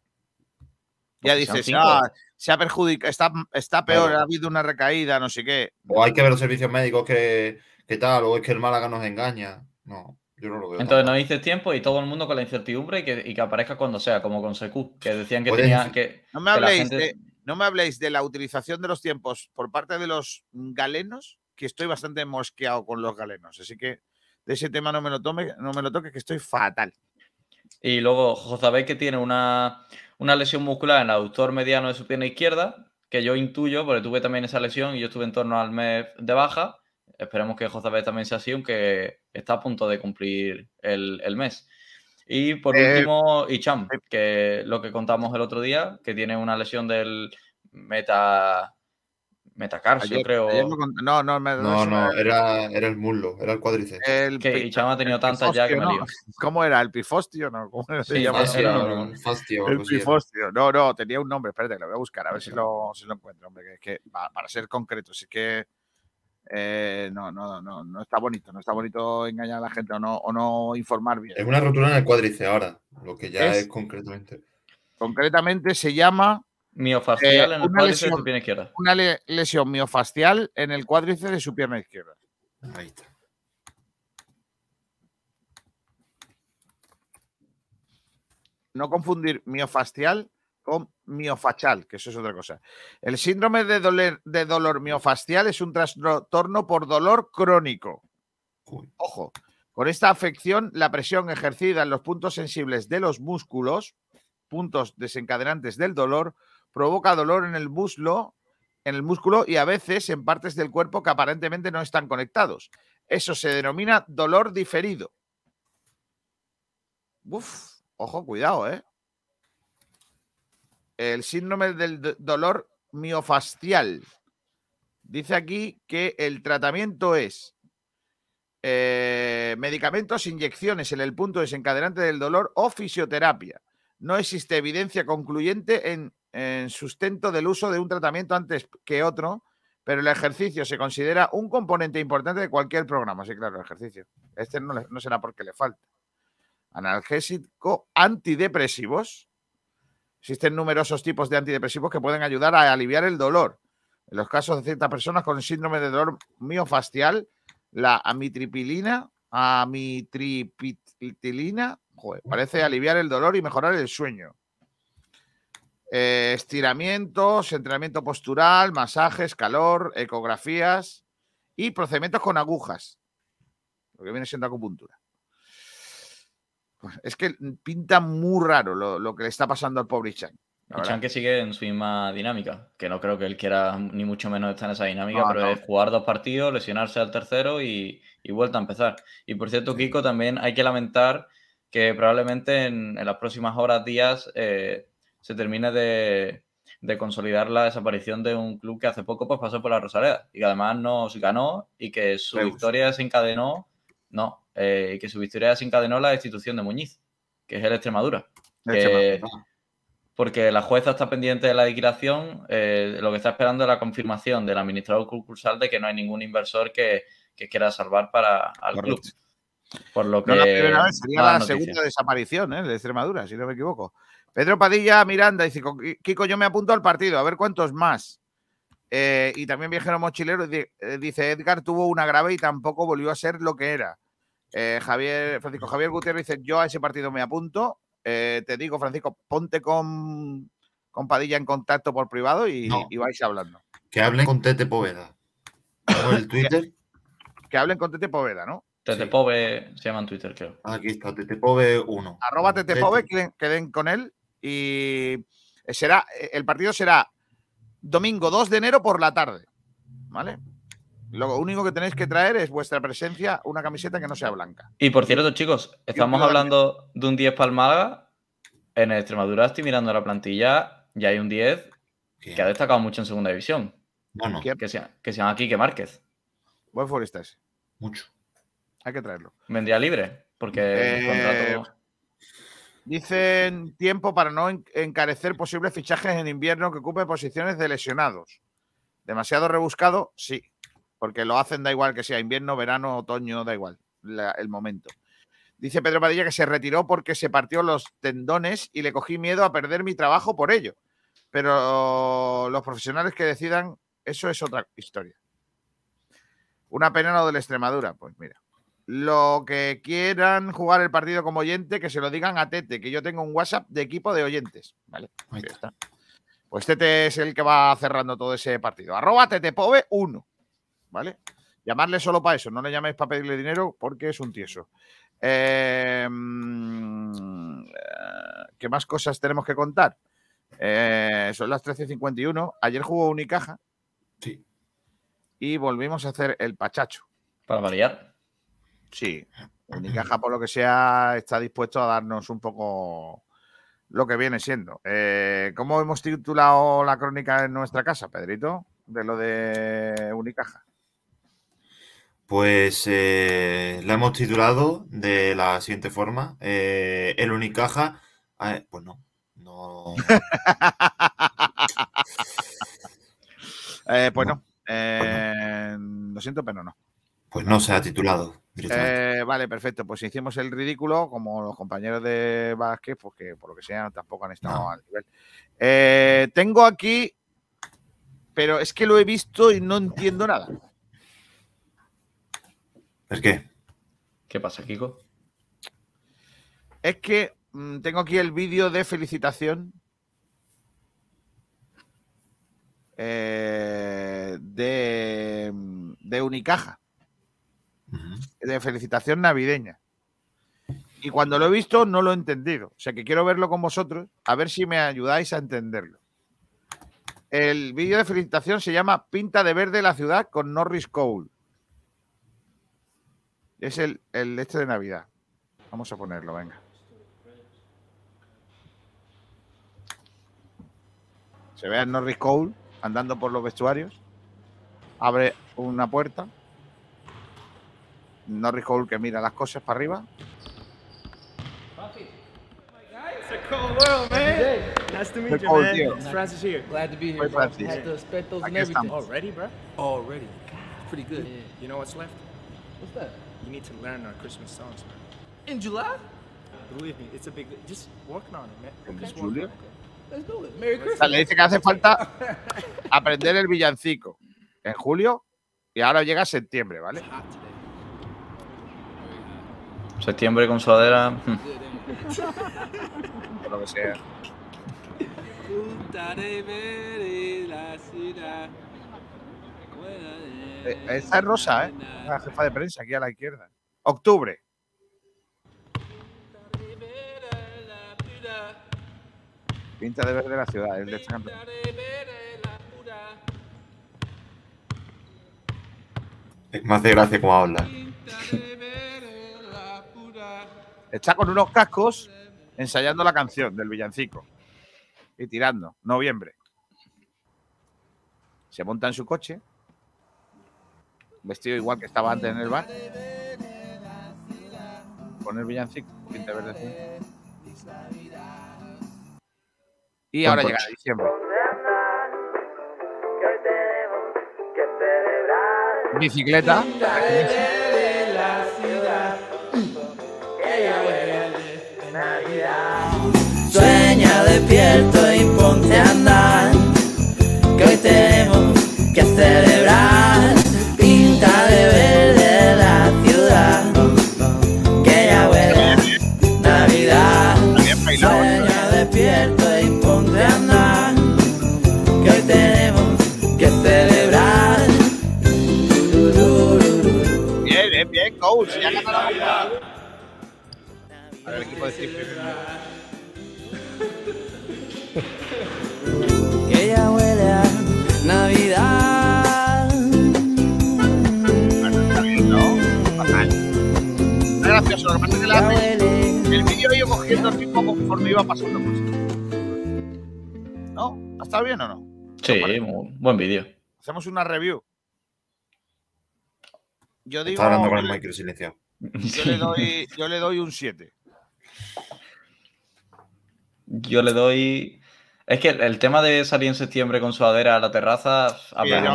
Ya Porque sean dices, cinco. ah, se ha perjudicado, está, está peor, ha habido una recaída, no sé qué. o hay que ver los servicios médicos que, que tal, o es que el Málaga nos engaña. No, yo no lo veo. Entonces no dices tiempo y todo el mundo con la incertidumbre y que, y que aparezca cuando sea, como con Secu, que decían que tenía que, No me que habléis gente- de, no me habléis de la utilización de los tiempos por parte de los galenos, que estoy bastante mosqueado con los galenos. Así que de ese tema no me lo tome, no me lo toques, que estoy fatal. Y luego Jozabé que tiene una, una lesión muscular en el aductor mediano de su pierna izquierda, que yo intuyo, porque tuve también esa lesión y yo estuve en torno al mes de baja. Esperemos que Jozabé también sea así, aunque está a punto de cumplir el, el mes. Y por Eh, último, Icham, que lo que contamos el otro día, que tiene una lesión del meta metacarso, Ayer- creo. ayer no, no, me- No, no, era, era el muslo, era el cuádriceps. El Que ha tenido el tantas ya que me lío. ¿no? ¿Cómo era? ¿El pifostio? No, ¿Cómo se Sí, llama? ese era Era uno. un fastio El pifostio. No, no, tenía un nombre. Espérate, lo voy a buscar, a ver si lo, si lo encuentro, hombre. Que, para ser concreto, sí que eh, no, no, no, no está bonito. No está bonito engañar a la gente o no, o no informar bien. Es una rotura en el cuádriceps ahora, lo que ya Es- es, concretamente. Concretamente se llama Miofascial Eh, en el cuádriceps de tu pierna izquierda. una le- lesión miofascial en el cuádriceps de su pierna izquierda. Ahí está. no confundir miofascial con miofascial, que eso es otra cosa. El síndrome de, doler- de dolor miofascial es un trastorno por dolor crónico. Ojo, con esta afección, la presión ejercida en los puntos sensibles de los músculos, puntos desencadenantes del dolor, provoca dolor en el muslo, en el músculo y a veces en partes del cuerpo que aparentemente no están conectados. Eso se denomina dolor diferido. Uf, ojo, cuidado, ¿eh? El síndrome del do- dolor miofascial. Dice aquí que el tratamiento es eh, medicamentos, inyecciones en el punto desencadenante del dolor o fisioterapia. No existe evidencia concluyente en, en sustento del uso de un tratamiento antes que otro, pero el ejercicio se considera un componente importante de cualquier programa. Sí, claro, el ejercicio. Este no, será porque le falta. Analgésico antidepresivos. Existen numerosos tipos de antidepresivos que pueden ayudar a aliviar el dolor. En los casos de ciertas personas con síndrome de dolor miofascial, la amitripilina, amitriptilina, parece aliviar el dolor y mejorar el sueño. Eh, estiramientos, entrenamiento postural, masajes, calor, ecografías y procedimientos con agujas, lo que viene siendo acupuntura. Pues es que pinta muy raro lo, lo que le está pasando al pobre Chan. Chan que sigue en su misma dinámica, que no creo que él quiera ni mucho menos estar en esa dinámica, No, pero no. es jugar dos partidos, lesionarse al tercero y, y vuelta a empezar. Y por cierto, Kiko, también hay que lamentar que probablemente en, en las próximas horas, días, eh, se termine de, de consolidar la desaparición de un club que hace poco pues, pasó por la Rosaleda y que además nos ganó y que su Reus. victoria desencadenó, no, eh, que su victoria desencadenó la destitución de Muñiz, que es el Extremadura. El que- Extremadura. porque la jueza está pendiente de la liquidación, eh, lo que está esperando es la confirmación del administrador concursal de que no hay ningún inversor que, que quiera salvar para al club. Por lo que No la primera vez, sería la noticia. segunda desaparición ¿eh? de Extremadura, si no me equivoco. Pedro Padilla Miranda dice: "Con Qui- Kiko, yo me apunto al partido, a ver cuántos más. Eh, y también Viajero Mochilero eh, dice: Edgar tuvo una grave y tampoco volvió a ser lo que era. Eh, Javier, Francisco Javier Gutiérrez dice: Yo a ese partido me apunto. Eh, te digo, Francisco, ponte con, con Padilla en contacto por privado y, No. y vais hablando. Que hablen con Tete Poveda. Por el Twitter. Que hablen con Tete Poveda, ¿no? Tete Pove se llama en Twitter, creo. Aquí está, Tete Pove 1. arroba tetepove, que, que den con él y será el partido será domingo 2 de enero por la tarde, ¿vale? Lo único que tenéis que traer es vuestra presencia, una camiseta que no sea blanca. Y por cierto, chicos, estamos hablando de un 10 para el Málaga. En Extremadura estoy mirando la plantilla y hay un 10 que ha destacado mucho en segunda división. Bueno. Que se, que se llama Quique Márquez. Buen futbolista ese. mucho. Hay que traerlo. Vendría libre, porque el Eh, contrato... Dicen tiempo para no en- encarecer posibles fichajes en invierno que ocupe posiciones de lesionados. Demasiado rebuscado, sí, porque lo hacen da igual que sea invierno, verano, otoño, da igual el momento. Dice Pedro Padilla que se retiró porque se partió los tendones y le cogí miedo a perder mi trabajo por ello. Pero los profesionales que decidan, eso es otra historia. Una pena lo de la Extremadura, pues mira. Lo que quieran jugar el partido como oyente, que se lo digan a Tete, que yo tengo un WhatsApp de equipo de oyentes. Vale, Ahí está. Pues Tete es el que va cerrando todo ese partido. Arroba Tetepove 1. ¿Vale? Llamarle solo para eso, no le llaméis para pedirle dinero porque es un tieso. Eh, mm, ¿Qué más cosas tenemos que contar? Eh, son las 13.51. Ayer jugó Unicaja. Sí. Y volvimos a hacer el pachacho. Para variar. Sí. Unicaja, por lo que sea, está dispuesto a darnos un poco lo que viene siendo. Eh, ¿Cómo hemos titulado la crónica en nuestra casa, Pedrito? De lo de Unicaja. Pues eh, la hemos titulado de la siguiente forma: eh, El Unicaja. Ah, pues no, no. Eh, pues no. Eh, lo siento, pero no. Pues no se ha titulado. Eh, vale, perfecto. Pues hicimos el ridículo, como los compañeros de Vázquez, pues que por lo que sea tampoco han estado al nivel. Eh, tengo aquí, pero es que lo he visto y no entiendo nada. ¿Es qué? ¿Qué pasa, Kiko? Es que mm, tengo aquí el vídeo de felicitación eh, de, de Unicaja. De felicitación navideña. Y cuando lo he visto no lo he entendido. O sea que quiero verlo con vosotros, a ver si me ayudáis a entenderlo. El vídeo de felicitación se llama Pinta de verde la ciudad con Norris Cole. Es el, el este de Navidad. Vamos a ponerlo, venga. Se ve a Norris Cole andando por los vestuarios. Abre una puerta. Norris Cole que mira las cosas para arriba. It's a cold world, man. Nice to meet Qué you, cold, man. tío. It's Francis here. Glad to be here, Soy bro. Francis. Had the spectacles and Aquí everything. estamos. Already, bro? Already. God, pretty good. You know what's left? What's that? You need to learn our Christmas songs, man. In July? Believe me, it's a big. Just working on it, man. It. Let's do it. Merry O Christmas. sea, le dice que hace falta aprender el villancico en julio y ahora llega septiembre, ¿vale? Septiembre con sudadera. hmm. Por lo que sea. Eh, Esta es Rosa, ¿eh? La jefa de prensa aquí a la izquierda. Octubre. Pinta de verde la ciudad, el de esta canción. Es más de gracia como habla. Está con unos cascos ensayando la canción del villancico. Y tirando. Noviembre. Se monta en su coche. Vestido igual que estaba antes en el bar. Pone el villancico. Pinta verde. azul. Y ahora llega diciembre. Bicicleta. Despierto y ponte a andar, que hoy tenemos que celebrar. Pinta de verde la ciudad, que ya huele Navidad. Sueña despierto y ponte a andar, que hoy tenemos que celebrar. Bien, bien, bien, coach. Ya ganó la boca. A ver, equipo de Navidad. No, fatal. No es gracioso, lo que pasa es que la hace- el vídeo iba cogiendo el ritmo conforme iba pasando cosas. ¿No? ¿Ha estado bien o no? Sí, buen vídeo. Hacemos una review. Yo digo. Está hablando con el micro silenciado. Yo le doy, yo le doy un 7. Yo le doy. Es que el, el tema de salir en septiembre con sudadera a la terraza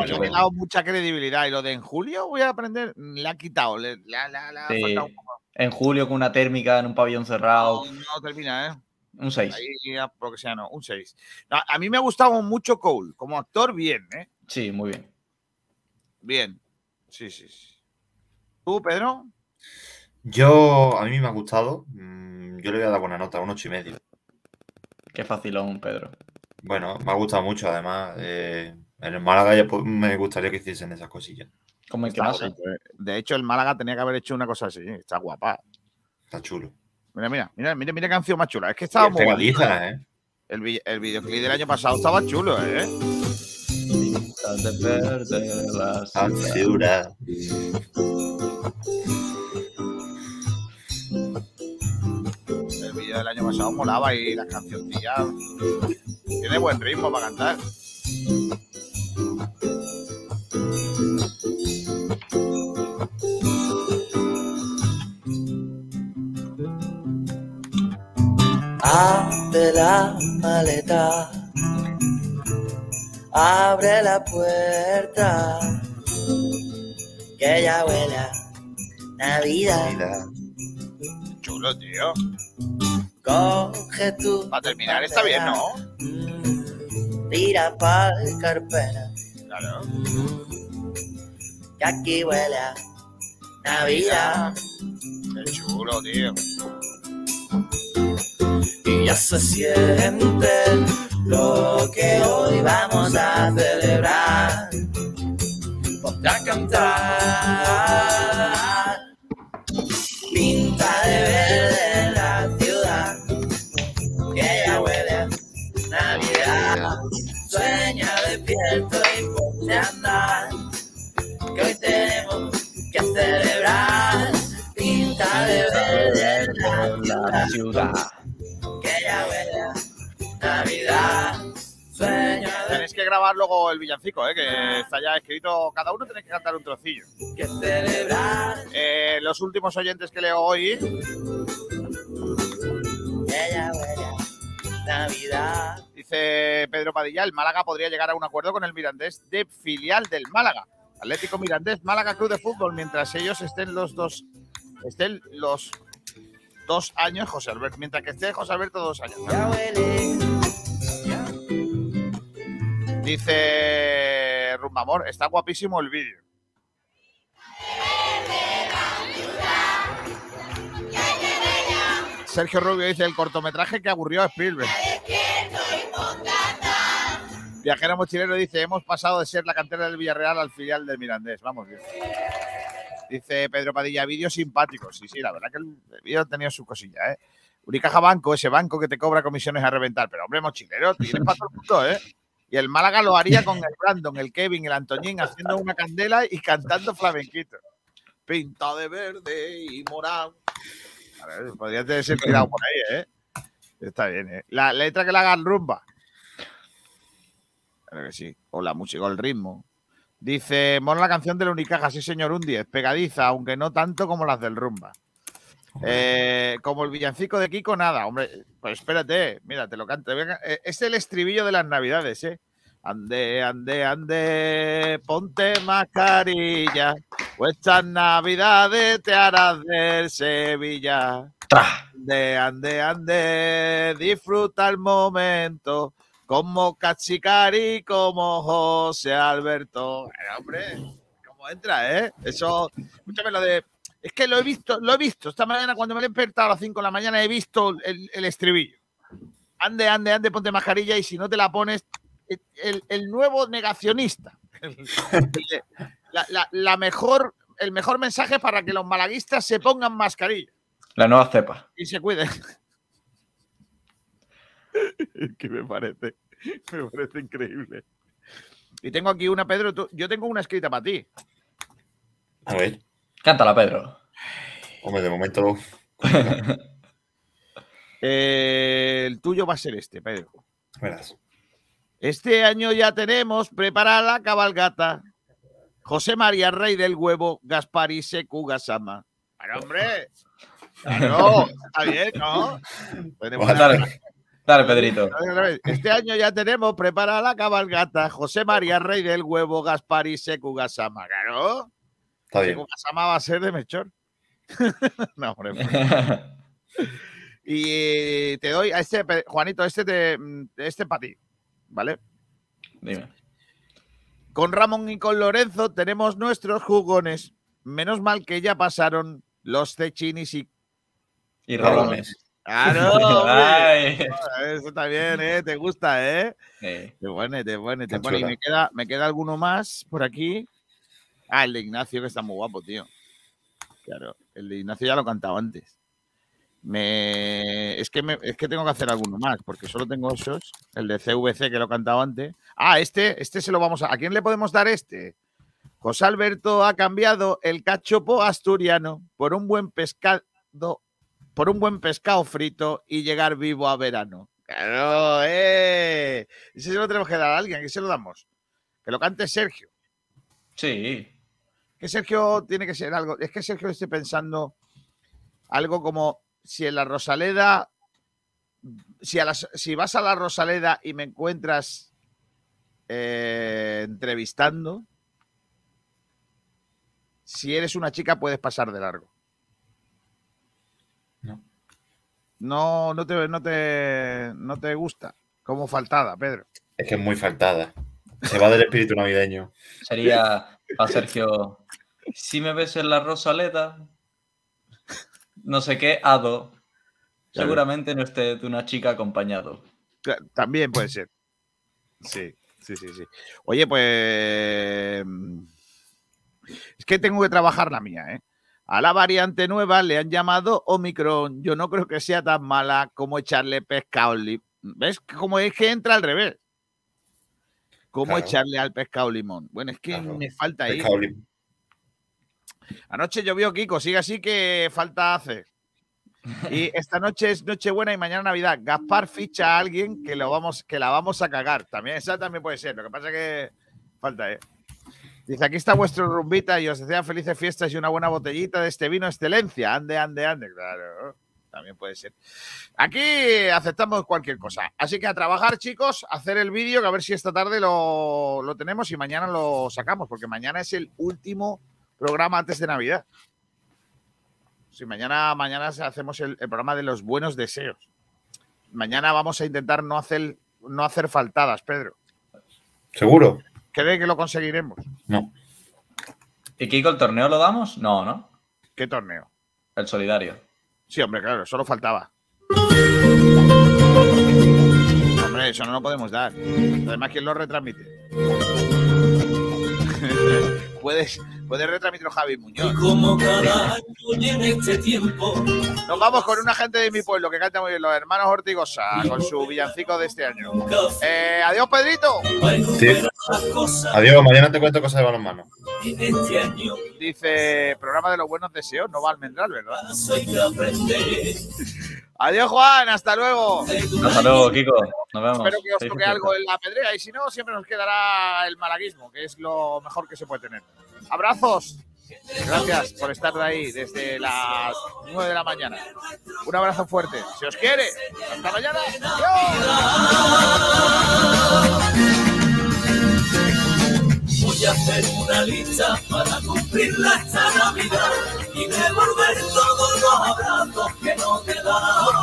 mucho. le he dado mucha credibilidad. Y lo de en julio voy a aprender, le ha quitado. Le, le ha- le ha- le ha Sí. faltado un poco. En julio con una térmica en un pabellón cerrado. No, no termina, ¿eh? Un 6. Ahí, sea, no, un 6. a mí me ha gustado mucho Cole. Como actor, bien, ¿eh? Sí, muy bien. Bien. Sí, sí, sí. ¿Tú, Pedro? Yo, a mí me ha gustado. Mm, Yo le voy a dar buena nota, un ocho y medio. Qué facilón, Pedro. Bueno, me ha gustado mucho, además. eh, en el Málaga ya me gustaría que hiciesen esas cosillas. Como Está bonito, ¿eh? De hecho, el Málaga tenía que haber hecho una cosa así. Está guapa. Está chulo. Mira, mira, mira, mira, mira qué canción más chula. Es que estaba muy bonito. ¿eh? El, el videoclip del año pasado estaba chulo, ¿eh? de verde la ciudad. Pasado molaba y las cancioncillas. Tiene buen ritmo para cantar. Abre la maleta, abre la puerta, que ya huele a Navidad. Chulo, tío. Coge tu Para terminar está bien, ¿no? tira pa'l carpena, Claro. que aquí huele a Navidad. Qué chulo, tío. Y ya se siente lo que hoy vamos a celebrar. Ponte a cantar. Tenéis que grabar luego el villancico, ¿eh? que está ya escrito. Cada uno tenéis que cantar un trocillo. Eh, los últimos oyentes que leo hoy, Navidad. dice Pedro Padilla, el Málaga podría llegar a un acuerdo con el Mirandés de filial del Málaga. Atlético Mirandés, Málaga Club de Fútbol, mientras ellos estén los dos, estén los dos años, José Alberto, mientras que esté José Alberto dos años. ¿no? Ya huele. Dice Rumbamor, está guapísimo el vídeo. Sergio Rubio dice el cortometraje que aburrió a Spielberg. Viajero mochilero dice, hemos pasado de ser la cantera del Villarreal al filial del Mirandés. Vamos bien. Dice Pedro Padilla, vídeo simpático. Sí, sí, la verdad que el vídeo ha tenido su cosilla, ¿eh? Unicaja Banco, ese banco que te cobra comisiones a reventar. Pero hombre, mochilero, tienes para ¿eh? Y el Málaga lo haría con el Brandon, el Kevin, el Antoñín haciendo una candela y cantando flamenquito. Pinta de verde y morado. A ver, podrías ser tirado por ahí, ¿eh? Está bien, ¿eh? La letra que la hagan rumba. Claro que sí. O la música o el ritmo. Dice, mola la canción de la Unicaja, sí señor, un 10, pegadiza, aunque no tanto como las del rumba. Eh, como el villancico de Kiko, nada, hombre, pues espérate, mira, te lo canto. eh, Es el estribillo de las navidades, ¿eh? Ande, ande, ande, ponte mascarilla, pues estas navidades te harás del Sevilla. Ande, ande, ande, disfruta el momento, como Cachicari, como José Alberto. Bueno, hombre, ¿cómo entra, eh? Eso, escúchame lo de... Es que lo he visto, lo he visto. Esta mañana cuando me he despertado a las 5 de la mañana he visto el, el estribillo. Ande, ande, ande, ponte mascarilla y si no te la pones, el, el- nuevo negacionista. La, la- la mejor, el mejor mensaje para que los malaguistas se pongan mascarilla La nueva cepa. y se cuiden. Es que me parece, me parece increíble. Y tengo aquí una, Pedro, tú- yo tengo una escrita para ti. A ver. Cántala, Pedro. Hombre, de momento. Eh, el tuyo va a ser este, Pedro. Verás. Este año ya tenemos preparada la cabalgata. José María Rey del Huevo, Gaspar y Secu Gasama. ¡Pero hombre! Claro, está bien, ¿no? Una- Dale, Pedrito. Este año ya tenemos preparada la cabalgata. José María Rey del Huevo, Gaspar y Secu Gasama. Claro. Está bien. Gasama va a ser de Mechor. no, hombre. Y eh, te doy a este, Juanito, este, te, este para ti, ¿vale? Dime. Con Ramón y con Lorenzo tenemos nuestros jugones. Menos mal que ya pasaron los cechinis y, Y rolones. ¡Claro! Ay. hombre! Eso está bien, ¿eh? Te gusta, ¿eh? Sí. Te pone, te pone, te pone. Y me queda, me queda alguno más por aquí. Ah, el de Ignacio, que está muy guapo, tío. Claro, el de Ignacio ya lo he cantado antes. Me... Es, que me- es que tengo que hacer alguno más, porque solo tengo esos. El de CVC que lo he cantado antes. Ah, este, este se lo vamos a. ¿A quién le podemos dar este? José Alberto ha cambiado el cachopo asturiano por un buen pescado, por un buen pescado frito y llegar vivo a verano. Claro, eh. Ese se lo tenemos que dar a alguien, ¿a quién se lo damos? Que lo cante Sergio. Sí. Que Sergio tiene que ser algo. Es que Sergio estoy pensando algo como si en la Rosaleda. Si, a las- si vas a la Rosaleda y me encuentras eh, entrevistando, si eres una chica puedes pasar de largo. No. No, no te, no te, no te gusta. Como faltada, Pedro. Es que es muy faltada. Se va del espíritu navideño. Sería a Sergio. Si me ves en la Rosaleda, no sé qué, Ado. Seguramente no esté de una chica acompañado. También puede ser. Sí, sí, sí, sí. Oye, pues. Es que tengo que trabajar la mía, ¿eh? A la variante nueva le han llamado Omicron. Yo no creo que sea tan mala como echarle pescado. al li- ¿Ves? Como es que entra al revés. ¿Cómo Claro. echarle al pescado limón? Bueno, es que Claro. me falta ahí. Anoche llovió Kiko, sigue así que falta hacer. Y esta noche es Nochebuena y mañana Navidad. Gaspar ficha a alguien que, lo vamos, que la vamos a cagar. También, esa también puede ser. Lo que pasa es que falta, ¿eh? Dice, aquí está vuestro rumbita y os desea felices fiestas y una buena botellita de este vino excelencia. Ande, ande, ande. Claro, también puede ser. Aquí aceptamos cualquier cosa. Así que a trabajar, chicos, a hacer el vídeo, a ver si esta tarde lo, lo tenemos y mañana lo sacamos, porque mañana es el último programa antes de Navidad. Sí, mañana, mañana hacemos el, el programa de los buenos deseos. Mañana vamos a intentar no hacer, no hacer faltadas, Pedro. ¿Seguro? ¿Cree que lo conseguiremos? No. ¿Y Kiko, el torneo lo damos? No, ¿no? ¿Qué torneo? El solidario. Sí, hombre, claro, solo faltaba. Hombre, eso no lo podemos dar. Además, ¿quién lo retransmite? puedes, puedes retransmitirlo Javi Muñoz. Como cada año y en este tiempo Nos vamos con una gente de mi pueblo que canta muy bien, los hermanos Ortigosa, con su villancico de este año. Eh, adiós, Pedrito. Sí. Adiós, mañana te cuento cosas de balonmano. este Dice, programa de los buenos deseos, no va a almendral, ¿verdad? Adiós, Juan, hasta luego. Hasta luego, Kiko. Nos vemos. Espero que os toque algo en la pedrea y si no, siempre nos quedará el malaguismo, que es lo mejor que se puede tener. Abrazos. Gracias por estar ahí desde las 9 de la mañana. Un abrazo fuerte. Si os quiere. Hasta mañana. Voy a hacer una lista para cumplirla esta Navidad y devolver todos los abrazos que no te dan.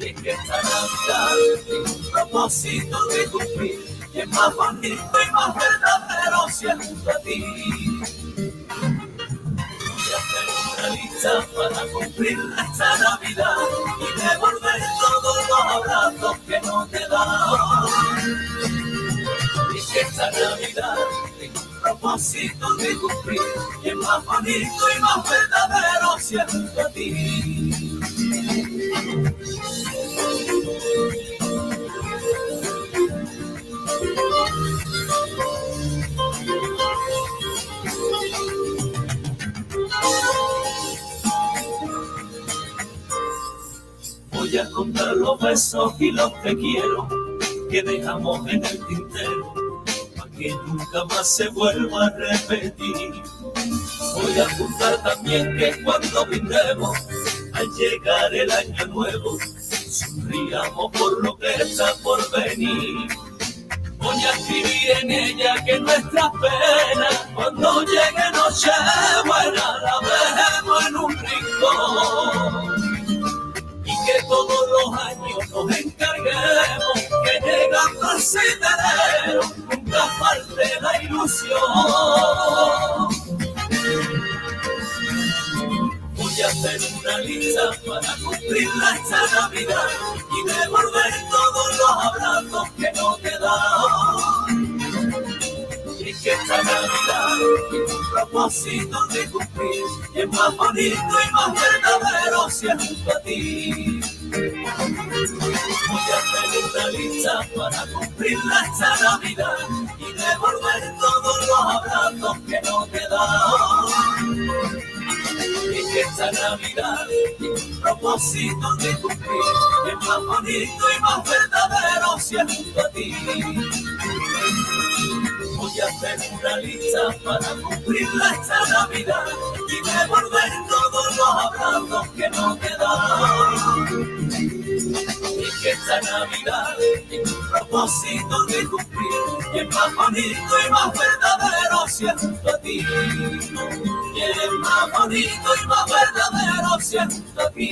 Y que esta Navidad un propósito de cumplir y es más bonito y más verdadero si es junto a ti. Voy a hacer una lista para cumplirla esta Navidad y devolver todos los abrazos que no te dan. Y que esta Navidad tengo un propósito de cumplir y es más bonito y más verdadero si es junto a ti. Voy a contar los besos y los te quiero que dejamos en el tintero para que nunca más se vuelva a repetir. Voy a apuntar también que cuando brindemos al llegar el año nuevo sonriamos por lo que está por venir. Voy a escribir en ella que nuestras penas cuando llegue Nochebuena la dejemos en un rincón y que todos los años nos encarguemos que llegando al siderero nunca falte la ilusión. Voy a hacer una lista para cumplirla esta Navidad y devolver todos los abrazos que no te dan. Y que esta Navidad tengo un propósito de cumplir y es más bonito y más verdadero si es junto a ti. Voy a hacer una lista para cumplirla esta Navidad y devolver todos los abrazos que no te dan. Y esta Navidad propósito de cumplir es más bonito y más verdadero si es junto a ti. Voy a hacer una lista para cumplirla esta Navidad y devolver todos los abrazos que no te. Y que esta Navidad tiene un propósito de cumplir y es más bonito y más verdadero si es junto a ti. Y es más bonito y más verdadero si es junto a ti.